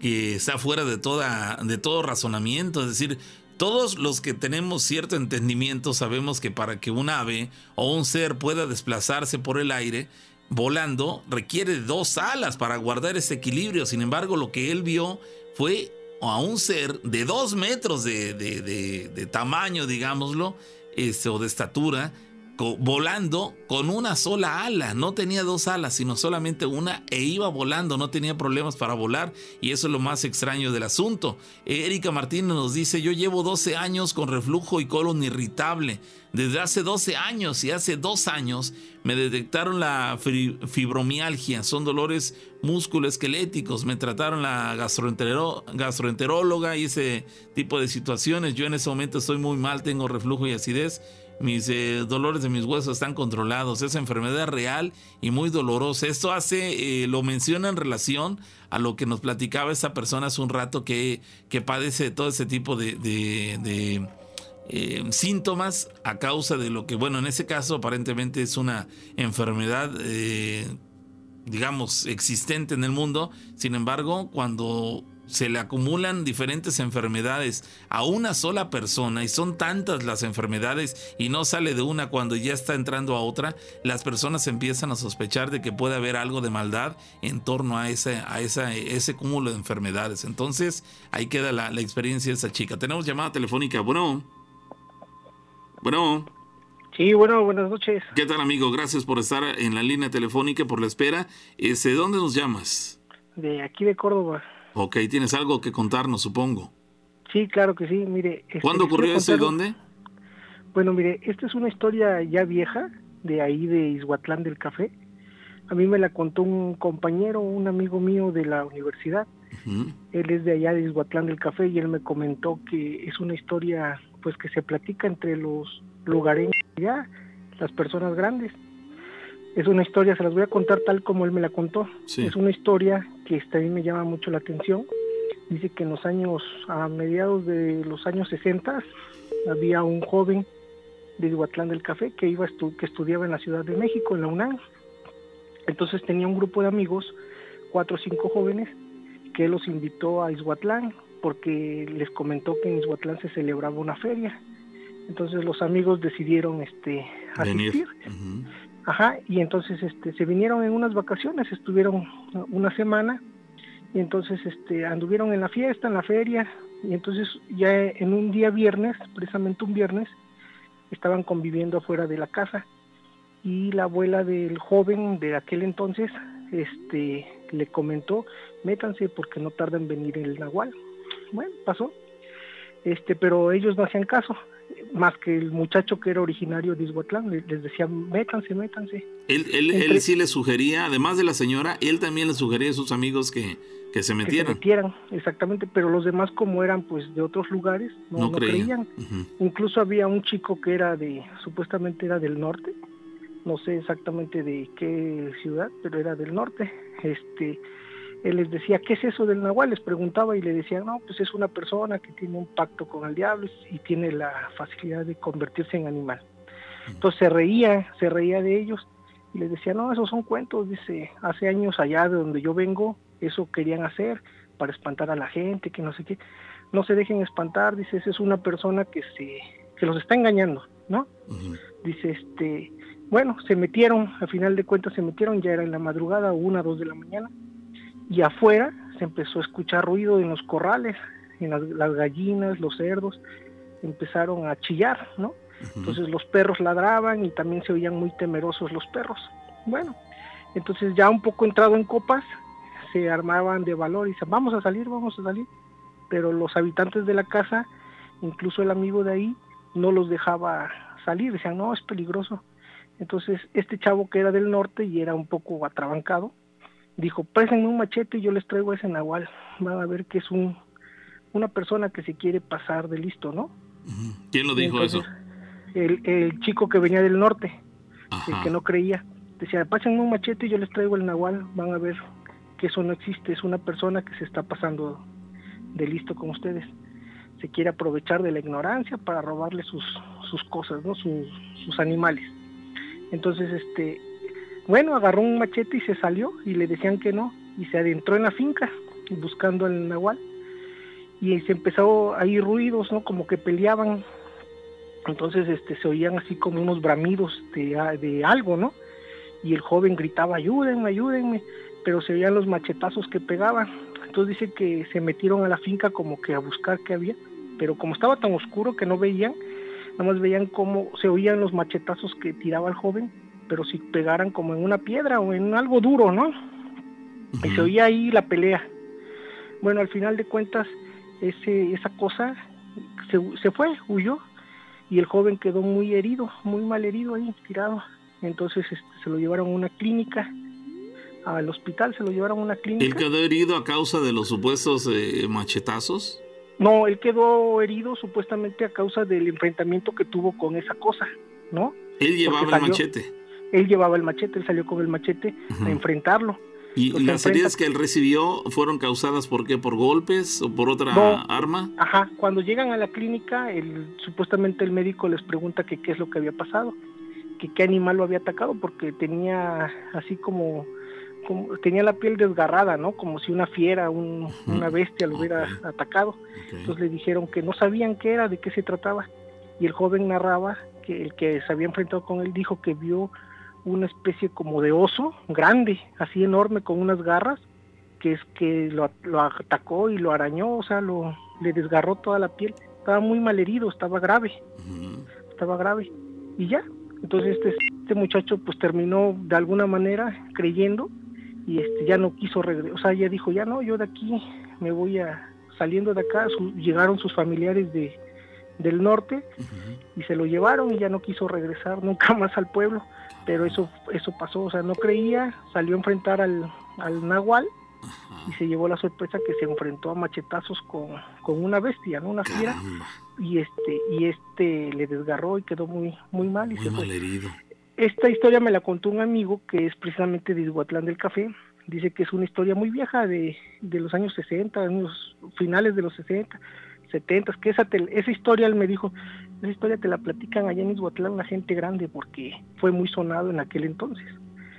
C: que está fuera de, toda, de todo razonamiento. Es decir, todos los que tenemos cierto entendimiento sabemos que para que un ave o un ser pueda desplazarse por el aire volando requiere dos alas para guardar ese equilibrio. Sin embargo, lo que él vio fue a un ser de dos metros de, de tamaño, digámoslo, este, o de estatura, volando con una sola ala. No tenía dos alas, sino solamente una e iba volando. No tenía problemas para volar y eso es lo más extraño del asunto. Erika Martínez nos dice, yo llevo 12 años con reflujo y colon irritable. Desde hace 12 años y hace dos años me detectaron la fibromialgia. Son dolores musculoesqueléticos. Me trataron la gastroenteróloga y ese tipo de situaciones. Yo en ese momento estoy muy mal, tengo reflujo y acidez mis eh, dolores de mis huesos están controlados. Es enfermedad real y muy dolorosa. Esto hace, eh, lo menciona en relación a lo que nos platicaba esta persona hace un rato que, que padece todo ese tipo de, de, eh, síntomas a causa de lo que, bueno, en ese caso aparentemente es una enfermedad, digamos, existente en el mundo. Sin embargo, cuando se le acumulan diferentes enfermedades a una sola persona y son tantas las enfermedades y no sale de una cuando ya está entrando a otra, las personas empiezan a sospechar de que puede haber algo de maldad en torno a ese, a esa, ese cúmulo de enfermedades. Entonces ahí queda la, la experiencia de esa chica. Tenemos llamada telefónica. Bueno. Bueno.
G: Sí, bueno, buenas noches.
C: ¿Qué tal, amigo? Gracias por estar en la línea telefónica, por la espera. ¿De dónde nos llamas?
G: De aquí de Córdoba.
C: Ok, tienes algo que contarnos, supongo.
G: Sí, claro que sí, mire.
C: Este, ¿Cuándo ocurrió eso y dónde?
G: Bueno, mire, esta es una historia ya vieja, de ahí de Izhuatlán del Café. A mí me la contó un compañero, un amigo mío de la universidad. Él es de allá de Izhuatlán del Café y él me comentó que es una historia pues que se platica entre los lugareños ya, las personas grandes. Es una historia, se las voy a contar tal como él me la contó. Es una historia que también me llama mucho la atención. Dice que en los años, a mediados de los años 60, había un joven de Iguatlán del Café que iba que estudiaba en la Ciudad de México, en la UNAM. Entonces tenía un grupo de amigos, cuatro o cinco jóvenes, que los invitó a Izhuatlán porque les comentó que en Izhuatlán se celebraba una feria. Entonces los amigos decidieron este asistir. Ajá, y entonces este, se vinieron en unas vacaciones, estuvieron una semana y entonces este anduvieron en la fiesta, en la feria, y entonces ya en un día viernes, precisamente un viernes, estaban conviviendo afuera de la casa y la abuela del joven de aquel entonces este le comentó, métanse porque no tarda en venir el nahual. Bueno, pasó. Este, pero ellos no hacían caso más que el muchacho que era originario de Izhuatlán, les decía, métanse, métanse.
C: Él, él, él sí le sugería, además de la señora, él también le sugería a sus amigos que, que se metieran.
G: Que se metieran, exactamente, pero los demás como eran pues de otros lugares, no, creían. Incluso había un chico que era de, supuestamente era del norte, no sé exactamente de qué ciudad, pero era del norte, este él les decía, ¿qué es eso del nahual? Les preguntaba y le decían, no, pues es una persona que tiene un pacto con el diablo y tiene la facilidad de convertirse en animal. Entonces se reía, se reía de ellos y les decía, no, esos son cuentos, dice, hace años allá de donde yo vengo, eso querían hacer para espantar a la gente, que no sé qué, no se dejen espantar, dice, esa es una persona que se, que los está engañando, ¿no? Dice, este, bueno, se metieron, al final de cuentas se metieron, ya era en la madrugada, una, dos de la mañana, y afuera se empezó a escuchar ruido en los corrales, en las, gallinas, los cerdos, empezaron a chillar, ¿no? Entonces los perros ladraban y también se oían muy temerosos los perros. Bueno, entonces ya un poco entrado en copas, se armaban de valor y dicen, vamos a salir, vamos a salir. Pero los habitantes de la casa, incluso el amigo de ahí, no los dejaba salir, decían, no, es peligroso. Entonces este chavo que era del norte y era un poco atrabancado, dijo, présenme un machete y yo les traigo ese nahual. Van a ver que es un, una persona que se quiere pasar de listo, ¿no?
C: ¿Quién lo dijo eso?
G: El, el, chico que venía del norte, el que no creía. Decía, pásenme un machete y yo les traigo el nahual. Van a ver que eso no existe. Es una persona que se está pasando de listo con ustedes. Se quiere aprovechar de la ignorancia para robarle sus, sus cosas, ¿no? Sus, sus animales. Entonces, este, bueno, agarró un machete y se salió y le decían que no y se adentró en la finca buscando al nahual y se empezó a ir ruidos, ¿no? Como que peleaban. Entonces este se oían así como unos bramidos de, de algo, ¿no? Y el joven gritaba, "Ayúdenme, ayúdenme", pero se oían los machetazos que pegaban. Entonces dice que se metieron a la finca como que a buscar qué había, pero como estaba tan oscuro que no veían, nada más veían cómo se oían los machetazos que tiraba el joven pero si pegaran como en una piedra o en algo duro, ¿no? Y se oía ahí la pelea. Bueno, al final de cuentas, ese, esa cosa se, se fue, huyó, y el joven quedó muy herido, muy mal herido ahí, tirado. Entonces este, se lo llevaron a una clínica, al hospital se lo llevaron a una clínica.
C: ¿Él quedó herido a causa de los supuestos eh, machetazos?
G: No, él quedó herido supuestamente a causa del enfrentamiento que tuvo con esa cosa, ¿no?
C: Él llevaba el machete
G: él llevaba el machete, él salió con el machete a enfrentarlo.
C: ¿Y las heridas que él recibió fueron causadas por qué? ¿Por golpes o por otra arma?
G: Ajá, cuando llegan a la clínica, el, supuestamente el médico les pregunta que qué es lo que había pasado, que qué animal lo había atacado, porque tenía así como, como tenía la piel desgarrada, ¿no? Como si una fiera, una bestia lo hubiera atacado. Entonces le dijeron que no sabían qué era, de qué se trataba. Y el joven narraba que el que se había enfrentado con él dijo que vio una especie como de oso grande, así enorme, con unas garras, que es que lo, atacó y lo arañó, o sea, lo, le desgarró toda la piel. Estaba muy mal herido, estaba grave, estaba grave. Y ya, entonces este, este muchacho pues terminó de alguna manera creyendo y este ya no quiso regresar, o sea, ya dijo, ya no, yo de aquí me voy a, saliendo de acá, llegaron sus familiares de, del norte y se lo llevaron y ya no quiso regresar nunca más al pueblo pero eso eso pasó, o sea, no creía, salió a enfrentar al, al Nahual y se llevó la sorpresa que se enfrentó a machetazos con, con una bestia, ¿no? Una fiera y este y este le desgarró y quedó muy muy mal y se fue. Esta historia me la contó un amigo que es precisamente de Izhuatlán del Café. Dice que es una historia muy vieja de, de los años 60, años finales de los 60, 70, que esa, esa historia él me dijo, esa historia te la platican allá en Izhuatlán la gente grande porque fue muy sonado en aquel entonces.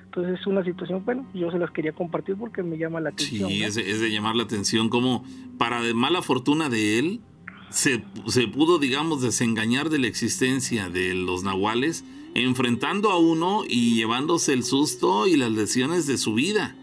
G: Entonces es una situación, bueno, yo se las quería compartir porque me llama la atención.
C: Sí, es, de llamar la atención como para de mala fortuna de él se, se pudo, digamos, desengañar de la existencia de los nahuales enfrentando a uno y llevándose el susto y las lesiones de su vida.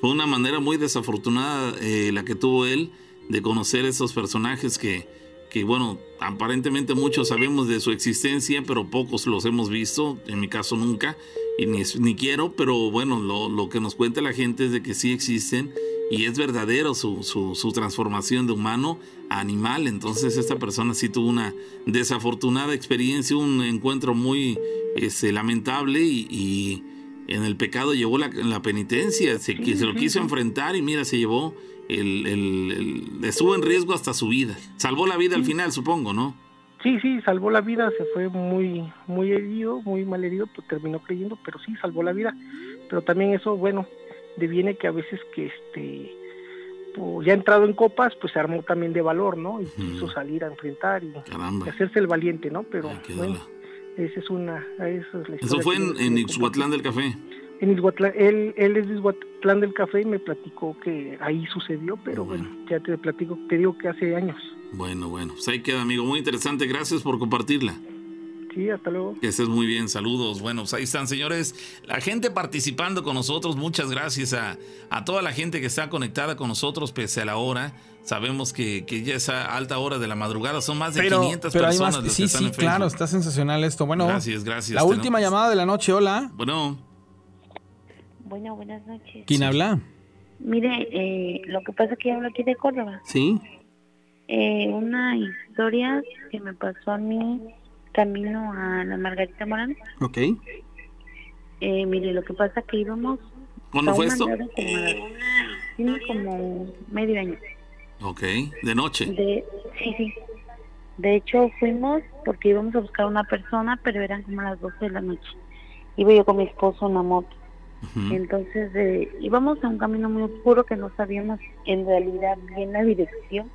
C: Fue una manera muy desafortunada eh, la que tuvo él de conocer esos personajes que, que, bueno, aparentemente muchos sabemos de su existencia, pero pocos los hemos visto, en mi caso nunca, y ni, ni quiero, pero bueno, lo, lo, que nos cuenta la gente es de que sí existen y es verdadero su, su, su, transformación de humano a animal. Entonces esta persona sí tuvo una desafortunada experiencia, un encuentro muy este, lamentable y, y, en el pecado llevó la, la penitencia, se lo quiso enfrentar y mira, se llevó el, el, el, estuvo en riesgo hasta su vida. Salvó la vida al final, supongo, ¿no?
G: Sí, sí, salvó la vida, se fue muy, muy herido, muy mal herido, pues terminó creyendo, pero sí, salvó la vida. Pero también eso, bueno, deviene que a veces que este pues, ya entrado en copas, pues se armó también de valor, ¿no? Y quiso salir a enfrentar y, y, hacerse el valiente, ¿no? Pero bueno, esa es una... Esa es la
C: Eso fue en, en Ixhuatlán del Café.
G: En Ixhuatlán, él, él es de Ixhuatlán del Café y me platicó que ahí sucedió, pero bueno, bueno ya te platico, te digo que hace años.
C: Bueno, bueno, pues ahí queda, amigo. Muy interesante. Gracias por compartirla.
G: Sí, hasta luego.
C: Que estés muy bien, saludos. Bueno, pues ahí están, señores. La gente participando con nosotros, muchas gracias a, a toda la gente que está conectada con nosotros pese a la hora. Sabemos que, que ya es a alta hora de la madrugada, son más de
B: pero,
C: 500
B: pero
C: personas.
B: Hay más, sí, sí, claro, está sensacional esto. Bueno,
C: gracias, gracias.
B: La última llamada de la noche, hola.
C: Bueno.
K: Bueno, buenas noches.
B: ¿Quién habla?
K: Mire, eh, lo que pasa es que hablo aquí de Córdoba.
B: Sí.
K: Eh, una historia que me pasó a mí camino a la Margarita Morán.
B: Ok.
K: Eh, mire, lo que pasa que íbamos...
C: ¿Cuándo fue esto?
K: Como, tiene como medio año.
C: Ok, ¿de noche?
K: De, sí, sí. De hecho, fuimos porque íbamos a buscar a una persona, pero eran como las 12 de la noche. Iba yo con mi esposo en la moto. Uh -huh. Entonces, eh, íbamos a un camino muy oscuro que no sabíamos en realidad bien la dirección.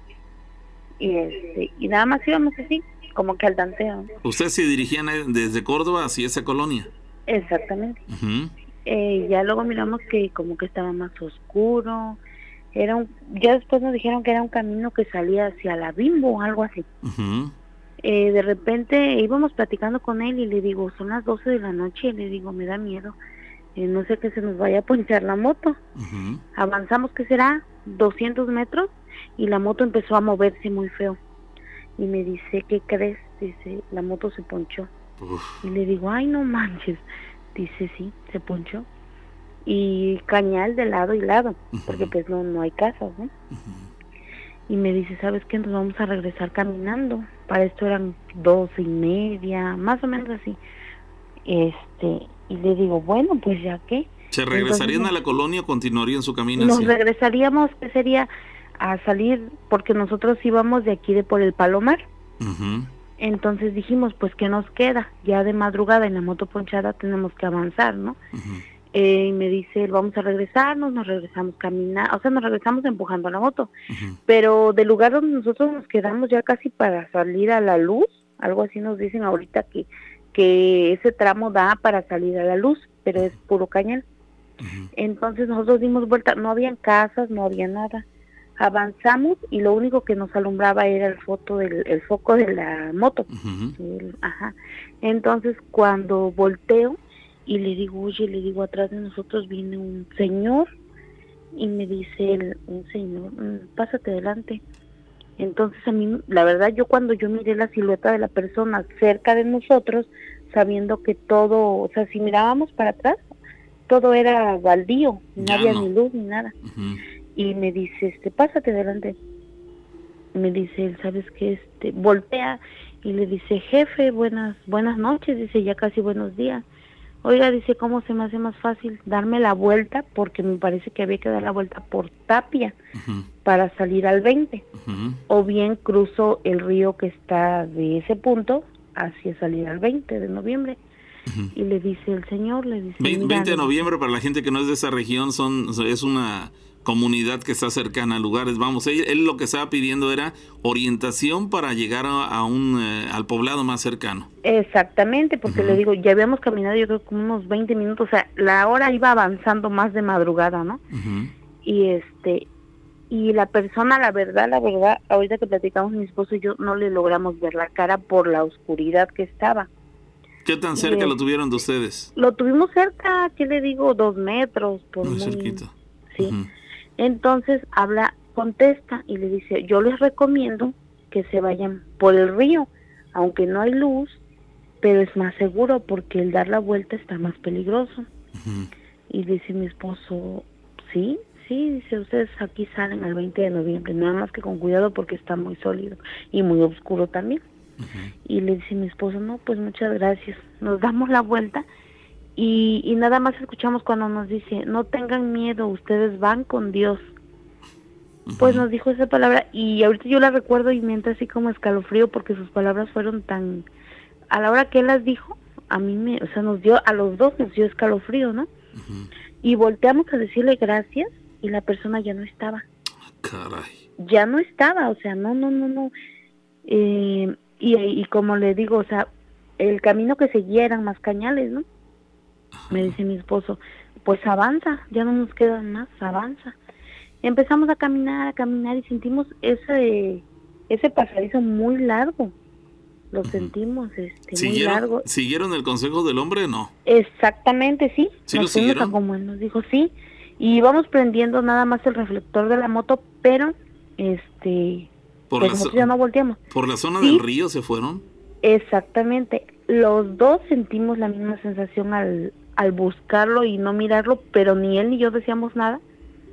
K: Y, este, y nada más íbamos así, como que al tanteo.
C: ¿Usted se dirigía desde Córdoba hacia esa colonia?
K: Exactamente. Uh -huh. eh, ya luego miramos que como que estaba más oscuro. Era un, ya después nos dijeron que era un camino que salía hacia la Bimbo o algo así.
C: Uh -huh.
K: eh, de repente íbamos platicando con él y le digo, son las 12 de la noche, y le digo, me da miedo. No sé que se nos vaya a ponchar la moto.
C: Uh -huh.
K: Avanzamos, que será? 200 metros y la moto empezó a moverse muy feo. Y me dice, ¿qué crees? Dice, la moto se ponchó.
C: Uf.
K: Y le digo, ay, no manches. Dice, sí, se ponchó. Y cañal de lado y lado, uh -huh. porque pues no, no hay casas, ¿no?
C: Uh -huh.
K: Y me dice, ¿sabes qué? Nos vamos a regresar caminando. Para esto eran dos y media, más o menos así. Este, y le digo, bueno, pues ya qué.
C: ¿Se regresarían Entonces, a la colonia o continuarían su camino?
K: Nos hacia... regresaríamos, que sería a salir, porque nosotros íbamos de aquí de por el Palomar.
C: Uh -huh.
K: Entonces dijimos, pues, ¿qué nos queda? Ya de madrugada en la moto ponchada tenemos que avanzar, ¿no?
C: Uh -huh.
K: eh, y me dice, vamos a regresarnos, nos regresamos caminando, o sea, nos regresamos empujando la moto.
C: Uh -huh.
K: Pero del lugar donde nosotros nos quedamos ya casi para salir a la luz, algo así nos dicen ahorita que, que ese tramo da para salir a la luz, pero es puro cañal.
C: Uh -huh.
K: Entonces nosotros dimos vuelta, no habían casas, no había nada avanzamos y lo único que nos alumbraba era el foto del el foco de la moto.
C: Uh -huh.
K: el, ajá. Entonces cuando volteo y le digo, oye, le digo, atrás de nosotros viene un señor y me dice el, un señor, mm, pásate adelante. Entonces a mí, la verdad, yo cuando yo miré la silueta de la persona cerca de nosotros, sabiendo que todo, o sea, si mirábamos para atrás, todo era baldío, no había
C: no.
K: ni luz ni nada.
C: Uh -huh
K: y me dice, este, pásate adelante. Me dice él, ¿sabes qué? Este, voltea y le dice, jefe, buenas, buenas noches, dice, ya casi buenos días. Oiga, dice, ¿cómo se me hace más fácil darme la vuelta? Porque me parece que había que dar la vuelta por Tapia
C: uh -huh.
K: para salir al 20.
C: Uh -huh.
K: O bien cruzo el río que está de ese punto hacia salir al 20 de noviembre.
C: Uh -huh.
K: Y le dice el señor, le dice...
C: 20 de noviembre, para la gente que no es de esa región, son es una comunidad que está cercana a lugares. Vamos, él, él lo que estaba pidiendo era orientación para llegar a, a un eh, al poblado más cercano.
K: Exactamente, porque uh -huh. le digo, ya habíamos caminado yo creo como unos 20 minutos, o sea, la hora iba avanzando más de madrugada, ¿no?
C: Uh -huh.
K: Y este y la persona, la verdad, la verdad, ahorita que platicamos mi esposo y yo no le logramos ver la cara por la oscuridad que estaba.
C: ¿Qué tan cerca lo tuvieron de ustedes?
K: Lo tuvimos cerca, ¿qué le digo? Dos metros. Por
C: muy, muy cerquita
K: ¿sí? Entonces habla, contesta y le dice, yo les recomiendo que se vayan por el río, aunque no hay luz, pero es más seguro porque el dar la vuelta está más peligroso. Y dice mi esposo, sí, sí, dice, ustedes aquí salen el 20 de noviembre, nada más que con cuidado porque está muy sólido y muy oscuro también. Y le dice mi esposo, no, pues muchas gracias. Nos damos la vuelta y, y nada más escuchamos cuando nos dice, no tengan miedo, ustedes van con Dios. Pues nos dijo esa palabra y ahorita yo la recuerdo y me entra así como escalofrío porque sus palabras fueron tan... A la hora que él las dijo, a mí me, o sea, nos dio, a los dos nos dio escalofrío, ¿no? Y volteamos a decirle gracias y la persona ya no estaba.
C: Caray.
K: Ya no estaba, o sea, no, no, no, no. Eh, y, y como le digo, o sea, el camino que seguía eran más cañales, ¿no? Me dice mi esposo, pues avanza, ya no nos quedan más, avanza. Empezamos a caminar, a caminar y sentimos ese ese pasadizo muy largo. Lo sentimos este muy
C: ¿Siguieron,
K: largo.
C: ¿Siguieron el consejo del hombre? No.
K: Exactamente, sí.
C: ¿Sí
K: nos
C: lo siguieron?
K: como él nos dijo, sí. Y íbamos prendiendo nada más el reflector de la moto, pero este
C: Por
K: pues
C: la
K: ya no volteamos.
C: ¿Por la zona
K: Sí.
C: del río se fueron?
K: Exactamente. Los dos sentimos la misma sensación al, al buscarlo y no mirarlo, pero ni él ni yo decíamos nada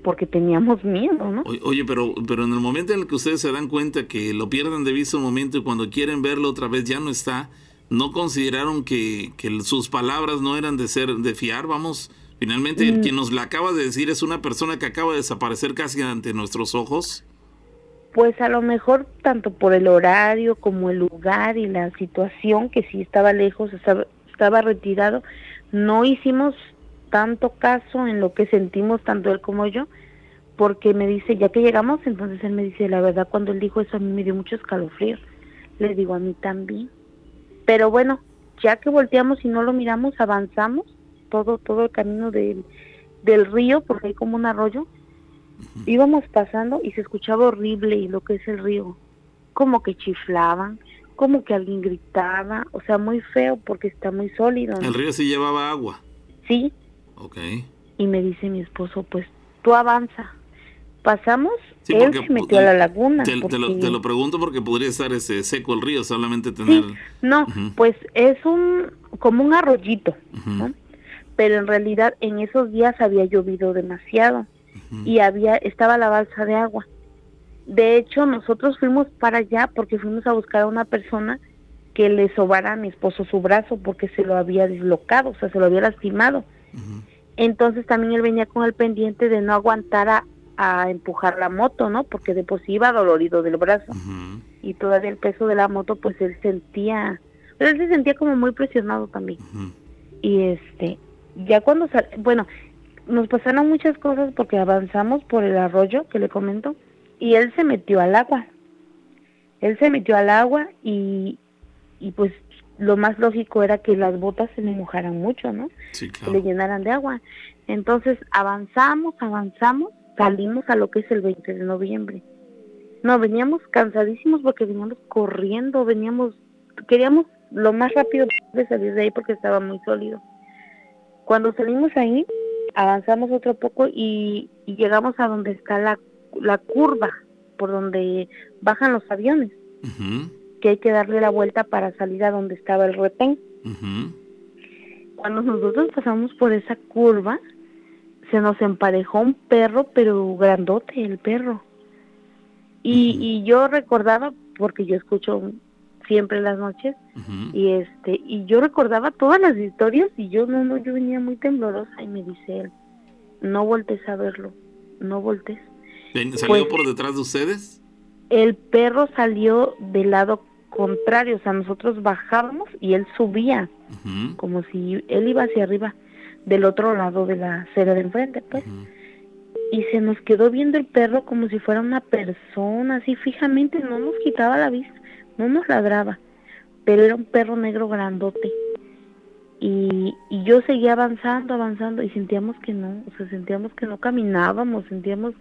K: porque teníamos miedo, ¿no?
C: Oye, pero, pero en el momento en el que ustedes se dan cuenta que lo pierden de vista un momento y cuando quieren verlo otra vez ya no está, ¿no consideraron que, que sus palabras no eran de ser de fiar? Vamos, finalmente
K: Mm.
C: quien nos la acaba de decir es una persona que acaba de desaparecer casi ante nuestros ojos.
K: Pues a lo mejor tanto por el horario como el lugar y la situación que sí estaba lejos, estaba, estaba retirado, no hicimos tanto caso en lo que sentimos tanto él como yo, porque me dice, ya que llegamos, entonces él me dice, la verdad cuando él dijo eso a mí me dio mucho escalofrío. Le digo a mí también. Pero bueno, ya que volteamos y no lo miramos, avanzamos todo todo el camino del, del río, porque hay como un arroyo, íbamos pasando y se escuchaba horrible y lo que es el río, como que chiflaban, como que alguien gritaba, o sea, muy feo porque está muy sólido. ¿no?
C: El río sí llevaba agua.
K: Sí,
C: Ok.
K: y me dice mi esposo, pues tú avanza. Pasamos,
C: Sí,
K: él
C: porque
K: se metió a la laguna.
C: Te, te lo,
K: porque-
C: te lo pregunto porque podría estar este, seco el río, solamente tener...
K: No,
C: Ujú.
K: pues es un como un arroyito, ¿no? Pero en realidad en esos días había llovido demasiado y había estaba la balsa de agua. De hecho, nosotros fuimos para allá porque fuimos a buscar a una persona que le sobara a mi esposo su brazo porque se lo había dislocado, o sea, se lo había lastimado. Entonces también él venía con el pendiente de no aguantar a, a empujar la moto, ¿no? Porque de por sí iba dolorido del brazo. Y todavía el peso de la moto, pues él sentía, pero él se sentía como muy presionado también. Y este, ya cuando sal, bueno, nos pasaron muchas cosas porque avanzamos por el arroyo que le comento y él se metió al agua. Él se metió al agua y, y pues lo más lógico era que las botas se le mojaran mucho, ¿no?
C: Sí,
K: se le llenaran de agua. Entonces avanzamos, avanzamos, salimos a lo que es el 20 de noviembre. No, veníamos cansadísimos porque veníamos corriendo, veníamos, queríamos lo más rápido de salir de ahí porque estaba muy sólido. Cuando salimos ahí, avanzamos otro poco y, y llegamos a donde está la, la curva, por donde bajan los aviones, que hay que darle la vuelta para salir a donde estaba el retén. Cuando nosotros pasamos por esa curva, se nos emparejó un perro, pero grandote el perro. Y, y yo recordaba, porque yo escucho siempre las noches, y este, y yo recordaba todas las historias y yo no, no, yo venía muy temblorosa y me dice él, no voltes a verlo, no voltes.
C: Ven, ¿Salió
K: Pues-
C: por detrás de ustedes?
K: El perro salió del lado contrario, o sea, nosotros bajábamos y él subía, como si él iba hacia arriba, del otro lado de la acera de enfrente, pues. Y se nos quedó viendo el perro como si fuera una persona, así fijamente, no nos quitaba la vista, no nos ladraba, pero era un perro negro grandote. Y, y yo seguía avanzando, avanzando, y sentíamos que no, o sea, sentíamos que no caminábamos, sentíamos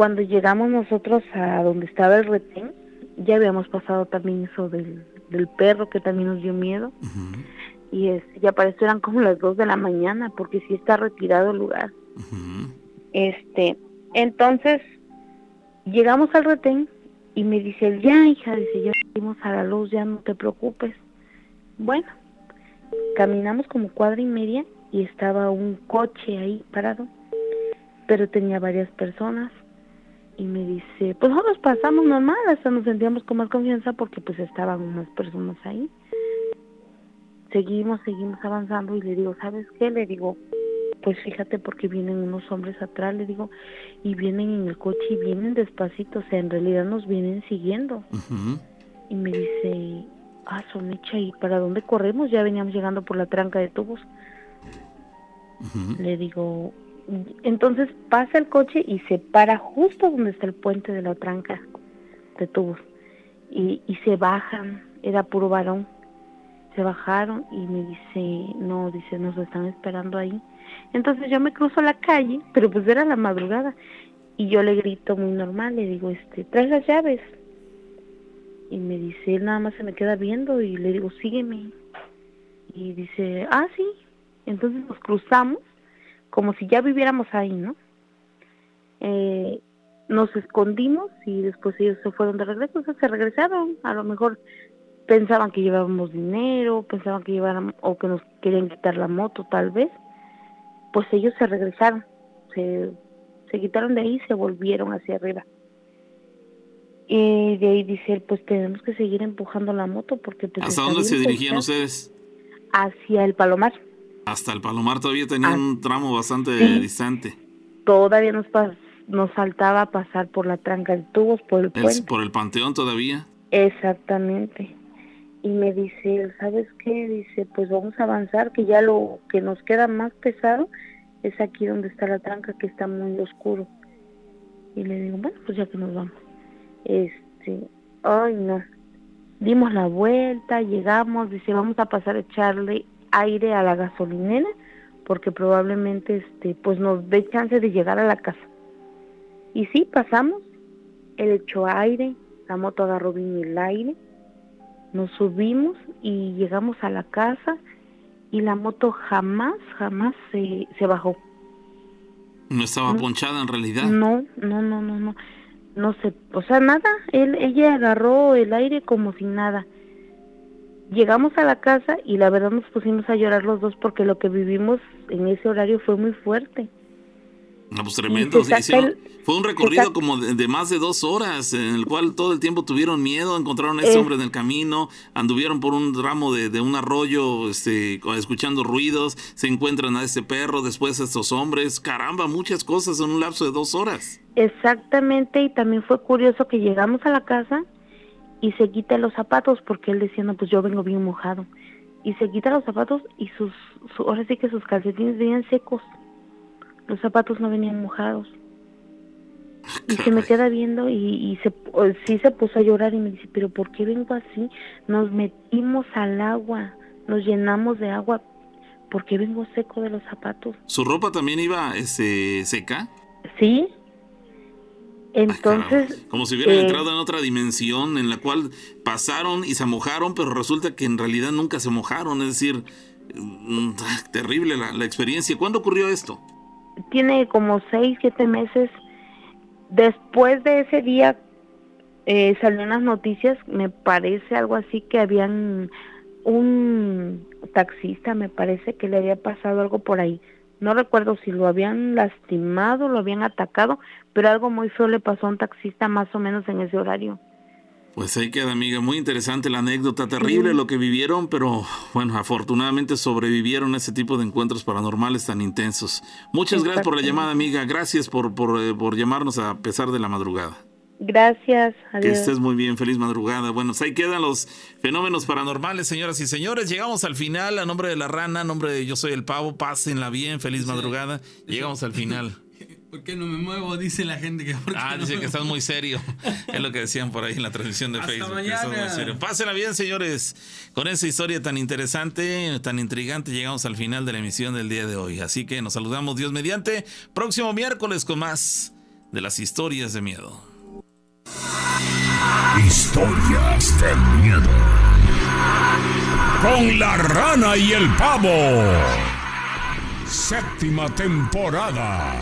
K: cuando llegamos nosotros a donde estaba el retén, ya habíamos pasado también eso del, del perro que también nos dio miedo. Y este, ya para eso eran como las dos de la mañana, porque sí está retirado el lugar. Este, entonces llegamos al retén y me dice, ya hija, dice, ya salimos a la luz, ya no te preocupes. Bueno, caminamos como cuadra y media y estaba un coche ahí parado, pero tenía varias personas y me dice, pues nosotros pasamos normal, hasta nos sentíamos con más confianza porque pues estaban unas personas ahí. Seguimos, seguimos avanzando y le digo, ¿sabes qué? Le digo, pues fíjate porque vienen unos hombres atrás, le digo, y vienen en el coche y vienen despacito, o sea, en realidad nos vienen siguiendo. Y me dice, ah, Somecha, ¿y para dónde corremos? Ya veníamos llegando por la tranca de tubos. Le digo, entonces pasa el coche y se para justo donde está el puente de la tranca de tubos. Y, y se bajan, era puro varón. Se bajaron y me dice, no, dice, nos están esperando ahí. Entonces yo me cruzo la calle, pero pues era la madrugada. Y yo le grito muy normal, le digo, este, trae las llaves. Y me dice, él nada más se me queda viendo y le digo, sígueme. Y dice, ah, sí. Entonces nos cruzamos como si ya viviéramos ahí, ¿no? Eh, nos escondimos y después ellos se fueron de regreso, o sea, se regresaron, a lo mejor pensaban que llevábamos dinero, pensaban que llevaran o que nos querían quitar la moto tal vez, pues ellos se regresaron, se, se quitaron de ahí y se volvieron hacia arriba. Y de ahí dice pues tenemos que seguir empujando la moto porque... Pues,
C: ¿Hasta dónde se dirigían ustedes?
K: Hacia el Palomar.
C: Hasta el Palomar todavía tenía un tramo bastante distante.
K: Todavía nos, nos faltaba pasar por la tranca de tubos, por el puente.
C: ¿Por el Panteón todavía?
K: Exactamente. Y me dice, ¿sabes qué? Dice, pues vamos a avanzar, que ya lo que nos queda más pesado es aquí donde está la tranca, que está muy oscuro. Y le digo, bueno, pues ya que nos vamos. Este, ay no. Dimos la vuelta, llegamos, dice, vamos a pasar a echarle aire a la gasolinera porque probablemente este pues nos dé chance de llegar a la casa. Y sí, pasamos, él echó aire, la moto agarró bien el aire, nos subimos y llegamos a la casa y la moto jamás, jamás se, se bajó.
C: ¿No estaba ponchada en realidad?
K: No, no, no, no, no. No sé, o sea, nada. Él, ella agarró el aire como si nada llegamos a la casa y la verdad nos pusimos a llorar los dos porque lo que vivimos en ese horario fue muy fuerte.
C: No, pues tremendo. fue un recorrido como de, más de dos horas, en el cual todo el tiempo tuvieron miedo, encontraron a ese hombre en el camino, anduvieron por un ramo de, un arroyo, este, escuchando ruidos, se encuentran a ese perro, después a estos hombres, caramba, muchas cosas en un lapso de dos horas.
K: Exactamente, y también fue curioso que llegamos a la casa y se quita los zapatos porque él decía, no, pues yo vengo bien mojado. Y se quita los zapatos y sus, ahora sí que sus calcetines venían secos. Los zapatos no venían mojados. Y se me queda viendo y, y se, sí se puso a llorar y me dice, pero ¿por qué vengo así? Nos metimos al agua, nos llenamos de agua. ¿Por qué vengo seco de los zapatos?
C: ¿Su ropa también iba este, seca?
K: Sí, entonces...
C: Como si hubieran eh, entrado en otra dimensión en la cual pasaron y se mojaron, pero resulta que en realidad nunca se mojaron. Es decir, mm, terrible la, experiencia. ¿Cuándo ocurrió esto?
K: Tiene como seis, siete meses. Después de ese día eh, salió unas noticias, me parece algo así que habían un taxista, me parece que le había pasado algo por ahí no recuerdo si lo habían lastimado, lo habían atacado, pero algo muy feo le pasó a un taxista más o menos en ese horario.
C: Pues ahí queda, amiga. Muy interesante la anécdota. Terrible lo que vivieron, pero bueno, afortunadamente sobrevivieron a ese tipo de encuentros paranormales tan intensos. Muchas gracias por la llamada, amiga. Gracias por, por, eh, por llamarnos a pesar de la madrugada.
K: Gracias. Adiós.
C: Que estés muy bien. Feliz madrugada. Bueno, pues ahí quedan los fenómenos paranormales, señoras y señores. Llegamos al final. A nombre de la rana, a nombre de Yo Soy el Pavo. Pásenla bien. Feliz madrugada. Llegamos al final.
B: ¿Por qué no me muevo? Dice la gente que.
C: Ah, dice que estás muy serio. es lo que decían por ahí en la transmisión de Facebook. Mañana. Pásenla bien, señores. Con esa historia tan interesante, tan intrigante, llegamos al final de la emisión del día de hoy. Así que nos saludamos, Dios mediante. Próximo miércoles con más de las historias de miedo.
A: Historias de miedo. Con la rana y el pavo. Séptima temporada.